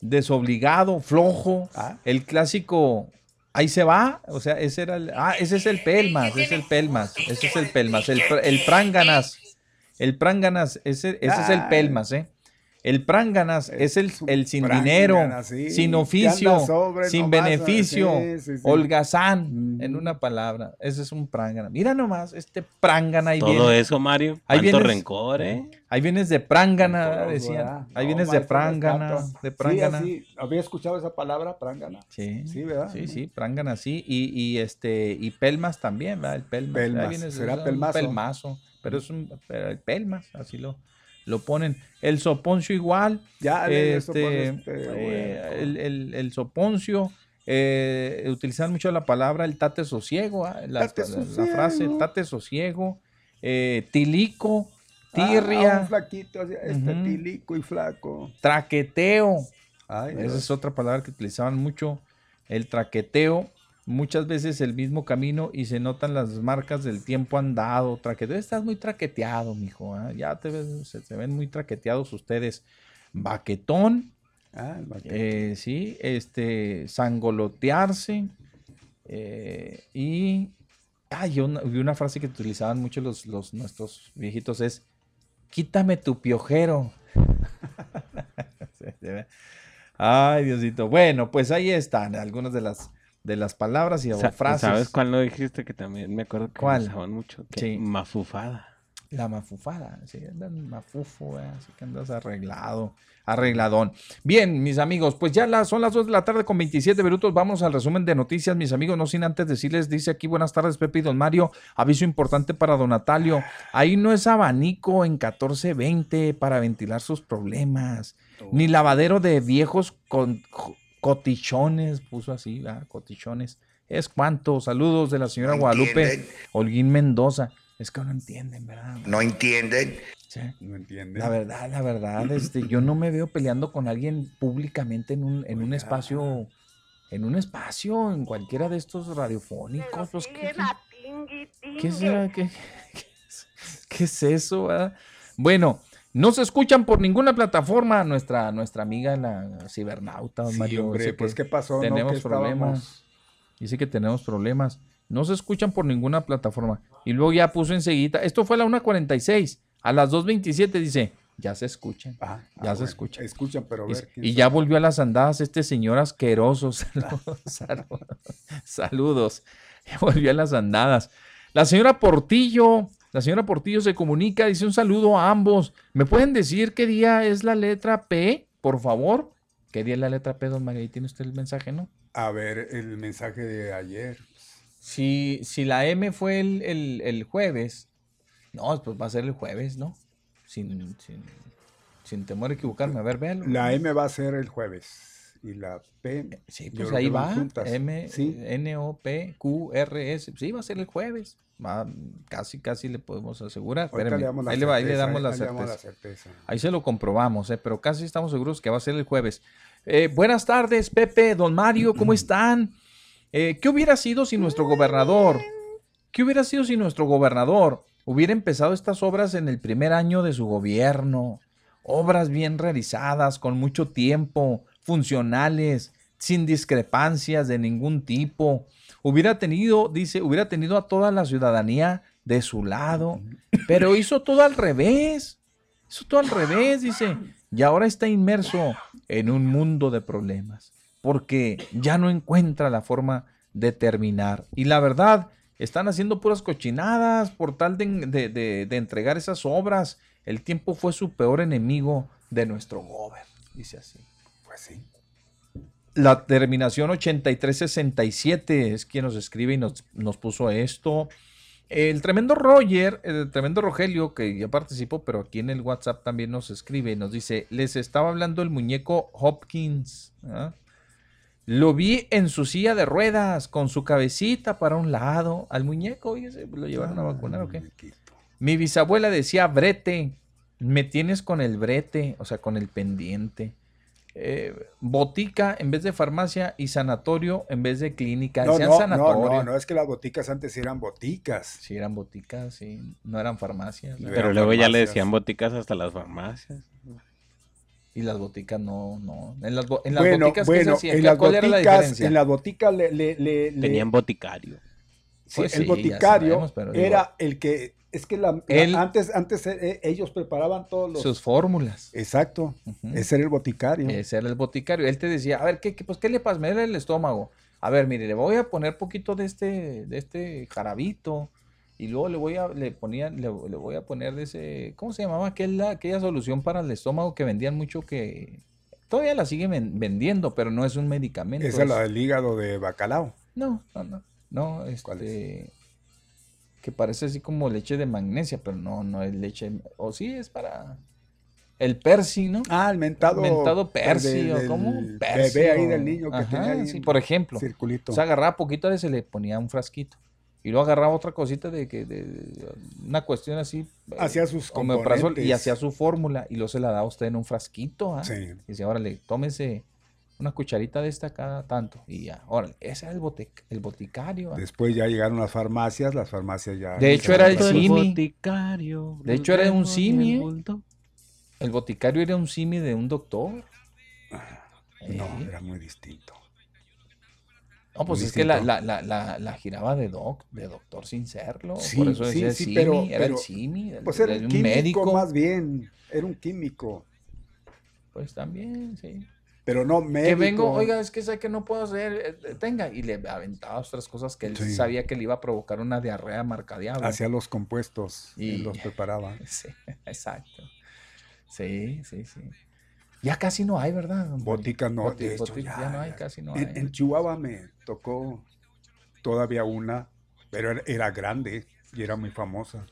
desobligado, flojo. El clásico, ahí se va. O sea, ese era el. Ah, ese es el pelmas, ese es el pelmas, ese es el pelmas. El, el pránganas, el pránganas, ese, ese es el Ah. pelmas, ¿eh? El pránganas es el, el sin dinero, sí, sin oficio, sobre sin beneficio, sí, sí, sí. holgazán, en una palabra. Ese es un prángana. Mira nomás, este prángana ahí Todo viene. eso, Mario. Ahí vienes- rencor, ¿eh? Ahí vienes de prángana, decían. Ahí No, vienes de prángana, de Sí, prángana. así. ¿Había escuchado esa palabra, prángana? Sí, Sí, ¿verdad? Sí, sí, prángana, sí. Y, y este, y pelmas también, ¿verdad? El pelmas. Ahí Pelmas, vienes de- será un pelmazo. pelmazo, pero es un pero el pelmas, así lo, lo ponen. El soponcio igual. Ya, el este, este, eh, el, el- el soponcio. Eh, utilizan mucho la palabra el tate sosiego, ¿ah? la, Tate la- la frase tate sosiego, eh, tilico, Ah, tirria, un flaquito, este tilico y flaco. traqueteo. Ay, Esa es otra palabra que utilizaban mucho, el traqueteo. Muchas veces el mismo camino y se notan las marcas del tiempo andado. Traqueteo, estás muy traqueteado, mijo. ¿ah? Ya te ves, se, se ven muy traqueteados ustedes. Baquetón, Ah, el vaquero. eh, sí, este, sangolotearse eh, y Ah, yo vi una frase que utilizaban mucho los, los nuestros viejitos es quítame tu piojero. Ay, Diosito. Bueno, pues ahí están algunas de las de las palabras y frases. ¿Sabes cuál no dijiste que también me acuerdo que ¿Cuál? usaban mucho? sí. Mafufada. La mafufada, sí, andan mafufo, así que andas arreglado, arregladón. Bien, mis amigos, pues ya son las 2 de la tarde con 27 minutos. Vamos al resumen de noticias, mis amigos. No sin antes decirles, dice aquí, buenas tardes, Pepe y Don Mario. Aviso importante para Don Natalio. Ahí no es abanico en 1420 para ventilar sus problemas, ni lavadero de viejos con cotichones, puso así, ¿verdad? cotichones. Es cuanto. Saludos de la señora Guadalupe Holguín Mendoza. Es que no entienden, ¿verdad? No entienden. Sí. No entienden. La verdad, la verdad, este, yo no me veo peleando con alguien públicamente en un, en un espacio, en un espacio, en cualquiera de estos radiofónicos. ¿qué, qué, será? ¿Qué, qué, es eso? ¿verdad? Bueno, no se escuchan por ninguna plataforma nuestra, nuestra amiga la cibernauta, Sí, Mario. hombre, pues, ¿qué pasó? Tenemos problemas. estábamos- Dice que tenemos problemas. No se escuchan por ninguna plataforma. Y luego ya puso enseguida. Esto fue a la 1.46. A las 2.27 dice, ya se escuchan. ya ah, se bueno, escuchan. Escuchan, pero Y, ver. ya volvió a las andadas este señor asqueroso. Saludos. saludos, saludos. Ya volvió a las andadas. La señora Portillo, la señora Portillo se comunica, dice un saludo a ambos. ¿Me pueden decir qué día es la letra P, por favor? ¿Qué día es la letra P, don María? Ahí tiene usted el mensaje, ¿no? A ver, el mensaje de ayer. Si, si la M fue el, el- el jueves, no, pues va a ser el jueves, ¿no? Sin, sin, sin temor a equivocarme. A ver, véalo. La M va a ser el jueves. Y la P. Sí, yo pues ahí va. M, Sí. N, O, P, Q, R, S. Sí, va a ser el jueves. Va, casi, casi le podemos asegurar. Le damos la ahí, le va- ahí le certeza, damos la ahí le damos la certeza. certeza. Ahí se lo comprobamos, ¿eh? pero casi estamos seguros que va a ser el jueves. Eh, buenas tardes, Pepe, don Mario, ¿cómo están? Eh, ¿Qué hubiera sido si nuestro gobernador, qué hubiera sido si nuestro gobernador hubiera empezado estas obras en el primer año de su gobierno? Obras bien realizadas, con mucho tiempo, funcionales, sin discrepancias de ningún tipo. Hubiera tenido, dice, hubiera tenido a toda la ciudadanía de su lado, pero hizo todo al revés. Hizo todo al revés, dice. Y ahora está inmerso en un mundo de problemas, porque ya no encuentra la forma de terminar. Y la verdad, están haciendo puras cochinadas por tal de, de- de- de entregar esas obras. El tiempo fue su peor enemigo de nuestro gobierno, dice así. Pues sí. La terminación 8367 es quien nos escribe y nos, nos puso esto. El tremendo Roger, el tremendo Rogelio, que ya participó, pero aquí en el WhatsApp también nos escribe y nos dice, les estaba hablando el muñeco Hopkins. ¿ah? Lo vi en su silla de ruedas, con su cabecita para un lado. Al muñeco, oye, ¿lo llevaron a vacunar o qué? Mi bisabuela decía brete, me tienes con el brete, o sea, con el pendiente. Eh, botica en vez de farmacia y sanatorio en vez de clínica. No, no, no, sanatorio. no, no, es que las boticas antes eran boticas. Sí, eran boticas, sí, no eran farmacias. ¿no? Pero luego ya le decían boticas hasta las farmacias. Y las boticas no, no. En las, en las Bueno, boticas, ¿qué se bueno, hacía? en ¿Qué- las ¿cuál era la boticas, diferencia? en las boticas le, le- le- le- Tenían boticario. Sí, Pues el sí, boticario sabemos, pero digo- era el que es que la, antes antes eh, ellos preparaban todos los Sus fórmulas. Exacto. Ese era el boticario. Ese era el boticario. Él te decía, a ver, ¿qué, qué- pues, ¿qué le pasa? Me duele el estómago. A ver, mire, le voy a poner poquito de este, de este jarabito. Y luego le voy a, le ponía, le, le voy a poner de ese, ¿cómo se llamaba? Aquella, aquella solución para el estómago que vendían mucho que todavía la siguen ven- vendiendo, pero no es un medicamento. Esa es es- la del hígado de bacalao. No, no, no. No, este. Que parece así como leche de magnesia, pero no, no es leche. O sí, es para. El Persi, ¿no? Ah, el mentado. Mentado Persi, del- o cómo. Persi, bebé ahí del niño que Ajá, tenía ahí sí, por ejemplo. circulito. O sea, agarraba poquito de se le ponía un frasquito. Y luego agarraba otra cosita de que. De, de- una cuestión así. eh, Hacía sus omeprazol, Y componentes. hacía su fórmula. Y luego se la daba a usted en un frasquito. ¿ah? Sí. Y decía, órale, tómese una cucharita de esta cada tanto. Y ya, órale, ese era el, botic- el boticario. ¿ah? Después ya llegaron las farmacias, las farmacias ya. De hecho, era el El simi. boticario. De hecho, era un el simi. ¿eh? El boticario era un simi de un doctor. No, Eh, era muy distinto. No, pues es que la, la, la, la, giraba de doc, de doctor sin serlo. Sí, por eso decía sí, sí, pero, era el Simi, pues era un médico. más bien, era un químico. Pues también, sí. Pero no médico. Que vengo, oiga, es que sé que no puedo hacer, eh, eh, tenga, y le aventaba otras cosas que él sabía que le iba a provocar una diarrea marcadiable. Hacía los compuestos y los preparaba. Sí, exacto. Sí, sí, sí. Ya casi no hay, ¿verdad? Botica no, ya, no hay, casi no hay. En, Chihuahua me tocó todavía una, pero era, grande y era muy famosa.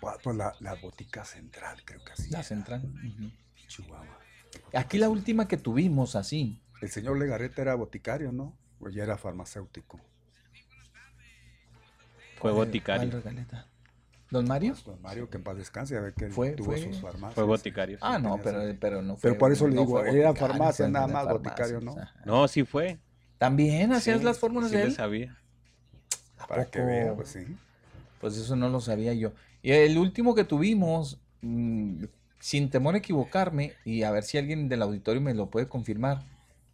pues, la, la, botica central, creo que así. La central. Chihuahua. Aquí la última que tuvimos así. El señor Legarreta era boticario, ¿no? O ya era farmacéutico. Fue boticario. ¿Don Mario? Don Mario, que en paz descanse, a ver que fue, tuvo sus farmacias. Fue boticario. Ah, no, pero, pero no fue. Pero por eso le digo, era farmacia nada más, boticario, ¿no? No, sí fue. También hacías las fórmulas sí de él. sabía. Para que vea, pues sí. Pues eso no lo sabía yo. Y el último que tuvimos, mm, sin temor a equivocarme, y a ver si alguien del auditorio me lo puede confirmar,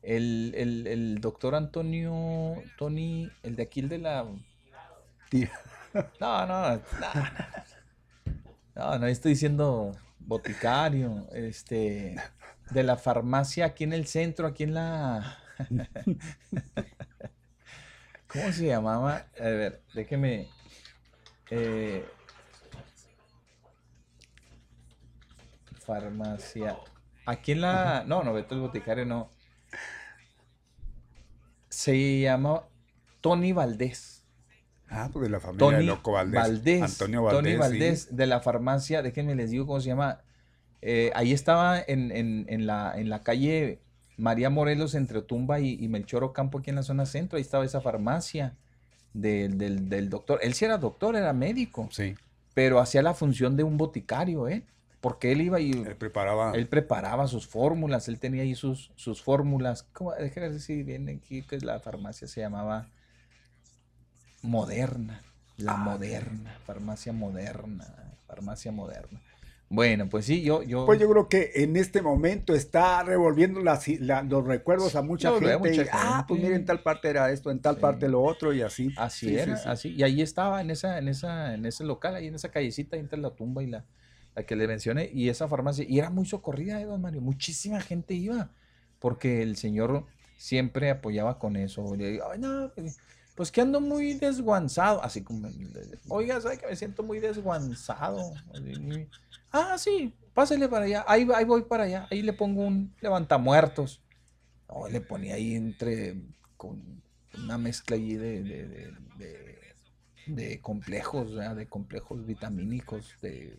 el, el, el doctor Antonio, Tony, el de aquí, el de la... No, no, no, no, no, estoy diciendo boticario, este, de la farmacia aquí en el centro, aquí en la... ¿Cómo se llamaba? A ver, déjeme... Eh, farmacia. Aquí en la... No, no, Beto el boticario no. Se llama Tony Valdés. Ah, pues de la familia de Loco Valdés. Antonio Valdés. Tony Valdés, de la farmacia, déjenme les digo cómo se llama. Eh, ahí estaba en, en, en, la, en la calle María Morelos entre Otumba y, y, Melchor Ocampo, aquí en la zona centro. Ahí estaba esa farmacia del, del, del, doctor. Él sí era doctor, era médico. Sí. Pero hacía la función de un boticario, ¿eh? Porque él iba y. Él preparaba. Él preparaba sus fórmulas, él tenía ahí sus, sus fórmulas. ¿Cómo? Déjenme ver si viene aquí, que la farmacia se llamaba moderna, la ah, moderna, farmacia moderna, farmacia moderna. Bueno, pues sí, yo, yo... Pues yo creo que en este momento está revolviendo las, los recuerdos a mucha, gente, Ah, pues miren, en tal parte era esto, en tal parte lo otro y así. Así era, así. Y ahí estaba, en esa, en esa, en ese local, ahí en esa callecita, entre la tumba y la, la que le mencioné, y esa farmacia, y era muy socorrida, ¿eh, don Mario? Muchísima gente iba, porque el señor siempre apoyaba con eso. Ay, no, pues, que ando muy desguanzado, así como, oiga, ¿sabe que me siento muy desguanzado? ah, sí, pásele para allá, ahí, ahí voy para allá, ahí le pongo un levantamuertos. No, le ponía ahí entre, con una mezcla allí de, de, complejos, de complejos vitamínicos, de,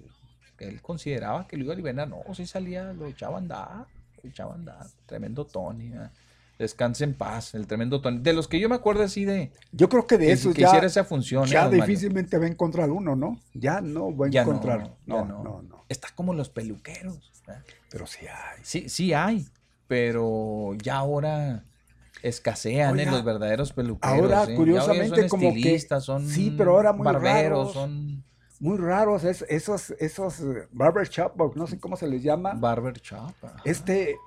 él consideraba que lo iba a liberar, no, si salía, lo echaba a andar, lo echaba a andar, tremendo Tony, Descanse en paz, el tremendo Tony. De los que yo me acuerdo así de. Yo creo que de eso que hiciera esa función. Ya ¿eh, difícilmente va a encontrar uno, ¿no? Ya no va a encontrar. No no, no, Está como los peluqueros. Pero sí hay. Sí, sí hay. Pero ya ahora escasean en ¿eh? los verdaderos peluqueros. Ahora, ¿eh? curiosamente, son como que. Son sí, pero ahora muy barberos, son muy raros esos esos barber shop, no sé cómo se les llama. Barber shop. Este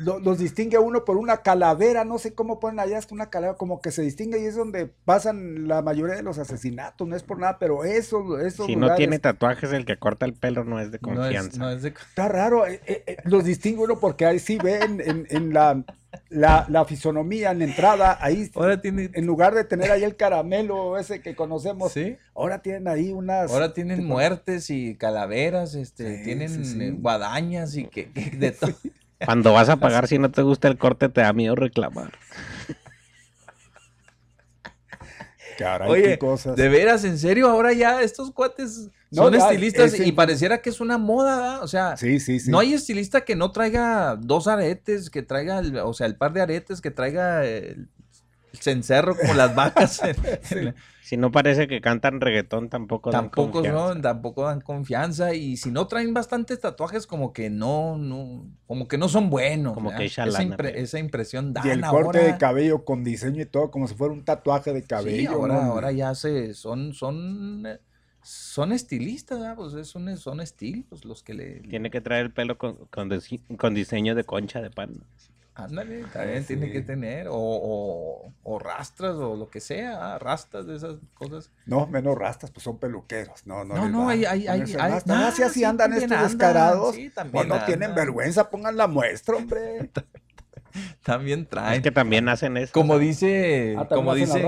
los distingue uno por una calavera, no sé cómo ponen allá, es una calavera como que se distingue y es donde pasan la mayoría de los asesinatos, no es por nada, pero eso, eso. Si no tiene tatuajes, el que corta el pelo no es de confianza. Está raro, eh, eh, eh, los distingue uno porque ahí sí ven en, en la, la, la, fisonomía en la entrada, ahí ahora tiene... en lugar de tener ahí el caramelo ese que conocemos, ahora tienen ahí unas... Ahora tienen muertes y calaveras, este, tienen guadañas y que, que de todo. Cuando vas a pagar, si no te gusta el corte, te da miedo reclamar. Oye, de veras, en serio, ahora ya estos cuates son estilistas y pareciera que es una moda, o sea, no hay estilista que no traiga dos aretes, que traiga, o sea, el par de aretes, que traiga el, cencerro como las vacas. Si no parece que cantan reggaetón, tampoco dan tampoco confianza. tampoco dan confianza. Y si no traen bastantes tatuajes, como que no, no, como que no son buenos. Como que esa, esa, impresión da. Y el corte de cabello con diseño y todo, como si fuera un tatuaje de cabello. ahora, ahora ya se, son, son, son estilistas, pues son, son estilos los que le. Tiene que traer el pelo con, con, diseño de concha de pan. Ándale, también tiene que tener, o, o, rastras o lo que sea, ah, rastas de esas cosas. No, menos rastas, pues son peluqueros. No, no, no, no hay, hay, hay, hay no, si así andan estos descarados. Sí, también no tienen vergüenza, pongan la muestra, hombre. también traen. Es que también hacen eso. Como dice, ah, como dice,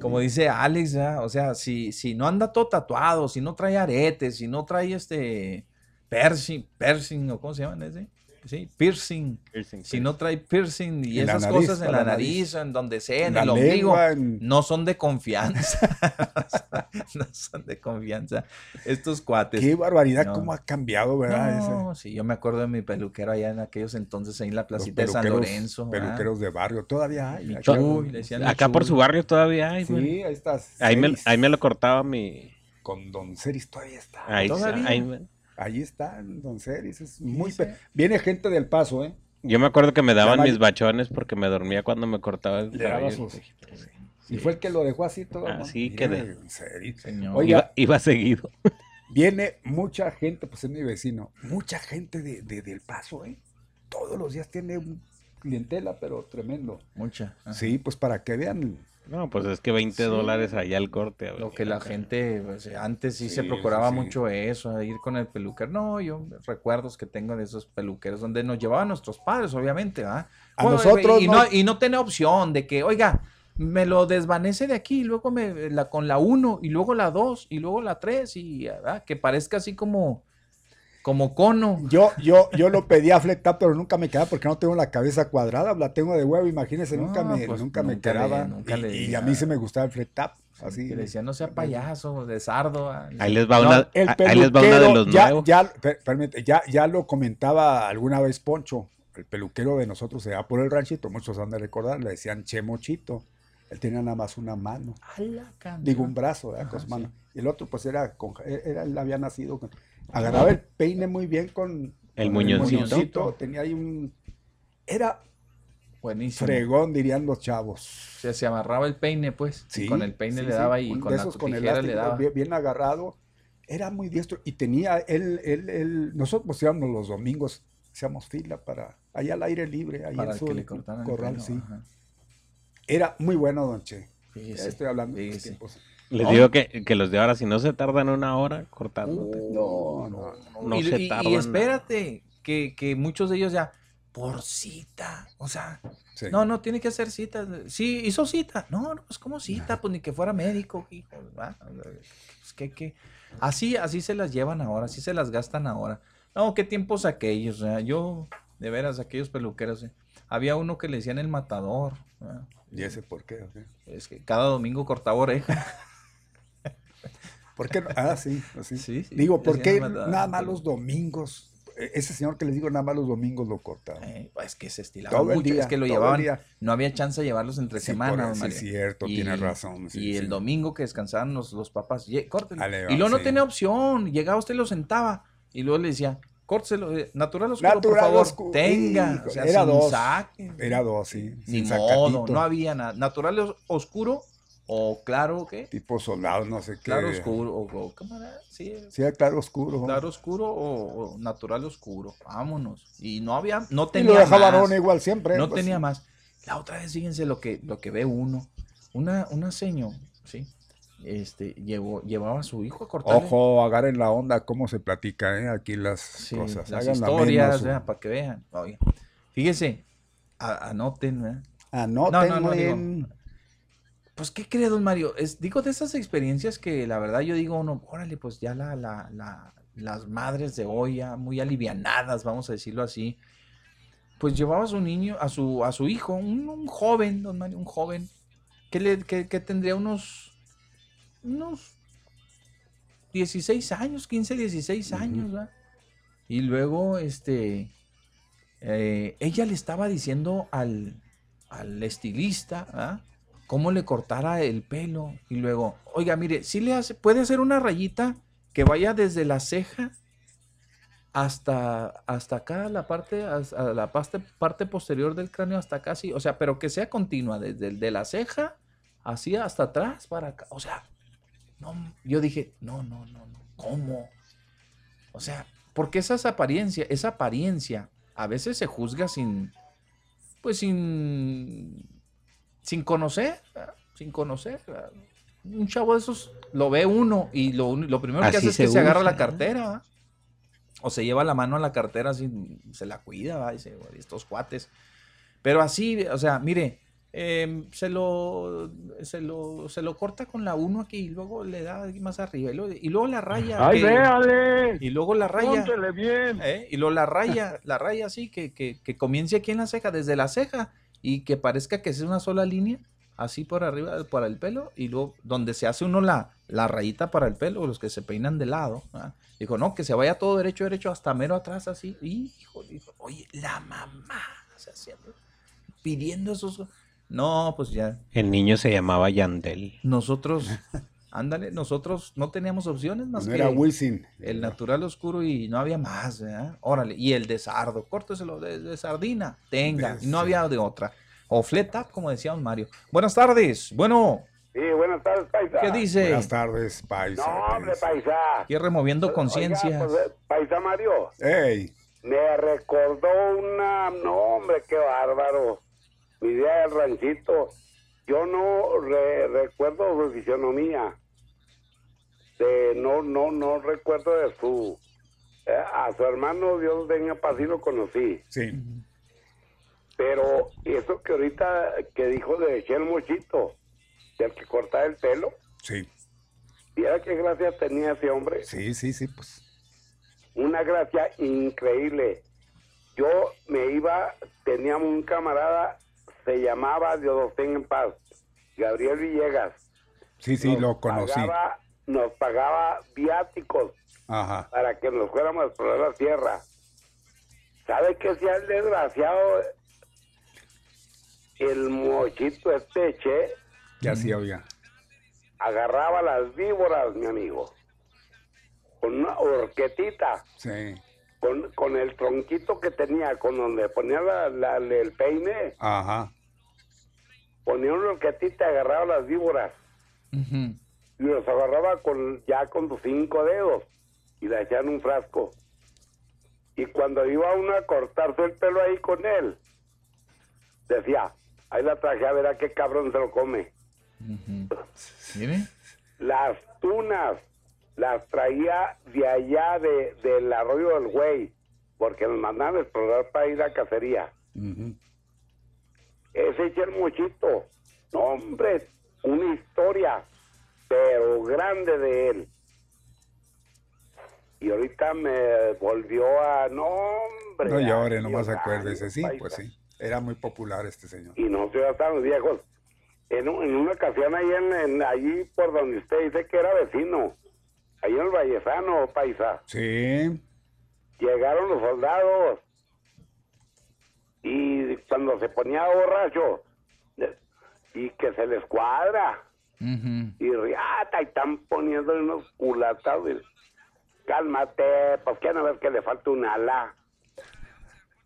como dice Alex, o sea, si, si no anda todo tatuado, si no trae aretes, si no trae este piercing, piercing, o cómo se llaman ese, sí, piercing. si no trae piercing y esas cosas en la nariz, en donde sea, en, el ombligo, no son de confianza. no son de confianza. Estos cuates. Qué barbaridad, cómo ha cambiado, ¿verdad? No, sí, yo me acuerdo de mi peluquero allá en aquellos entonces, ahí en la placita de San Lorenzo. Peluqueros de barrio, todavía hay. acá por su barrio todavía hay. Sí, ahí estás. Ahí me, ahí me, lo cortaba mi... Con Don Ceris todavía está. Ahí, ¿Todavía? Ahí, Ahí está, Don Ceris. Es muy Viene gente del paso, ¿eh? Yo me acuerdo que me daban mis bachones porque me dormía cuando me cortaba el cabello. Y fue el que lo dejó así todo. Así que de... Oiga, iba, seguido. Viene mucha gente, pues es mi vecino, mucha gente de, del paso, ¿eh? Todos los días tiene clientela, pero tremendo. Mucha. Sí, pues para que vean no, pues es que 20 dólares allá al corte. Lo que la gente, pues, antes sí, se procuraba mucho eso, ir con el peluquero. No, yo recuerdos que tengo de esos peluqueros donde nos llevaban nuestros padres, obviamente, ¿ah? A nosotros y no, y no tiene opción de que, oiga, me lo desvanece de aquí, y luego me, la, con la 1, y luego la 2, y luego la 3, y que parezca así como como cono. Yo, yo, yo lo pedí a flat pero nunca me quedaba porque no tengo la cabeza cuadrada, la tengo de huevo, imagínense, nunca me, pues nunca me quedaba. y, a mí se me gustaba el flat Así. Que le decía, no sea payaso, de sardo. Ah, ahí les va, una, ahí les va una de los ya, nuevos. Ya, ya, ya lo comentaba alguna vez Poncho, el peluquero de nosotros se va por el ranchito, muchos han de recordar, le decían Chemochito. Él tenía nada más una mano. Digo, un brazo, ¿verdad? con su mano. Y el otro, pues era, con, era, él había nacido con, agarraba el peine muy bien con el muñoncito. Tenía ahí un. Era Buenísimo. Fregón, dirían los chavos. O sea, se amarraba el peine, pues. Sí. con el peine le daba y con, la tijera le daba. Bien, agarrado. Era muy diestro. Y tenía, él, él, él nosotros íbamos los domingos, hacíamos fila para, allá al aire libre, ahí en su corral, sí. Era muy bueno, don Che. Estoy hablando de tiempos. Les digo que, los de ahora, si no se tardan una hora cortándote. No, no, no. y, se tardan. Y espérate, que, que, muchos de ellos ya, por cita. O sea, no, no, tiene que hacer cita. Sí, hizo cita. No, no, pues como cita, pues ni que fuera médico, hijo. Es que, que, así, así se las llevan ahora, así se las gastan ahora. No, qué tiempos aquellos. O sea, yo, de veras, aquellos peluqueros. ¿eh? Había uno que le decían el matador. ¿Y ese por qué? Es que cada domingo cortaba oreja. ¿Por qué? Ah, sí, así. Digo, ¿por qué nada más los domingos? E, ese señor que les digo, nada más los domingos lo cortaba. Eh, pues es que se estilaba mucho, es que lo llevaban, no había chance de llevarlos entre semanas. Sí, es cierto, tiene razón. y el domingo que descansaban los, los papás, córtelo. y luego no tenía opción, llegaba usted lo sentaba y luego le decía, córtelo, eh, natural oscuro, por favor, tenga. era dos. Era dos, sí. Ni modo, no había nada. Natural oscuro o claro, ¿qué? Tipo soldado, no sé qué. Claro oscuro, o, ¿cómo era? Sí, sí claro oscuro. Claro oscuro o, natural oscuro. Vámonos. Y no había, no tenía y lo dejaba igual siempre. No pues tenía más. La otra vez, fíjense lo que, lo que ve uno. Una, una seño, ¿sí? Este, llevó, llevaba a su hijo a cortar. Ojo, agarren la onda, cómo se platica, ¿eh? Aquí las cosas. Las historias, para que vean. Oye, fíjese, anoten, ¿eh? Anoten. No, no, no, pues, ¿qué cree, don Mario? Es, digo, de esas experiencias que la verdad yo digo, uno, órale, pues ya la, la, la, las madres de hoy, ya muy alivianadas, vamos a decirlo así, pues llevaba a su niño, a su, a su hijo, un, joven, don Mario, un joven, que, le, que, tendría unos, unos 16 años, 15, 16 años, ¿verdad? Y luego, este, eh, ella le estaba diciendo al, al estilista, ¿verdad? Cómo le cortara el pelo y luego, oiga, mire, si le hace, puede hacer una rayita que vaya desde la ceja hasta, hasta acá, la parte, a la parte, parte posterior del cráneo hasta acá, sí, o sea, pero que sea continua, desde de la ceja así hasta atrás para acá, o sea, no, yo dije, no, no, no, no, ¿cómo? O sea, porque esa apariencia, esa apariencia a veces se juzga sin, pues sin, sin conocer, sin conocer. Un chavo de esos lo ve uno y lo, lo primero que hace es que se agarra la cartera. O se lleva la mano a la cartera así, se la cuida, ¿va? dice, estos cuates. Pero así, o sea, mire, em, se, lo, se, lo, se lo corta con la 1 aquí y luego le da más arriba y luego, la raya. ¡Ay, véale! Y luego la raya. bien. ¿eh? Y luego la raya, la raya así, que, que, que comience aquí en la ceja, desde la ceja, y que parezca que es una sola línea, así por arriba, para el pelo, y luego donde se hace uno la, la rayita para el pelo, los que se peinan de lado. Dijo, no, que se vaya todo derecho, derecho, hasta mero atrás, así. Hijo, dijo, oye, la mamá, se hacía pidiendo esos. No, pues ya. El niño se llamaba Yandel. Nosotros, ándale, nosotros no teníamos opciones más no era Wilson. El natural oscuro y no había más, ¿verdad? Órale, y el de sardo, córteselo de, de sardina, tenga, y no había de otra. O fleta, como decía Mario. Buenas tardes, bueno. Sí, buenas tardes, Paisa. ¿Qué dice? Buenas tardes, Paisa. No, hombre, Paisa. Aquí removiendo conciencia. Pues, paisa Mario. Ey. Me recordó una... No, hombre, qué bárbaro mi idea del ranchito, yo no recuerdo su fisionomía. De, no, no, no recuerdo de su... Eh, a su hermano Dios venga paz y lo conocí. Sí. Pero eso que ahorita que dijo de el Mochito, del que cortaba el pelo. Sí. ¿Viera qué gracia tenía ese hombre? Sí, sí, sí, pues. Una gracia increíble. Yo me iba, teníamos un camarada se llamaba Dios en paz, Gabriel Villegas. Sí, sí, lo conocí. Nos pagaba viáticos para que nos fuéramos a explorar la tierra. ¿Sabe qué hacía el desgraciado? El mochito este che. ¿Qué hacía, oiga? Agarraba las víboras, mi amigo. Con una horquetita. Sí con, el tronquito que tenía, con donde ponía la, el peine. Ajá. Ponía un ti te agarraba las víboras. Y los agarraba con ya con tus cinco dedos y la echaba en un frasco. Y cuando iba uno a cortarse el pelo ahí con él, decía, ahí la traje a ver a qué cabrón se lo come. Las tunas las traía de allá de, del arroyo del güey, porque nos mandaban a explorar para ir a cacería. Ese Chermochito, no hombre, una historia, pero grande de él. Y ahorita me volvió a, no hombre. No llore, nomás acuérdese, sí, pues sí. Era muy popular este señor. Y no ya estaban viejos. En, en, una ocasión ahí en, allí por donde usted dice que era vecino, ahí en el Vallezano, paisa. Sí. Llegaron los soldados y cuando se ponía borracho y que se les cuadra y riata y están poniendo unos culatados. Cálmate, pues que no ves que le falta un ala.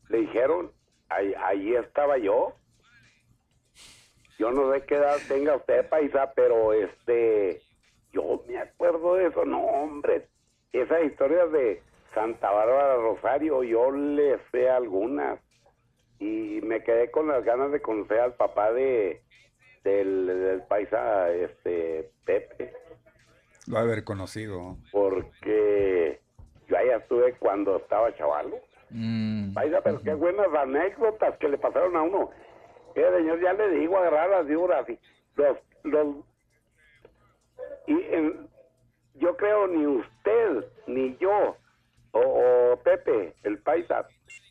Le dijeron, ahí, ahí estaba yo. Yo no sé qué edad tenga usted, paisa, pero este yo me acuerdo de eso, no, hombre. Esas historias de Santa Bárbara Rosario, yo le sé algunas. Y me quedé con las ganas de conocer al papá de del, paisa este Pepe. Lo haber conocido. Porque yo allá estuve cuando estaba chavalo. Mm. Paisa, pero qué buenas anécdotas que le pasaron a uno. Eh, señor, ya le digo, agarrar las víboras. Los, los y yo creo ni usted ni yo o, Pepe, el paisa,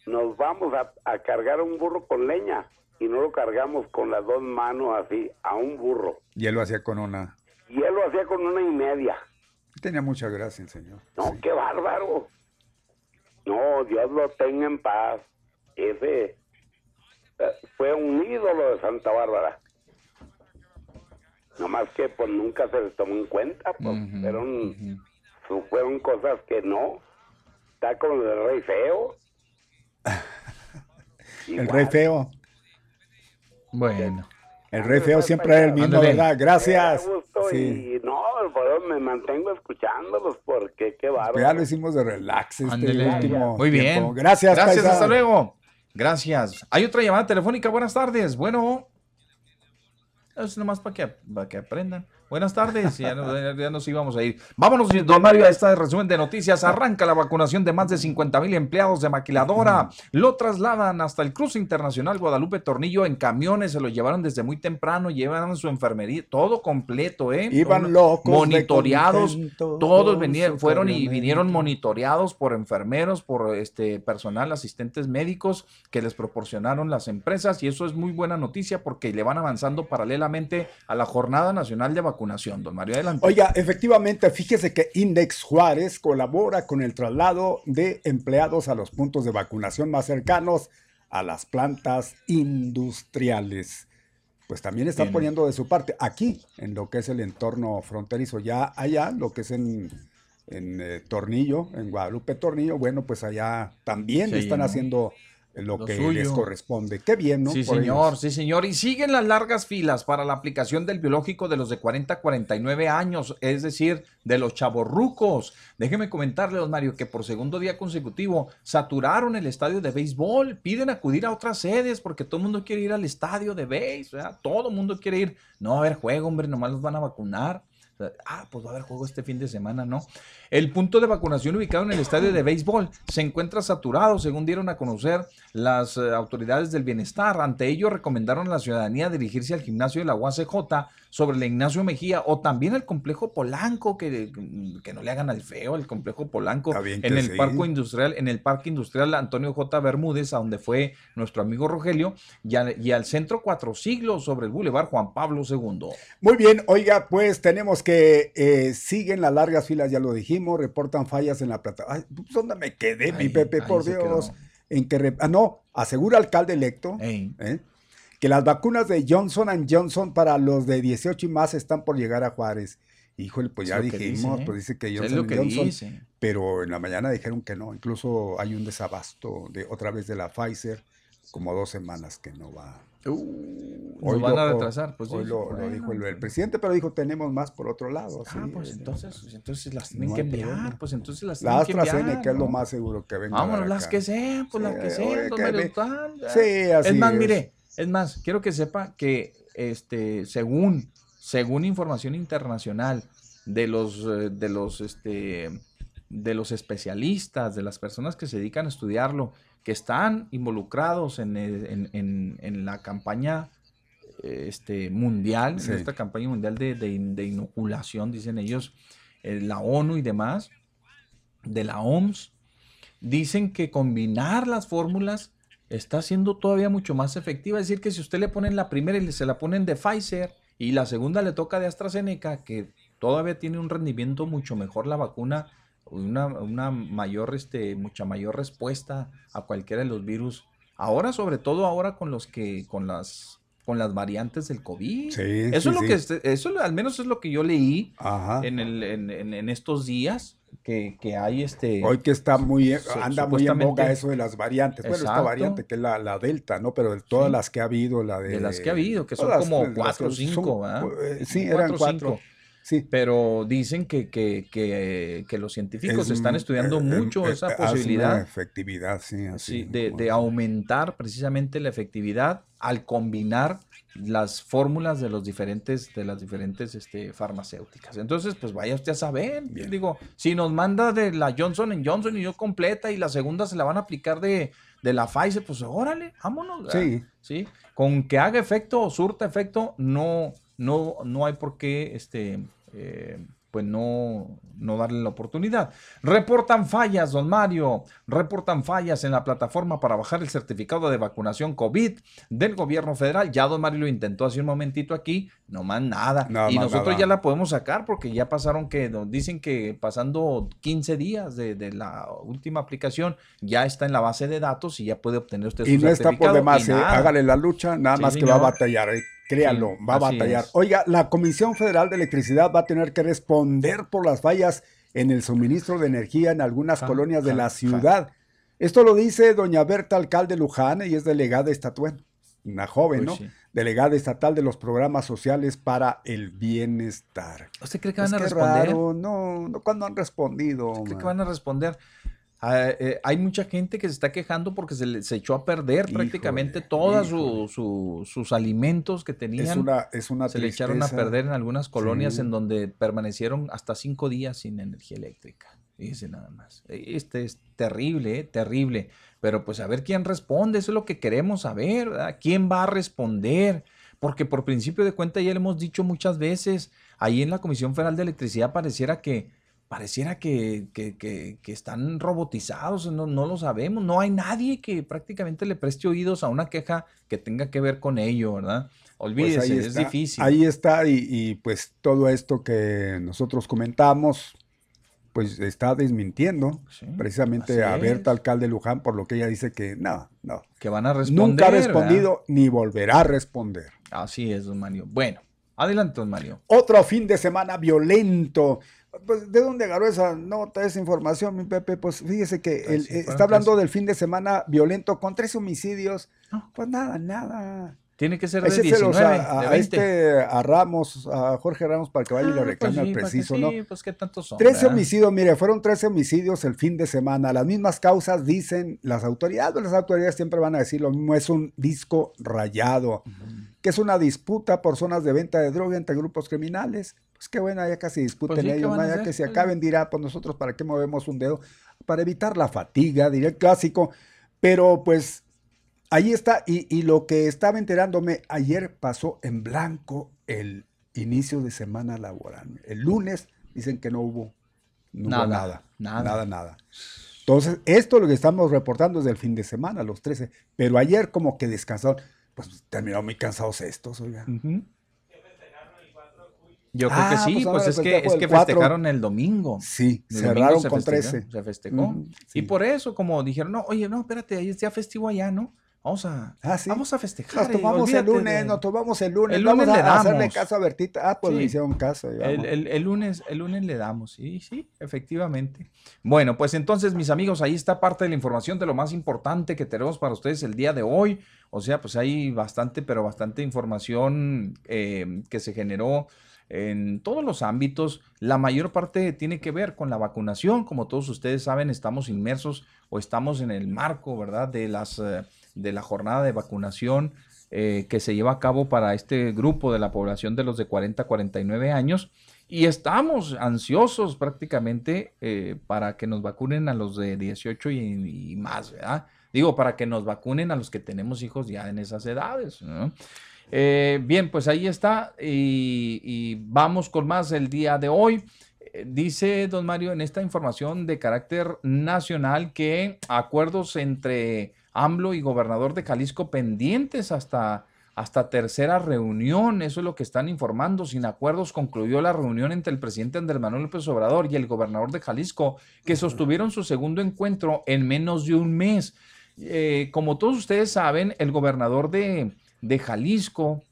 nos vamos a, cargar un burro con leña y no lo cargamos con las dos manos así a un burro. Y él lo hacía con una. Y él lo hacía con una y media. Tenía mucha gracia el señor. No, qué bárbaro. No, Dios lo tenga en paz. Ese eh, fue un ídolo de Santa Bárbara. No más que pues nunca se les tomó en cuenta, pues fueron, fueron cosas que no. Está como el rey feo. el rey feo. Bueno. El rey feo siempre es el mismo, ¿verdad? Gracias. Y no, pues, me mantengo escuchándolos porque qué bárbaro. Ya lo hicimos de relax este último Muy bien. Gracias, Gracias, hasta luego. Gracias. Hay otra llamada telefónica. Buenas tardes. Bueno. Es nomás para que, para que aprendan. Buenas tardes, ya, nos íbamos a ir. Vámonos, don Mario, a este resumen de noticias. Arranca la vacunación de más de 50 mil empleados de maquiladora. Lo trasladan hasta el cruce internacional Guadalupe Tornillo en camiones. Se lo llevaron desde muy temprano. Llevan su enfermería, todo completo, ¿eh? Iban locos. Monitoreados. Todos venían, fueron y vinieron monitoreados por enfermeros, por este personal, asistentes médicos que les proporcionaron las empresas. Y eso es muy buena noticia porque le van avanzando paralelamente a la Jornada Nacional de Vacunación vacunación, don Mario. Adelante. Oiga, efectivamente, fíjese que Index Juárez colabora con el traslado de empleados a los puntos de vacunación más cercanos a las plantas industriales. Pues también están poniendo de su parte aquí, en lo que es el entorno fronterizo, ya allá, lo que es en, en eh, Tornillo, en Guadalupe Tornillo, bueno, pues allá también están haciendo lo, que les corresponde. Qué bien, ¿no? Sí, señor, sí, señor. Y siguen las largas filas para la aplicación del biológico de los de 40 a 49 años, es decir, de los chavorrucos. Déjeme comentarle, don Mario, que por segundo día consecutivo saturaron el estadio de béisbol. Piden acudir a otras sedes porque todo el mundo quiere ir al estadio de béisbol. Todo el mundo quiere ir. No va a haber juego, hombre, nomás los van a vacunar. Ah, pues va a haber juego este fin de semana, ¿no? El punto de vacunación ubicado en el estadio de béisbol se encuentra saturado, según dieron a conocer las eh, autoridades del bienestar. Ante ello, recomendaron a la ciudadanía dirigirse al gimnasio de la UACJ sobre el Ignacio Mejía o también al complejo Polanco, que, que no le hagan al feo, el complejo Polanco, en el parque industrial, en el parque industrial Antonio J. Bermúdez, a donde fue nuestro amigo Rogelio, y, y al centro Cuatro Siglos sobre el Boulevard Juan Pablo II. Muy bien, oiga, pues tenemos que eh, siguen las largas filas, ya lo dijimos, reportan fallas en la plataforma. Pues, ¿Dónde me quedé, mi Pepe? Por Dios. En que, ah, no, asegura alcalde electo ¿eh? Que las vacunas de Johnson Johnson para los de 18 y más están por llegar a Juárez. Híjole, pues ya dijimos, pues dice que Johnson Johnson, pero en la mañana dijeron que no. Incluso hay un desabasto de otra vez de la Pfizer, como dos semanas que no va. Uh, hoy van a retrasar. Pues hoy lo, dijo el, presidente, pero dijo tenemos más por otro lado. Ah, pues entonces, pues entonces las tienen que enviar. Pues entonces las tienen que enviar. que es lo más seguro que venga. Vámonos, las que sean, pues las que sean. Sí, así es más, mire, es más, quiero que sepa que este, según, según información internacional de los, eh, de los, este, de los especialistas, de las personas que se dedican a estudiarlo, que están involucrados en, en, la campaña este, mundial, en esta campaña mundial de, de, inoculación, dicen ellos, eh, la ONU y demás, de la OMS, dicen que combinar las fórmulas está siendo todavía mucho más efectiva. Es decir, que si usted le ponen la primera y se la ponen de Pfizer y la segunda le toca de AstraZeneca, que todavía tiene un rendimiento mucho mejor la vacuna, una, una mayor, este, mucha mayor respuesta a cualquiera de los virus. Ahora, sobre todo ahora con los que, con las con las variantes del COVID. Sí, eso es lo que eso al menos es lo que yo leí En, el, en, en, estos días que, que, hay este hoy que está muy anda muy en boga eso de las variantes. Bueno, esta variante que es la, la delta, ¿no? Pero de todas las que ha habido, la de, de las que ha habido, que son como cuatro o cinco, eh, Sí, eran cuatro. Sí. Pero dicen que, que, que, los científicos están estudiando mucho esa posibilidad. efectividad, sí. Así, de, de, aumentar precisamente la efectividad al combinar las fórmulas de los diferentes, de las diferentes este, farmacéuticas. Entonces, pues vaya usted a saber. Digo, si nos manda de la Johnson Johnson y yo completa y la segunda se la van a aplicar de, de la Pfizer, pues órale, vámonos. Sí. Sí. Con que haga efecto o surta efecto, no, no, no hay por qué este, eh, pues no, no darle la oportunidad. Reportan fallas, don Mario, reportan fallas en la plataforma para bajar el certificado de vacunación COVID del gobierno federal. Ya don Mario lo intentó hace un momentito aquí, no más nada. y nosotros ya la podemos sacar porque ya pasaron que, nos dicen que pasando 15 días de, la última aplicación, ya está en la base de datos y ya puede obtener usted su y no está por demás, ¿eh? hágale la lucha, nada más que va a batallar. ¿eh? Créalo, va a batallar. Oiga, la Comisión Federal de Electricidad va a tener que responder por las fallas en el suministro de energía en algunas colonias de la ciudad. Esto lo dice doña Berta Alcalde Luján y es delegada estatal, una joven, ¿no? Delegada estatal de los programas sociales para el bienestar. ¿Usted cree que van a responder? No, no, cuando han respondido. ¿Usted cree que van a responder? Ah, eh, hay mucha gente que se está quejando porque se le echó a perder prácticamente todos sus alimentos que tenían. Es una, es una se le echaron a perder en algunas colonias en donde permanecieron hasta cinco días sin energía eléctrica. Dice nada más. Este es terrible, eh, terrible. Pero pues a ver quién responde, eso es lo que queremos saber. ¿Quién va a responder? Porque por principio de cuenta ya le hemos dicho muchas veces, ahí en la Comisión Federal de Electricidad pareciera que pareciera que, están robotizados, no, no, lo sabemos, no hay nadie que prácticamente le preste oídos a una queja que tenga que ver con ello, ¿verdad? Pues Olvídese, es difícil. Ahí está, y, pues todo esto que nosotros comentamos, pues está desmintiendo precisamente a Berta, alcalde de Luján, por lo que ella dice que no, no. Que van a responder. Nunca ha respondido ni volverá a responder. Así es, don Mario. Bueno, adelante, don Mario. Otro fin de semana violento pues, ¿de dónde agarró esa nota, esa información, mi Pepe? Pues fíjese que pues eh, está hablando del fin de semana violento con tres homicidios. Pues nada, nada. Tiene que ser de 19, a, este, a Ramos, a Jorge Ramos, para que vaya y lo ah, pues reclame al preciso, ¿no? pues qué tantos son. 13 homicidios, mire, fueron 13 homicidios el fin de semana. Las mismas causas dicen las autoridades, las autoridades siempre van a decir lo mismo, es un disco rayado, que es una disputa por zonas de venta de droga entre grupos criminales pues qué bueno, ya casi discuten pues ellos, ya que se acaben dirá, pues nosotros para qué movemos un dedo, para evitar la fatiga, diría el clásico, pero pues ahí está, y, lo que estaba enterándome, ayer pasó en blanco el inicio de semana laboral. El lunes dicen que no hubo, nada, nada, nada, nada, nada. Entonces, esto lo que estamos reportando es del fin de semana, los 13, pero ayer como que descansaron, pues terminaron muy cansados estos, oigan. Yo creo que ah, sí, pues, pues es que, es que festejaron el domingo. Sí, cerraron con 13. Se festejó. Y por eso, como dijeron, no, oye, no, espérate, ahí está festivo allá, ¿no? Vamos a, ah, vamos a festejar. Nos tomamos el lunes, nos tomamos el lunes. El lunes vamos le damos. hacerle caso a Bertita. Ah, pues le hicieron caso. El, el, lunes, el lunes le damos, sí, sí, efectivamente. Bueno, pues entonces, mis amigos, ahí está parte de la información de lo más importante que tenemos para ustedes el día de hoy. O sea, pues hay bastante, pero bastante información eh, que se generó en todos los ámbitos. La mayor parte tiene que ver con la vacunación. Como todos ustedes saben, estamos inmersos o estamos en el marco, ¿verdad?, de, las, eh, de la jornada de vacunación eh, que se lleva a cabo para este grupo de la población de los de 40 a 49 años. Y estamos ansiosos prácticamente eh, para que nos vacunen a los de 18 y, y, más, ¿verdad? Digo, para que nos vacunen a los que tenemos hijos ya en esas edades. ¿no? Eh, bien, pues ahí está y, vamos con más el día de hoy. Eh, dice don Mario en esta información de carácter nacional que acuerdos entre AMLO y gobernador de Jalisco pendientes hasta, hasta tercera reunión, eso es lo que están informando. Sin acuerdos concluyó la reunión entre el presidente Andrés Manuel López Obrador y el gobernador de Jalisco, que sostuvieron su segundo encuentro en menos de un mes. Eh, como todos ustedes saben, el gobernador de, de Jalisco,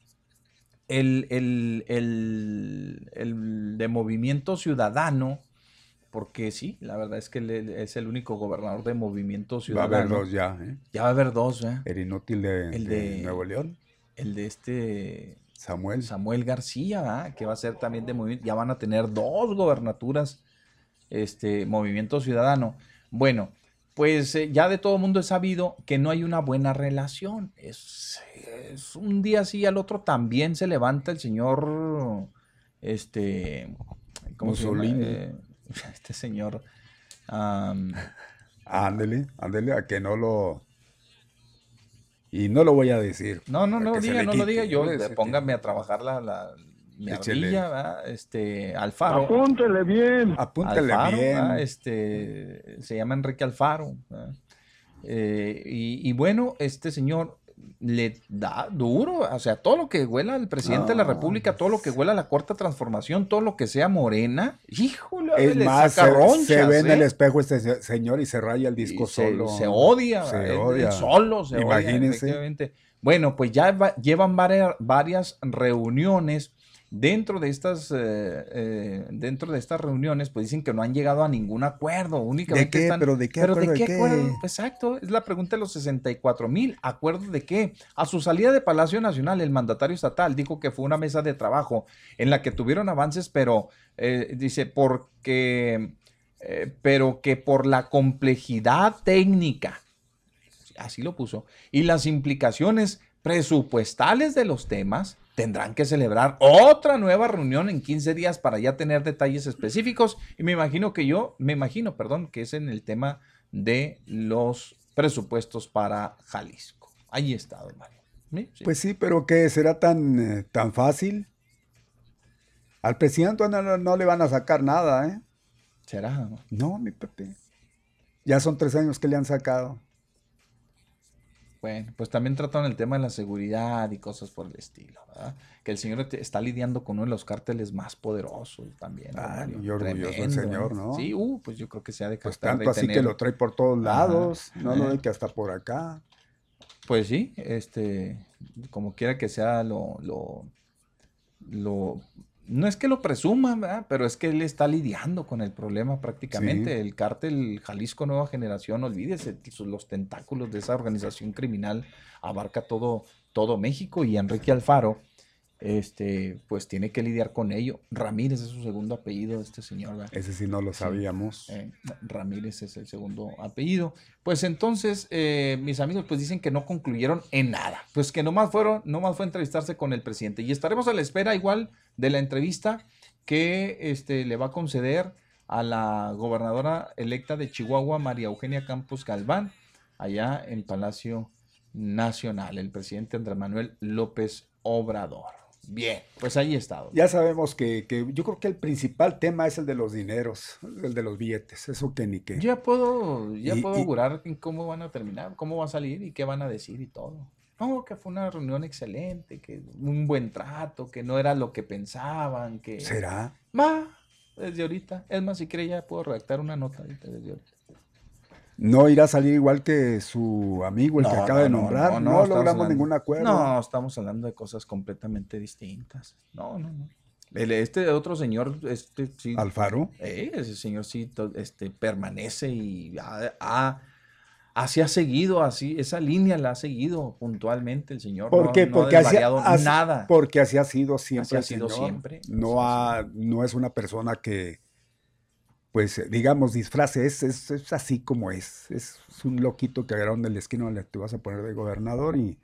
el, de Movimiento Ciudadano, porque sí, la verdad es que es el único gobernador de Movimiento Ciudadano. Va a haber dos ya. ¿eh? Ya va a haber dos. ¿eh? El inútil de, el de, Nuevo León. El de este... Samuel. Samuel García, que va a ser también de movimiento. Ya van a tener dos gobernaturas, este Movimiento Ciudadano. Bueno, pues eh, ya de todo mundo es sabido que no hay una buena relación. Es, un día sí al otro también se levanta el señor, este, ¿cómo se llama? Eh, este señor. ándele, ándele, a que no lo... Y no lo voy a decir. No, no, no diga, no lo diga. Yo, póngame a trabajar la, mi ardilla, este, Alfaro. Apúntele bien. Apúntele bien. Este, se llama Enrique Alfaro. Eh, y, bueno, este señor le da duro, o sea, todo lo que huela al presidente de la República, todo lo que huela a la cuarta transformación, todo lo que sea morena, híjole, es le más, se, ve en el ¿eh? espejo este señor y se raya el disco solo. Se, odia, se odia. solo se Imagínense. Bueno, pues ya llevan varias reuniones Dentro de estas, eh, eh, dentro de estas reuniones, pues dicen que no han llegado a ningún acuerdo, únicamente ¿De qué? Están, ¿Pero de qué ¿pero de qué, acuerdo? Exacto, es la pregunta de los 64 mil. ¿Acuerdo de qué? A su salida de Palacio Nacional, el mandatario estatal dijo que fue una mesa de trabajo en la que tuvieron avances, pero eh, dice, porque pero que por la complejidad técnica, así lo puso, y las implicaciones presupuestales de los temas, tendrán que celebrar otra nueva reunión en 15 días para ya tener detalles específicos. Y me imagino que yo, me imagino, perdón, que es en el tema de los presupuestos para Jalisco. Ahí está, don Mario. Pues sí, pero ¿qué será tan, eh, tan fácil? Al presidente no, le van a sacar nada, ¿eh? ¿Será? No, mi Pepe. Ya son tres años que le han sacado. Bueno, pues también trataron el tema de la seguridad y cosas por el estilo, ¿verdad? Que el señor está lidiando con uno de los cárteles más poderosos también. Ah, yo orgulloso el señor, ¿eh? ¿no? Sí, uh, pues yo creo que se ha de Pues tanto así que lo trae por todos lados, no lo de que hasta por acá. Pues sí, este, como quiera que sea lo, lo, lo no es que lo presuma, pero es que él está lidiando con el problema prácticamente. El cártel Jalisco Nueva Generación, olvídese, los tentáculos de esa organización criminal abarca todo, todo México. Y Enrique Alfaro este, pues tiene que lidiar con ello. Ramírez es su segundo apellido de este señor. Ese sí no lo sabíamos. Eh, Ramírez es el segundo apellido. Pues entonces, eh, mis amigos, pues dicen que no concluyeron en nada. Pues que nomás fueron, nomás fue entrevistarse con el presidente. Y estaremos a la espera igual de la entrevista que este, le va a conceder a la gobernadora electa de Chihuahua, María Eugenia Campos Galván, allá en Palacio Nacional, el presidente Andrés Manuel López Obrador. Bien, pues ahí está. Ya sabemos que, yo creo que el principal tema es el de los dineros, el de los billetes, eso que ni qué. Ya puedo, ya puedo augurar cómo van a terminar, cómo va a salir y qué van a decir y todo. No, que fue una reunión excelente, que un buen trato, que no era lo que pensaban, que... ¿Será? Va, desde ahorita. Es más, si quiere ya puedo redactar una nota desde ahorita no irá a salir igual que su amigo, el que acaba de nombrar. No, logramos ningún acuerdo. No, estamos hablando de cosas completamente distintas. No, no, no. este otro señor, este sí. Alfaro. Eh, ese señor sí este, permanece y ha, así ha seguido, así, esa línea la ha seguido puntualmente el señor. ¿Por qué? No, porque ha nada. Porque así ha sido siempre. Así ha sido siempre. No, ha, no es una persona que pues digamos, disfrace, es, es, así como es. Es un loquito que agarraron del esquino, le te vas a poner de gobernador y,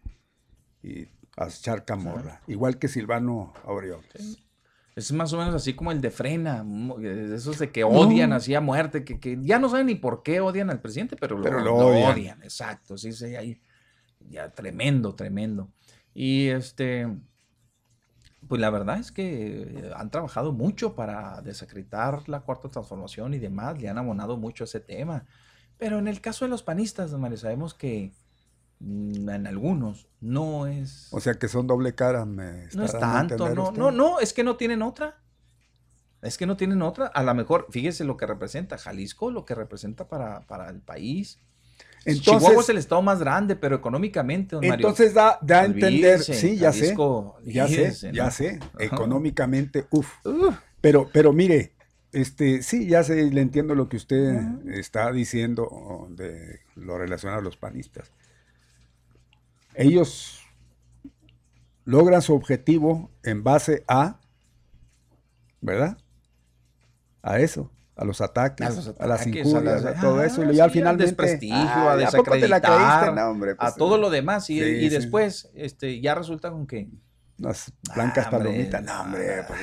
y a echar camorra. Igual que Silvano Aureoles. Es más o menos así como el de Frena, esos de que odian así a muerte, que, ya no saben ni por qué odian al presidente, pero lo, odian. exacto, sí, sí, ahí, ya tremendo, tremendo. Y este, pues la verdad es que eh, han trabajado mucho para desacreditar la cuarta transformación y demás, le han abonado mucho a ese tema. Pero en el caso de los panistas, Mario, sabemos que mm, en algunos no es... O sea que son doble cara, me No es tanto, no, no, no, es que no tienen otra. Es que no tienen otra. A lo mejor, fíjese lo que representa Jalisco, lo que representa para, para el país. Entonces, Chihuahua es el estado más grande, pero económicamente, don Entonces da, da a entender, sí, ya sé, ya sé, ya sé, económicamente, uff. Pero, pero mire, este, sí, ya sé, le entiendo lo que usted está diciendo de lo relacionado a los panistas. Ellos logran su objetivo en base a, ¿verdad? A eso a los ataques, a, las injurias, a, todo eso. y al final desprestigio, a desacreditar, pues, a todo lo demás. Y, después este, ya resulta con que... Las blancas palomitas, no, hombre, pues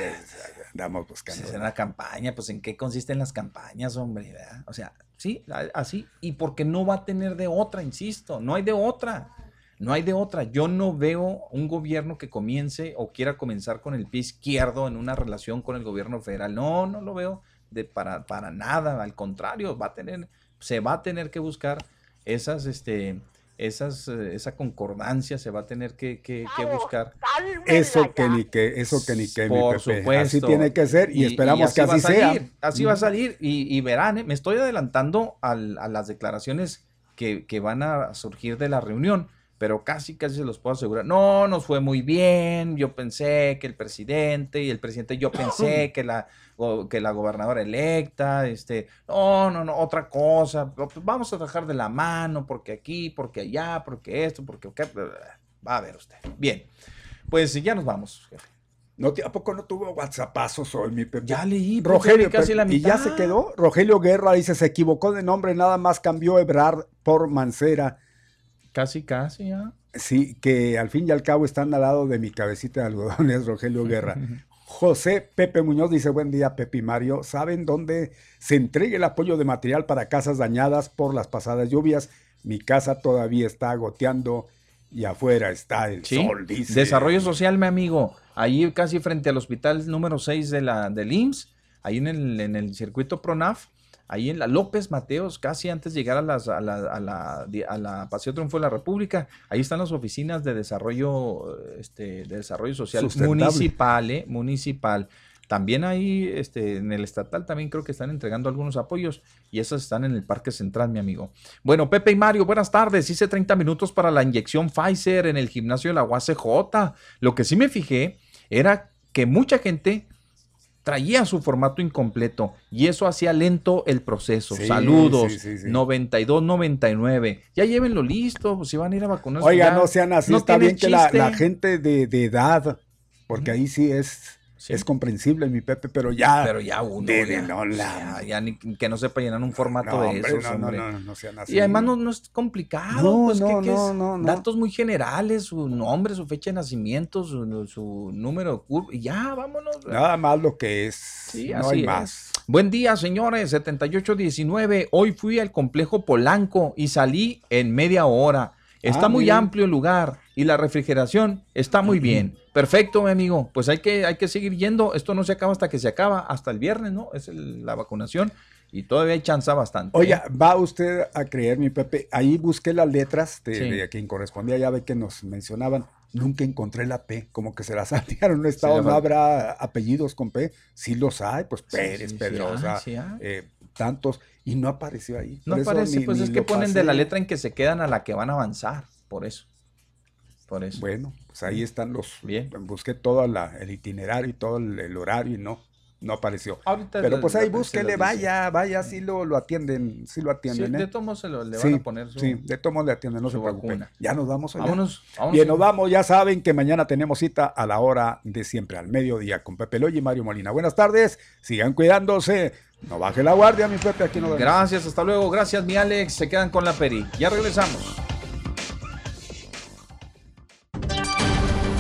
andamos buscando. Es una campaña, pues ¿en qué consisten las campañas, hombre? O sea, sí, así. Y porque no va a tener de otra, insisto, no hay de otra. No hay de otra. Yo no veo un gobierno que comience o quiera comenzar con el pie izquierdo en una relación con el gobierno federal. No, no lo veo de, para, para nada, al contrario, va a tener, se va a tener que buscar esas, este, esas, eh, esa concordancia se va a tener que, que, buscar. Eso que ni que, eso que ni que, Por supuesto. Así tiene que ser y, esperamos que así sea. Así va a salir y, verán, ¿eh? me estoy adelantando a las declaraciones que, que, van a surgir de la reunión pero casi, casi se los puedo asegurar. No, nos fue muy bien. Yo pensé que el presidente y el presidente, yo pensé que la, que la gobernadora electa, este, no, no, no, otra cosa. Pues vamos a trabajar de la mano porque aquí, porque allá, porque esto, porque va a ver usted. Bien, pues ya nos vamos, jefe. No, ¿A poco no tuvo WhatsAppazos hoy, mi Pepe? Ya leí, Rogelio, casi la mitad. ¿Y ya se quedó? Rogelio Guerra dice, se equivocó de nombre, nada más cambió Ebrard por Mancera. Casi, casi, ya. Sí, que al fin y al cabo están al lado de mi cabecita de algodones, Rogelio Guerra. José Pepe Muñoz dice, buen día, Pepe y Mario. ¿Saben dónde se entrega el apoyo de material para casas dañadas por las pasadas lluvias? Mi casa todavía está goteando y afuera está el sol, dice. Desarrollo social, mi amigo. Ahí casi frente al hospital número 6 de la, del IMSS, ahí en el, en el circuito PRONAF, ahí en la López Mateos, casi antes de llegar a, las, a, la, a, la, a la Paseo Triunfo de la República. Ahí están las oficinas de desarrollo, este, de desarrollo social municipal, ¿eh? municipal. También ahí, este, en el estatal, también creo que están entregando algunos apoyos y esas están en el Parque Central, mi amigo. Bueno, Pepe y Mario, buenas tardes. Hice 30 minutos para la inyección Pfizer en el gimnasio de la UACJ. Lo que sí me fijé era que mucha gente traía su formato incompleto y eso hacía lento el proceso. Saludos. 92-99. Ya llévenlo listo, pues si van a ir a vacunar. Oiga, no sean así. No está bien que la, gente de, de edad, porque ahí sí es es comprensible, mi Pepe, pero ya. Pero ya uno. ya, ni, que no sepa llenar un formato de eso. No, no, no, no, sean así. Y además no, es complicado. pues, no, no, no, Datos muy generales, su nombre, su fecha de nacimiento, su, número de curva. Y ya, vámonos. Nada más lo que es. Sí, no hay más. Buen día, señores. 7819. Hoy fui al complejo Polanco y salí en media hora. Está ah, muy amplio el lugar y la refrigeración está muy bien. Perfecto, mi amigo. Pues hay que, hay que seguir yendo. Esto no se acaba hasta que se acaba, hasta el viernes, ¿no? Es la vacunación y todavía hay chance bastante. Oye, ¿eh? va usted a creer, mi Pepe. Ahí busqué las letras de, quien correspondía, ya ve que nos mencionaban. Nunca encontré la P, como que se la saltearon. No, estado, no habrá apellidos con P. Sí los hay, pues Pérez, Pedrosa, eh, tantos y no apareció ahí. No aparece, pues es que ponen de la letra en que se quedan a la que van a avanzar, por eso. Por eso. Bueno, pues ahí están los. Bien. Busqué todo el itinerario y todo el, horario y no, no apareció. Pero pues ahí búsquele, vaya, vaya, sí lo, lo atienden, sí lo atienden. Sí, de ¿eh? tomo se lo, le van a poner Sí, de tomo le atienden, no se preocupen. Ya nos vamos allá. Vámonos, vámonos. Bien, nos vamos, ya saben que mañana tenemos cita a la hora de siempre, al mediodía, con Pepe Loy y Mario Molina. Buenas tardes, sigan cuidándose. No baje la guardia, mi Pepe, aquí nos vemos. Gracias, hasta luego. Gracias, mi Alex. Se quedan con la Peri. Ya regresamos.